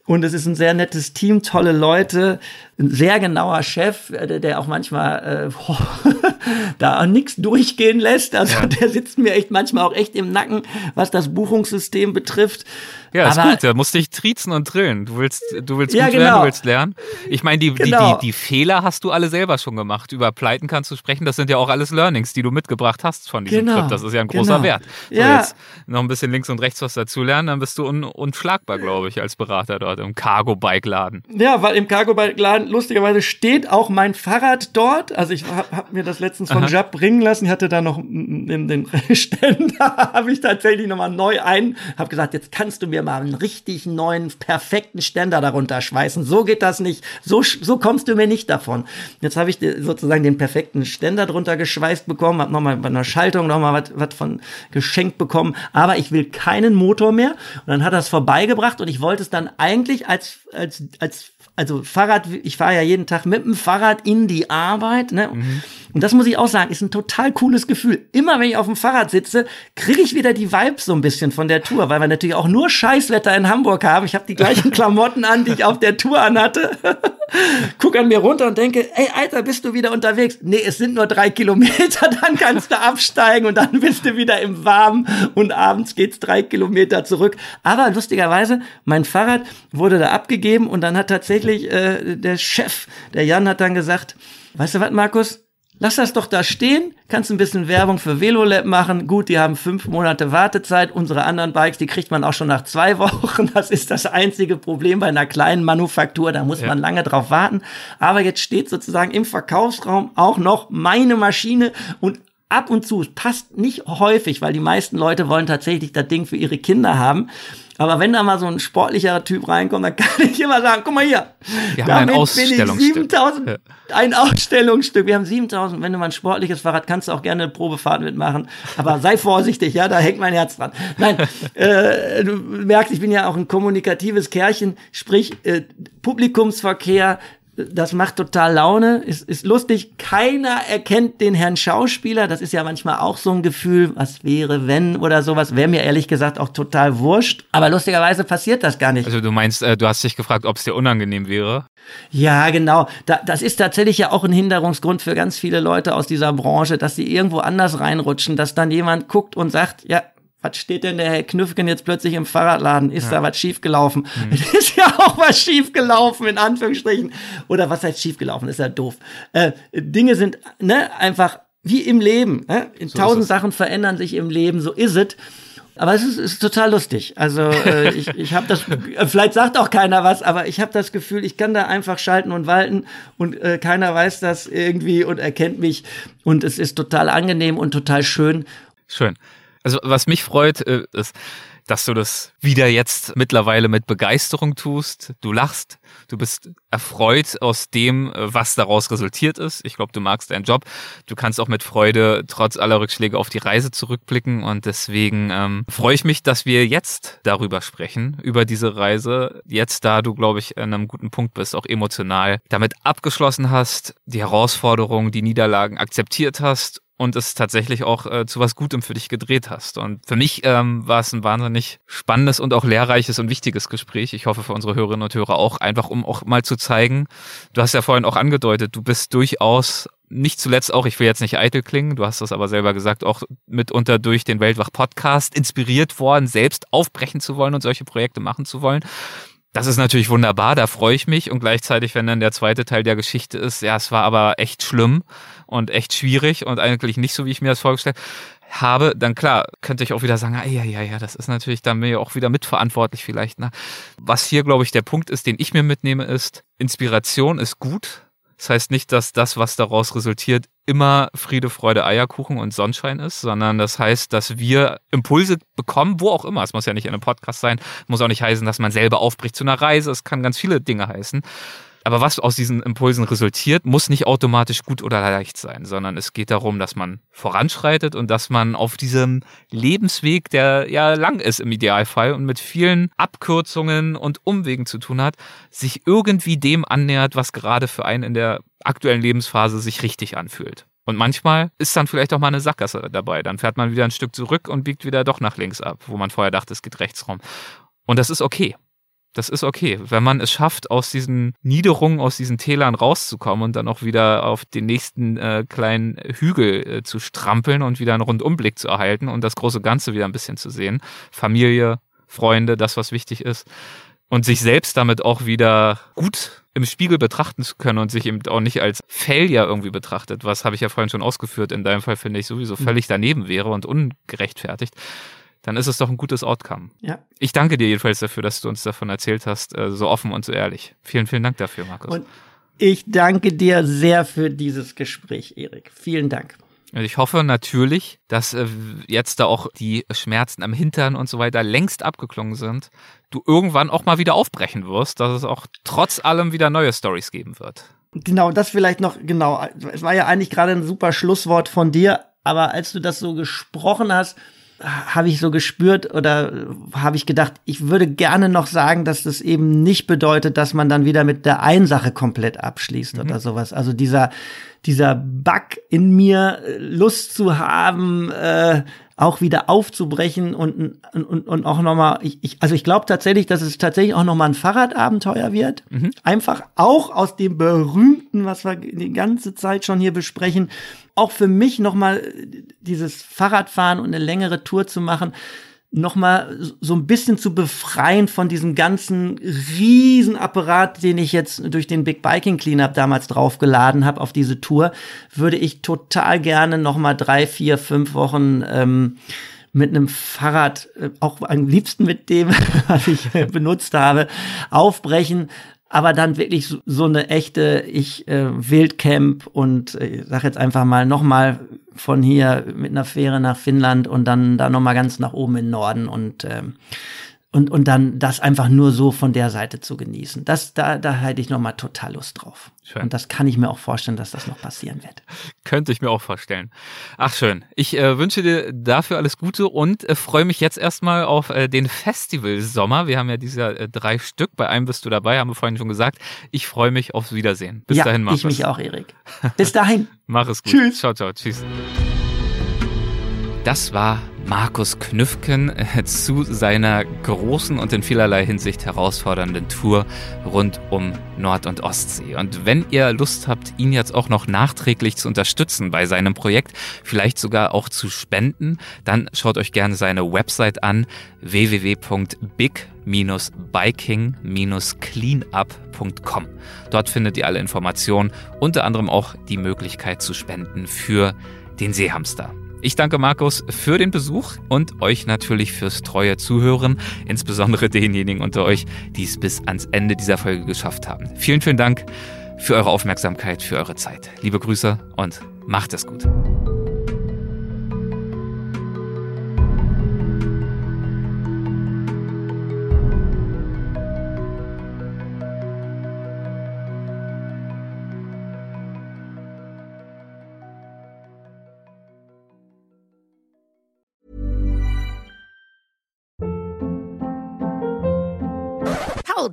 Und es ist ein sehr nettes Team, tolle Leute, ein sehr genauer Chef, äh, der auch manchmal äh, da auch nichts durchgehen lässt. Also ja. der sitzt mir echt manchmal auch echt im Nacken, was das Buchungssystem betrifft. Ja, ist Aber, gut, da musst dich triezen und drillen. Du willst, du willst ja, gut genau. werden, du willst lernen. Ich meine, die, genau. die, die, die Fehler hast du alle selber schon gemacht. Über Pleiten kannst du sprechen. Das sind ja auch alles Learnings, die du mitgebracht hast von diesem genau. Trip. Das ist ja ein großer genau. Wert. So, ja. jetzt noch ein bisschen links und rechts was dazu lernen, dann bist du un, unschlagbar, glaube ich, als Berater dort im Cargo-Bike-Laden. Ja, weil im Cargo-Bike-Laden lustigerweise steht auch mein Fahrrad dort. Also ich habe hab mir das letztens von Jab bringen lassen. Ich hatte da noch in den Ständer, habe ich tatsächlich nochmal neu ein, habe gesagt, jetzt kannst du mir mal einen richtig neuen, perfekten Ständer darunter schweißen. So geht das nicht. So, so kommst du mir nicht davon. Jetzt habe ich sozusagen den perfekten Ständer drunter geschweißt bekommen, habe nochmal bei einer Schaltung nochmal was von geschenkt bekommen, aber ich will keinen Motor mehr. Und dann hat er es vorbeigebracht und ich wollte es dann eigentlich als, als, als also Fahrrad, ich fahre ja jeden Tag mit dem Fahrrad in die Arbeit, ne? Mhm. Und das muss ich auch sagen, ist ein total cooles Gefühl. Immer wenn ich auf dem Fahrrad sitze, kriege ich wieder die Vibes so ein bisschen von der Tour, weil wir natürlich auch nur Scheißwetter in Hamburg haben. Ich habe die gleichen Klamotten an, die ich auf der Tour anhatte. Guck an mir runter und denke, ey, Alter, bist du wieder unterwegs? Nee, es sind nur drei Kilometer, dann kannst du absteigen und dann bist du wieder im Warmen und abends geht's drei Kilometer zurück. Aber lustigerweise, mein Fahrrad wurde da abgegeben und dann hat tatsächlich äh, der Chef, der Jan, hat dann gesagt, weißt du was, Markus? Lass das doch da stehen, kannst ein bisschen Werbung für VeloLab machen. Gut, die haben fünf Monate Wartezeit. Unsere anderen Bikes, die kriegt man auch schon nach zwei Wochen. Das ist das einzige Problem bei einer kleinen Manufaktur. Da muss ja. man lange drauf warten. Aber jetzt steht sozusagen im Verkaufsraum auch noch meine Maschine und ab und zu, es passt nicht häufig, weil die meisten Leute wollen tatsächlich das Ding für ihre Kinder haben. Aber wenn da mal so ein sportlicherer Typ reinkommt, dann kann ich immer sagen, guck mal hier. Wir haben ein Ausstellungsstück. 7000, ja. Ein Ausstellungsstück. Wir haben 7000. Wenn du mal ein sportliches Fahrrad, kannst du auch gerne eine Probefahrt mitmachen. Aber sei vorsichtig, ja, da hängt mein Herz dran. Nein, äh, du merkst, ich bin ja auch ein kommunikatives Kerlchen. Sprich, äh, Publikumsverkehr, das macht total Laune, ist, ist lustig. Keiner erkennt den Herrn Schauspieler. Das ist ja manchmal auch so ein Gefühl, was wäre, wenn oder sowas. Wäre mir ehrlich gesagt auch total wurscht. Aber lustigerweise passiert das gar nicht. Also du meinst, äh, du hast dich gefragt, ob es dir unangenehm wäre? Ja, genau. Da, das ist tatsächlich ja auch ein Hinderungsgrund für ganz viele Leute aus dieser Branche, dass sie irgendwo anders reinrutschen, dass dann jemand guckt und sagt, ja, was steht denn der Herr Knüffgen jetzt plötzlich im Fahrradladen? Ist ja. da was schiefgelaufen? Mhm. Es ist ja auch was schiefgelaufen, in Anführungsstrichen. Oder was heißt schiefgelaufen? Ist ja doof. Äh, Dinge sind ne, einfach wie im Leben. Ne? So Tausend Sachen verändern sich im Leben, so ist es. Aber es ist, ist total lustig. Also äh, ich, ich habe das, vielleicht sagt auch keiner was, aber ich habe das Gefühl, ich kann da einfach schalten und walten und äh, keiner weiß das irgendwie und erkennt mich und es ist total angenehm und total schön. Schön. Also was mich freut, äh, ist, dass du das wieder jetzt mittlerweile mit Begeisterung tust. Du lachst, du bist erfreut aus dem, äh, was daraus resultiert ist. Ich glaube, du magst deinen Job. Du kannst auch mit Freude trotz aller Rückschläge auf die Reise zurückblicken und deswegen ähm, freue ich mich, dass wir jetzt darüber sprechen, über diese Reise. Jetzt, da du, glaube ich, an einem guten Punkt bist, auch emotional damit abgeschlossen hast, die Herausforderungen, die Niederlagen akzeptiert hast und es tatsächlich auch äh, zu was Gutem für dich gedreht hast. Und für mich ähm, war es ein wahnsinnig spannendes und auch lehrreiches und wichtiges Gespräch. Ich hoffe für unsere Hörerinnen und Hörer auch, einfach um auch mal zu zeigen, du hast ja vorhin auch angedeutet, du bist durchaus nicht zuletzt auch, ich will jetzt nicht eitel klingen, du hast das aber selber gesagt, auch mitunter durch den Weltwach-Podcast inspiriert worden, selbst aufbrechen zu wollen und solche Projekte machen zu wollen. Das ist natürlich wunderbar, da freue ich mich und gleichzeitig, wenn dann der zweite Teil der Geschichte ist, ja, es war aber echt schlimm und echt schwierig und eigentlich nicht so, wie ich mir das vorgestellt habe, dann klar, könnte ich auch wieder sagen, ja, ja, ja, das ist natürlich dann mir auch wieder mitverantwortlich vielleicht. Ne? Was hier, glaube ich, der Punkt ist, den ich mir mitnehme, ist, Inspiration ist gut, das heißt nicht, dass das, was daraus resultiert, immer Friede, Freude, Eierkuchen und Sonnenschein ist, sondern das heißt, dass wir Impulse bekommen, wo auch immer. Es muss ja nicht in einem Podcast sein, muss auch nicht heißen, dass man selber aufbricht zu einer Reise. Es kann ganz viele Dinge heißen. Aber was aus diesen Impulsen resultiert, muss nicht automatisch gut oder leicht sein, sondern es geht darum, dass man voranschreitet und dass man auf diesem Lebensweg, der ja lang ist im Idealfall und mit vielen Abkürzungen und Umwegen zu tun hat, sich irgendwie dem annähert, was gerade für einen in der aktuellen Lebensphase sich richtig anfühlt. Und manchmal ist dann vielleicht auch mal eine Sackgasse dabei. Dann fährt man wieder ein Stück zurück und biegt wieder doch nach links ab, wo man vorher dachte, es geht rechts rum. Und das ist okay. Das ist okay. Wenn man es schafft, aus diesen Niederungen, aus diesen Tälern rauszukommen und dann auch wieder auf den nächsten äh, kleinen Hügel äh, zu strampeln und wieder einen Rundumblick zu erhalten und das große Ganze wieder ein bisschen zu sehen. Familie, Freunde, das, was wichtig ist. Und sich selbst damit auch wieder gut im Spiegel betrachten zu können und sich eben auch nicht als Failure irgendwie betrachtet, was habe ich ja vorhin schon ausgeführt, in deinem Fall finde ich sowieso mhm. völlig daneben wäre und ungerechtfertigt dann ist es doch ein gutes Outcome. Ja. Ich danke dir jedenfalls dafür, dass du uns davon erzählt hast, äh, so offen und so ehrlich. Vielen, vielen Dank dafür, Markus. Und ich danke dir sehr für dieses Gespräch, Erik. Vielen Dank. Ich hoffe natürlich, dass äh, jetzt da auch die Schmerzen am Hintern und so weiter längst abgeklungen sind. Du irgendwann auch mal wieder aufbrechen wirst, dass es auch trotz allem wieder neue Stories geben wird. Genau, das vielleicht noch, genau. Es war ja eigentlich gerade ein super Schlusswort von dir, aber als du das so gesprochen hast, habe ich so gespürt oder habe ich gedacht, ich würde gerne noch sagen, dass das eben nicht bedeutet, dass man dann wieder mit der einen Sache komplett abschließt mhm. oder sowas. Also dieser, dieser Bug in mir, Lust zu haben, äh, auch wieder aufzubrechen und, und, und auch nochmal, ich, ich, also ich glaube tatsächlich, dass es tatsächlich auch nochmal ein Fahrradabenteuer wird. Mhm. Einfach auch aus dem berühmten, was wir die ganze Zeit schon hier besprechen, auch für mich nochmal dieses Fahrradfahren und eine längere Tour zu machen, nochmal so ein bisschen zu befreien von diesem ganzen Riesenapparat, den ich jetzt durch den Big Biking Cleanup damals draufgeladen habe auf diese Tour, würde ich total gerne nochmal drei, vier, fünf Wochen ähm, mit einem Fahrrad, äh, auch am liebsten mit dem, was ich äh, benutzt habe, aufbrechen, aber dann wirklich so, so eine echte ich äh, Wildcamp und äh, ich sag jetzt einfach mal nochmal von hier mit einer Fähre nach Finnland und dann da nochmal ganz nach oben in Norden und ähm, und, und dann das einfach nur so von der Seite zu genießen. Das, da, da hätte ich nochmal total Lust drauf. Schön. Und das kann ich mir auch vorstellen, dass das noch passieren wird. Könnte ich mir auch vorstellen. Ach schön. Ich äh, wünsche dir dafür alles Gute und äh, freue mich jetzt erstmal auf äh, den Festival Sommer. Wir haben ja diese äh, drei Stück. Bei einem bist du dabei, haben wir vorhin schon gesagt. Ich freue mich aufs Wiedersehen. Bis ja, dahin, Markus. Ich mich auch, Erik. Bis dahin. Mach es gut. Tschüss. Ciao, ciao. Tschüss. Das war Markus Knüffken äh, zu seiner großen und in vielerlei Hinsicht herausfordernden Tour rund um Nord- und Ostsee. Und wenn ihr Lust habt, ihn jetzt auch noch nachträglich zu unterstützen bei seinem Projekt, vielleicht sogar auch zu spenden, dann schaut euch gerne seine Website an www.big-biking-cleanup.com. Dort findet ihr alle Informationen, unter anderem auch die Möglichkeit zu spenden für den Seehamster. Ich danke Markus für den Besuch und euch natürlich fürs treue Zuhören, insbesondere denjenigen unter euch, die es bis ans Ende dieser Folge geschafft haben. Vielen, vielen Dank für eure Aufmerksamkeit, für eure Zeit. Liebe Grüße und macht es gut.